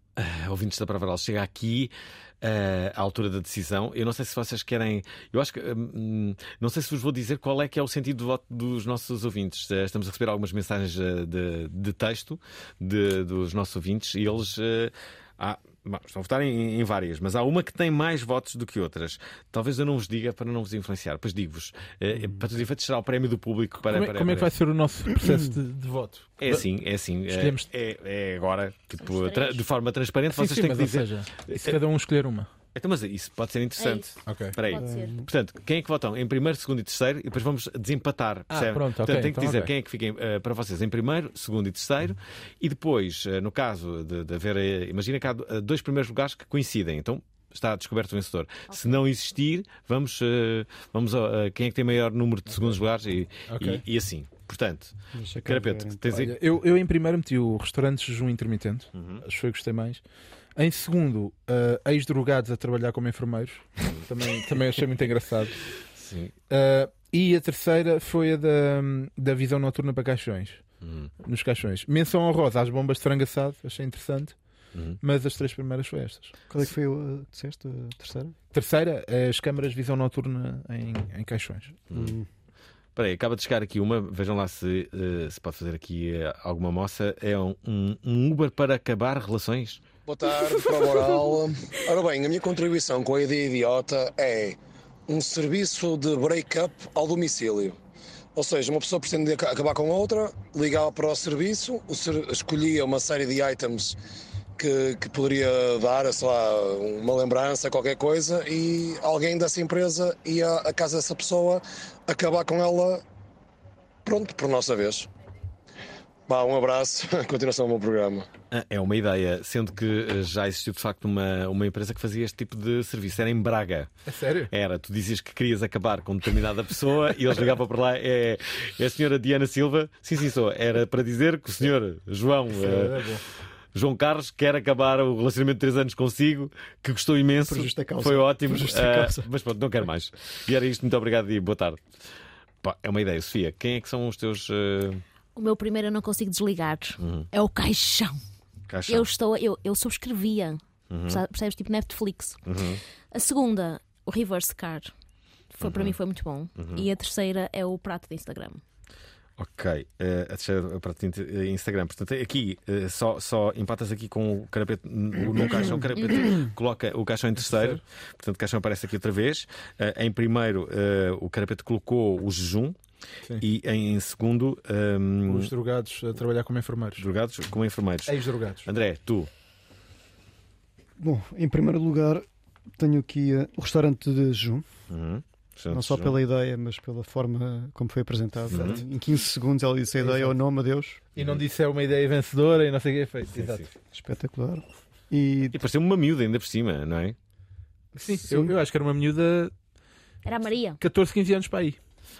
ouvintes da Provaral, chega aqui. eh, à altura da decisão, eu não sei se vocês querem. Eu acho que. hum, não sei se vos vou dizer qual é que é o sentido do voto dos nossos ouvintes. Eh, Estamos a receber algumas mensagens de, de texto de- dos nossos ouvintes e eles. há- bom, estão a votar em, em várias, mas há uma que tem mais votos do que outras. Talvez eu não vos diga para não vos influenciar. Pois digo-vos, eh, para todos os efeitos será o prémio do público para. Como é, para- como é que para- vai ser o nosso processo de, de voto? é assim, é assim. Escolhemos- É, é agora, tipo, de forma transparente, Sim, vocês sim, têm que dizer. seja, e se cada um escolher uma? Então, mas isso pode ser interessante. isso. Ok. Espera aí. Pode ser. Portanto, quem é que votam em primeiro, segundo e terceiro e depois vamos desempatar. Ah, pronto, ok, Portanto, tem que então dizer ok. quem é que fica em, eh, para vocês em primeiro, segundo e terceiro e depois, eh, no caso de, de haver. eh, imagina que há do- dois primeiros lugares que coincidem. Então. Está descoberto o vencedor. Se não existir, vamos, eh, vamos a, a quem é que tem maior número de segundos lugares e, Ok. e, e assim. Portanto, Carapete, tens aí- Olha, eu, eu em primeiro meti o restaurante jejum intermitente, Uhum. acho que foi o que gostei mais. Em segundo, uh, ex-drogados a trabalhar como enfermeiros, também, também achei muito engraçado. Sim. Uh, e a terceira foi a da, da visão noturna para caixões, Uhum. nos caixões. Menção honrosa às bombas de frango assado, achei interessante. mas as três primeiras foi estas. Qual é que foi o disseste, a terceira? Terceira, as câmaras de visão noturna em, em caixões. Hum. Espera aí, acaba de chegar aqui uma, vejam lá se, eh, se pode fazer aqui eh, alguma moça. É um, um- um Uber para acabar relações? Boa tarde, prova oral. Ora bem, a minha contribuição com a ideia idiota é um serviço de break-up ao domicílio. Ou seja, uma pessoa pretende aca- acabar com outra, ligava para o serviço, o ser- escolhia uma série de items que, que poderia dar, sei lá, uma lembrança, qualquer coisa, e alguém dessa empresa ia à casa dessa pessoa acabar com ela, pronto, por nossa vez. Vá, um abraço, continuação do meu programa. Ah, É uma ideia, sendo que eh, já existiu de facto uma, uma empresa que fazia este tipo de serviço. Era em Braga. É sério? Era, tu dizias que querias acabar com determinada pessoa e eles ligavam para lá. É, é a senhora Diana Silva? Sim, sim, sou. Era para dizer que o senhor João. eh, É bom. João Carlos quer acabar o relacionamento de 3 anos consigo, que gostou imenso. Por justa causa. Foi ótimo. Por justa causa. mas pronto, não quero mais. E era isto, muito obrigado e boa tarde. Pá, é uma ideia, Sofia. Quem é que são os teus. eh, O meu primeiro eu não consigo desligar. Uhum. É o caixão. caixão? Eu estou, eu, eu subscrevia. Uhum. Perce- Percebes? Tipo Netflix. Uhum. A segunda, o reverse car. Foi, Para Uhum. mim foi muito bom. Uhum. E a terceira é o prato de Instagram. Ok, eh, a terceira o Instagram. Portanto, aqui eh, só, só empatas aqui com o carapete no caixão. O carapete coloca o caixão em terceiro. Portanto, o caixão aparece aqui outra vez. Eh, em primeiro, eh, o carapete colocou o jejum. Sim. E em segundo, ehm, Os drogados a trabalhar como enfermeiros. drogados como enfermeiros. Ex-drogados. André, tu. Bom, em primeiro lugar, tenho aqui eh, o restaurante de jejum. Uhum. Não só pela ideia, mas pela forma como foi apresentado. Uhum. Em 15 segundos ela disse a ideia, o nome, adeus. E não disse é uma ideia vencedora e não sei o que é feito. Exato. Espetacular. E E pareceu uma miúda ainda por cima, não é? Sim, Eu, eu acho que era uma miúda Era a Maria. 14, 15 anos para aí.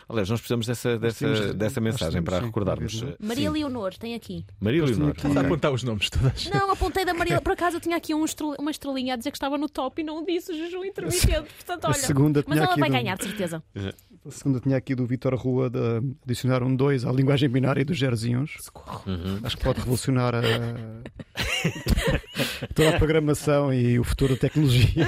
Aliás, nós precisamos dessa, dessa, temos- dessa mensagem temos, para sim, recordarmos. Maria sim. Leonor, tem aqui. Maria Leonor. Estás a apontar os nomes todas. Não, apontei da Maria. Por acaso eu tinha aqui um estrel- uma estrelinha a dizer que estava no top e não disse jejum intermitente. Portanto, A olha. segunda mas tinha ela aqui vai do- ganhar, de certeza. a segunda tinha aqui do Vitor Rua de adicionar um 2 à linguagem binária dos e uns. Uhum. Acho que pode revolucionar a... toda a programação e o futuro da tecnologia.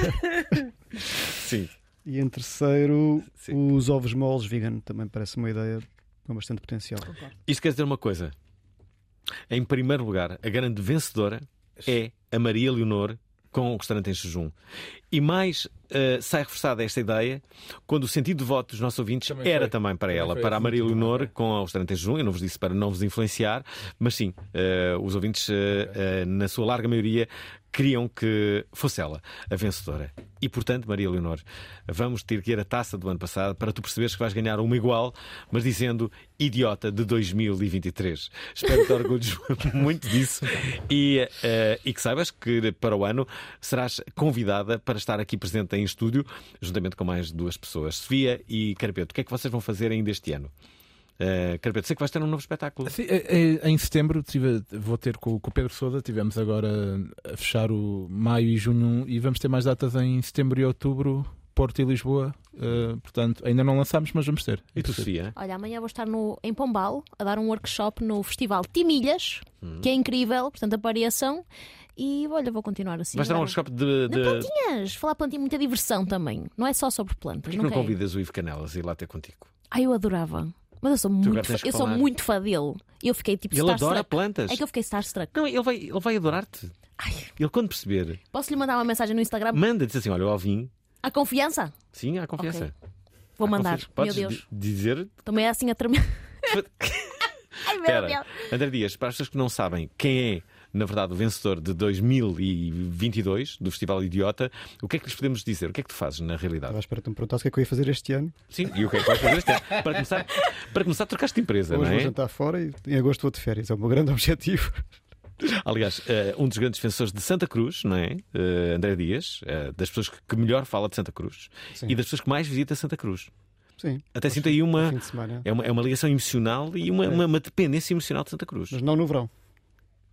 Sim. E em terceiro, os ovos moles vegan também parece uma ideia com bastante potencial. Isto quer dizer uma coisa. Em primeiro lugar, a grande vencedora é a Maria Leonor com o restaurante em jejum. E mais eh, sai reforçada esta ideia quando o sentido de voto dos nossos ouvintes Também era foi. também para Também ela, para a Maria Leonor com o restaurante em jejum. Eu não vos disse para não vos influenciar, mas sim, eh, os ouvintes, eh, na sua larga maioria, queriam que fosse ela a vencedora. E portanto, Maria Leonor, vamos ter que ir a taça do ano passado para tu perceberes que vais ganhar uma igual, mas dizendo idiota de 2023. Espero que orgulhes muito disso e, eh, e que saibas que para o ano serás convidada para estar aqui presente em estúdio, juntamente com mais duas pessoas, Sofia e Carapeto. O que é que vocês vão fazer ainda este ano? Uh, Carapeto, sei que vais ter um novo espetáculo. Sim, é- é- em setembro tive- vou ter com, com o Pedro Souda. Tivemos agora a fechar o maio e junho e vamos ter mais datas em setembro e outubro, Porto e Lisboa. Uh, portanto, ainda não lançámos, mas vamos ter. E tu, Sofia? Olha, amanhã vou estar no, em Pombal a dar um workshop no Festival Timilhas, Hum. que é incrível, portanto, apareçam. E olha, vou continuar assim. Vais dar um workshop de. De de... plantinhas, falar plantinha, muita diversão também. Não é só sobre plantas. Porquê que não não convidas o Ivo Canelas a ir lá ter contigo? Ai, eu adorava. Mas eu sou agora muito, fã, eu sou muito fã dele. Eu fiquei tipo Ele adora plantas. É que eu fiquei starstruck. Não, ele vai, ele vai adorar-te. Ele, quando perceber, Posso lhe mandar uma mensagem no Instagram? manda diz assim: olha, eu Alvin, A confiança? sim, há confiança. Ok. Vou Há mandar. confiança. Meu Deus. di- dizer. Também é assim a tremer. Ai, meu Espera, Deus. André Dias, para as pessoas que não sabem quem é, na verdade, o vencedor de 2022 do Festival Idiota, o que é que lhes podemos dizer? O que é que tu fazes na realidade? Estava à espera que tu me perguntasse o que é que eu ia fazer este ano. Sim, e o que é que vais fazer este ano? Para começar, para começar trocaste de empresa, Hoje não vou é? jantar fora e em agosto vou de férias. É o meu grande objetivo. Aliás, eh, um dos grandes defensores de Santa Cruz, não é? Eh, André Dias, eh, das pessoas que melhor fala de Santa Cruz Sim. e das pessoas que mais visita Santa Cruz. Sim. Até sinto aí uma, é uma, é uma ligação emocional e uma, É. uma, uma dependência emocional de Santa Cruz. Mas não no verão.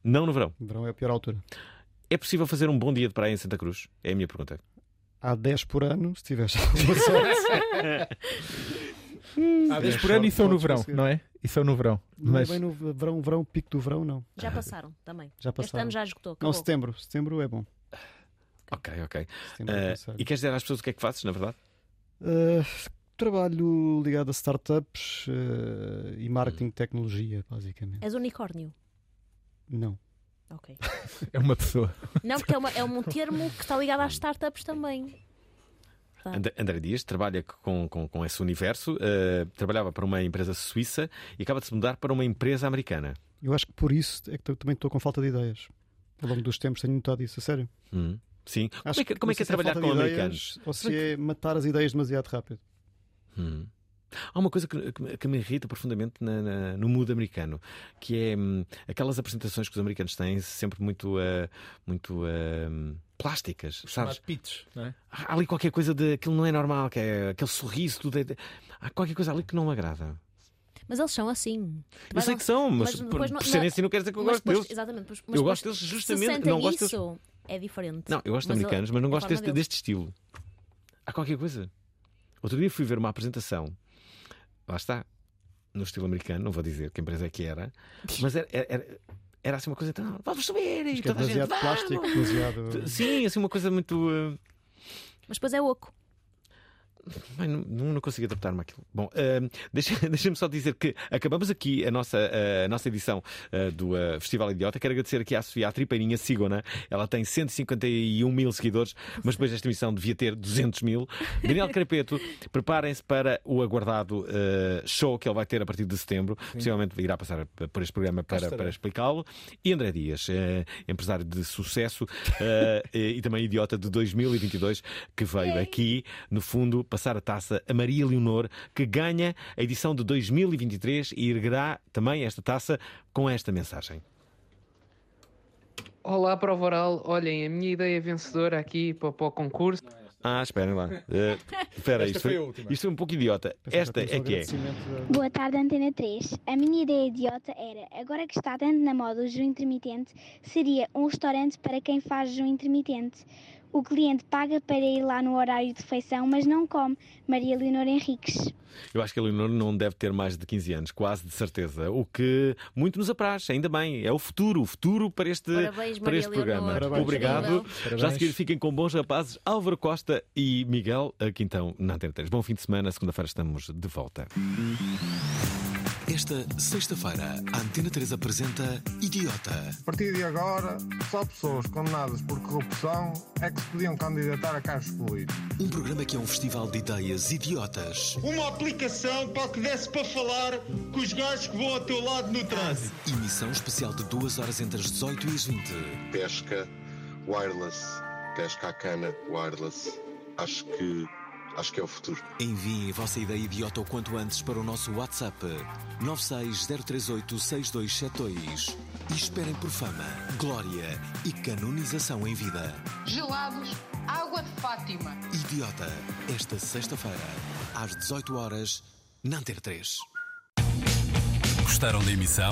Não no verão. No verão é a pior altura. É possível fazer um bom dia de praia em Santa Cruz? É a minha pergunta. Há 10 por ano, se tiveres alguma sorte. Há vez por ano e são no verão, não é? E são no verão. Não Mas é bem no verão, verão, pico do verão, não. Já passaram também. Já Este passaram. ano já esgotou. Não, setembro. Setembro é bom. Ok, ok. Aconselho. e queres dizer às pessoas o que é que fazes, na verdade? Uh, trabalho ligado a startups uh, e marketing de tecnologia, basicamente. És unicórnio. Não. Ok. é uma pessoa. Não, porque é, uma- é um termo que está ligado às startups também. Portanto, And- André Dias trabalha com, com, com esse universo, eh, trabalhava para uma empresa suíça e acaba de se mudar para uma empresa americana. Eu acho que por isso é que também estou com falta de ideias. Ao longo dos tempos tenho notado isso, a sério. Hum, Sim. Como Acho é que, como é, que é se trabalhar com americanos? ideias Ou se é matar as ideias demasiado rápido. Hum. Há uma coisa que, que me- que me irrita profundamente na- na- no mood americano, que é hum, aquelas apresentações que os americanos têm, sempre muito, eh, muito eh, plásticas, sabes? Pitch, não é? Há ali qualquer coisa de aquilo não é normal, que é aquele sorriso, tudo é- há qualquer coisa ali que não me agrada. Mas eles são assim. Eu sei que são, mas, por, depois por serem assim não quer dizer que eu mas gosto depois- deles. Exatamente. Mas, eu mas gosto deles se justamente. sentem Não gosto deles. isso, é diferente. Não, eu gosto de Mas americanos, ele- mas não a gosto deste, deles. deste estilo. Há qualquer coisa. Outro dia fui ver uma apresentação, lá está, no estilo americano, não vou dizer que empresa é que era, mas era, era, era assim uma coisa tão. Vamos subir! E é toda a gente, demasiado plástico, "Vamos!" demasiado- Sim, assim uma coisa muito. uh, Mas depois é oco. Bem, não, não, consigo adaptar-me àquilo. Bom, deixa- deixa-me só dizer que acabamos aqui a nossa, a nossa edição ah, do ah, Festival Idiota. Quero agradecer aqui à Sofia, à tripeirinha Sigona. Ela tem 151 mil seguidores, mas depois desta emissão devia ter 200 mil. Daniel Carapeto, preparem-se para o aguardado ah, show que ele vai ter a partir de setembro. Possivelmente irá passar por este programa para, para explicá-lo. E André Dias, empresário de sucesso e e também idiota de 2022, que veio aqui, no fundo, passar a taça a Maria Leonor, que ganha a edição de 2023 e erguerá também esta taça com esta mensagem. Olá, prova oral. Olhem, a minha ideia vencedora aqui para, para o concurso. Ah, esperem lá. Eh, espera, isto foi isto foi um pouco idiota. Esta é que é. Boa tarde, Antena 3. A minha ideia idiota era, agora que está tanto na moda o jejum intermitente, seria um restaurante para quem faz jejum intermitente. O cliente paga para ir lá no horário de refeição, mas não come. Maria Leonor Henriques. Eu acho que a Leonor não deve ter mais de 15 anos, quase de certeza. O que muito nos apraz, ainda bem. É o futuro, o futuro para este, Parabéns, para este Leonor. programa. Parabéns. Obrigado. Incrível. Já a Parabéns. seguir fiquem com bons rapazes Álvaro Costa e Miguel Quintão na Antena 3. Bom fim de semana, segunda-feira estamos de volta. Esta sexta-feira, a Antena 3 apresenta Idiota. A partir de agora, só pessoas condenadas por corrupção é que se podiam candidatar a cargos políticos. Um programa que é um festival de ideias idiotas. Uma aplicação para que desse para falar com os gajos que vão ao teu lado no trânsito. Emissão especial de duas horas entre as 18 e as 20. pesca wireless, pesca à cana wireless. Acho que acho que é o futuro. Enviem a vossa ideia idiota o quanto antes para o nosso WhatsApp 960386272 e esperem por fama, glória e canonização em vida. Gelados, água de Fátima. Idiota, esta sexta-feira, às 18 horas, na Antena 3. Gostaram da emissão?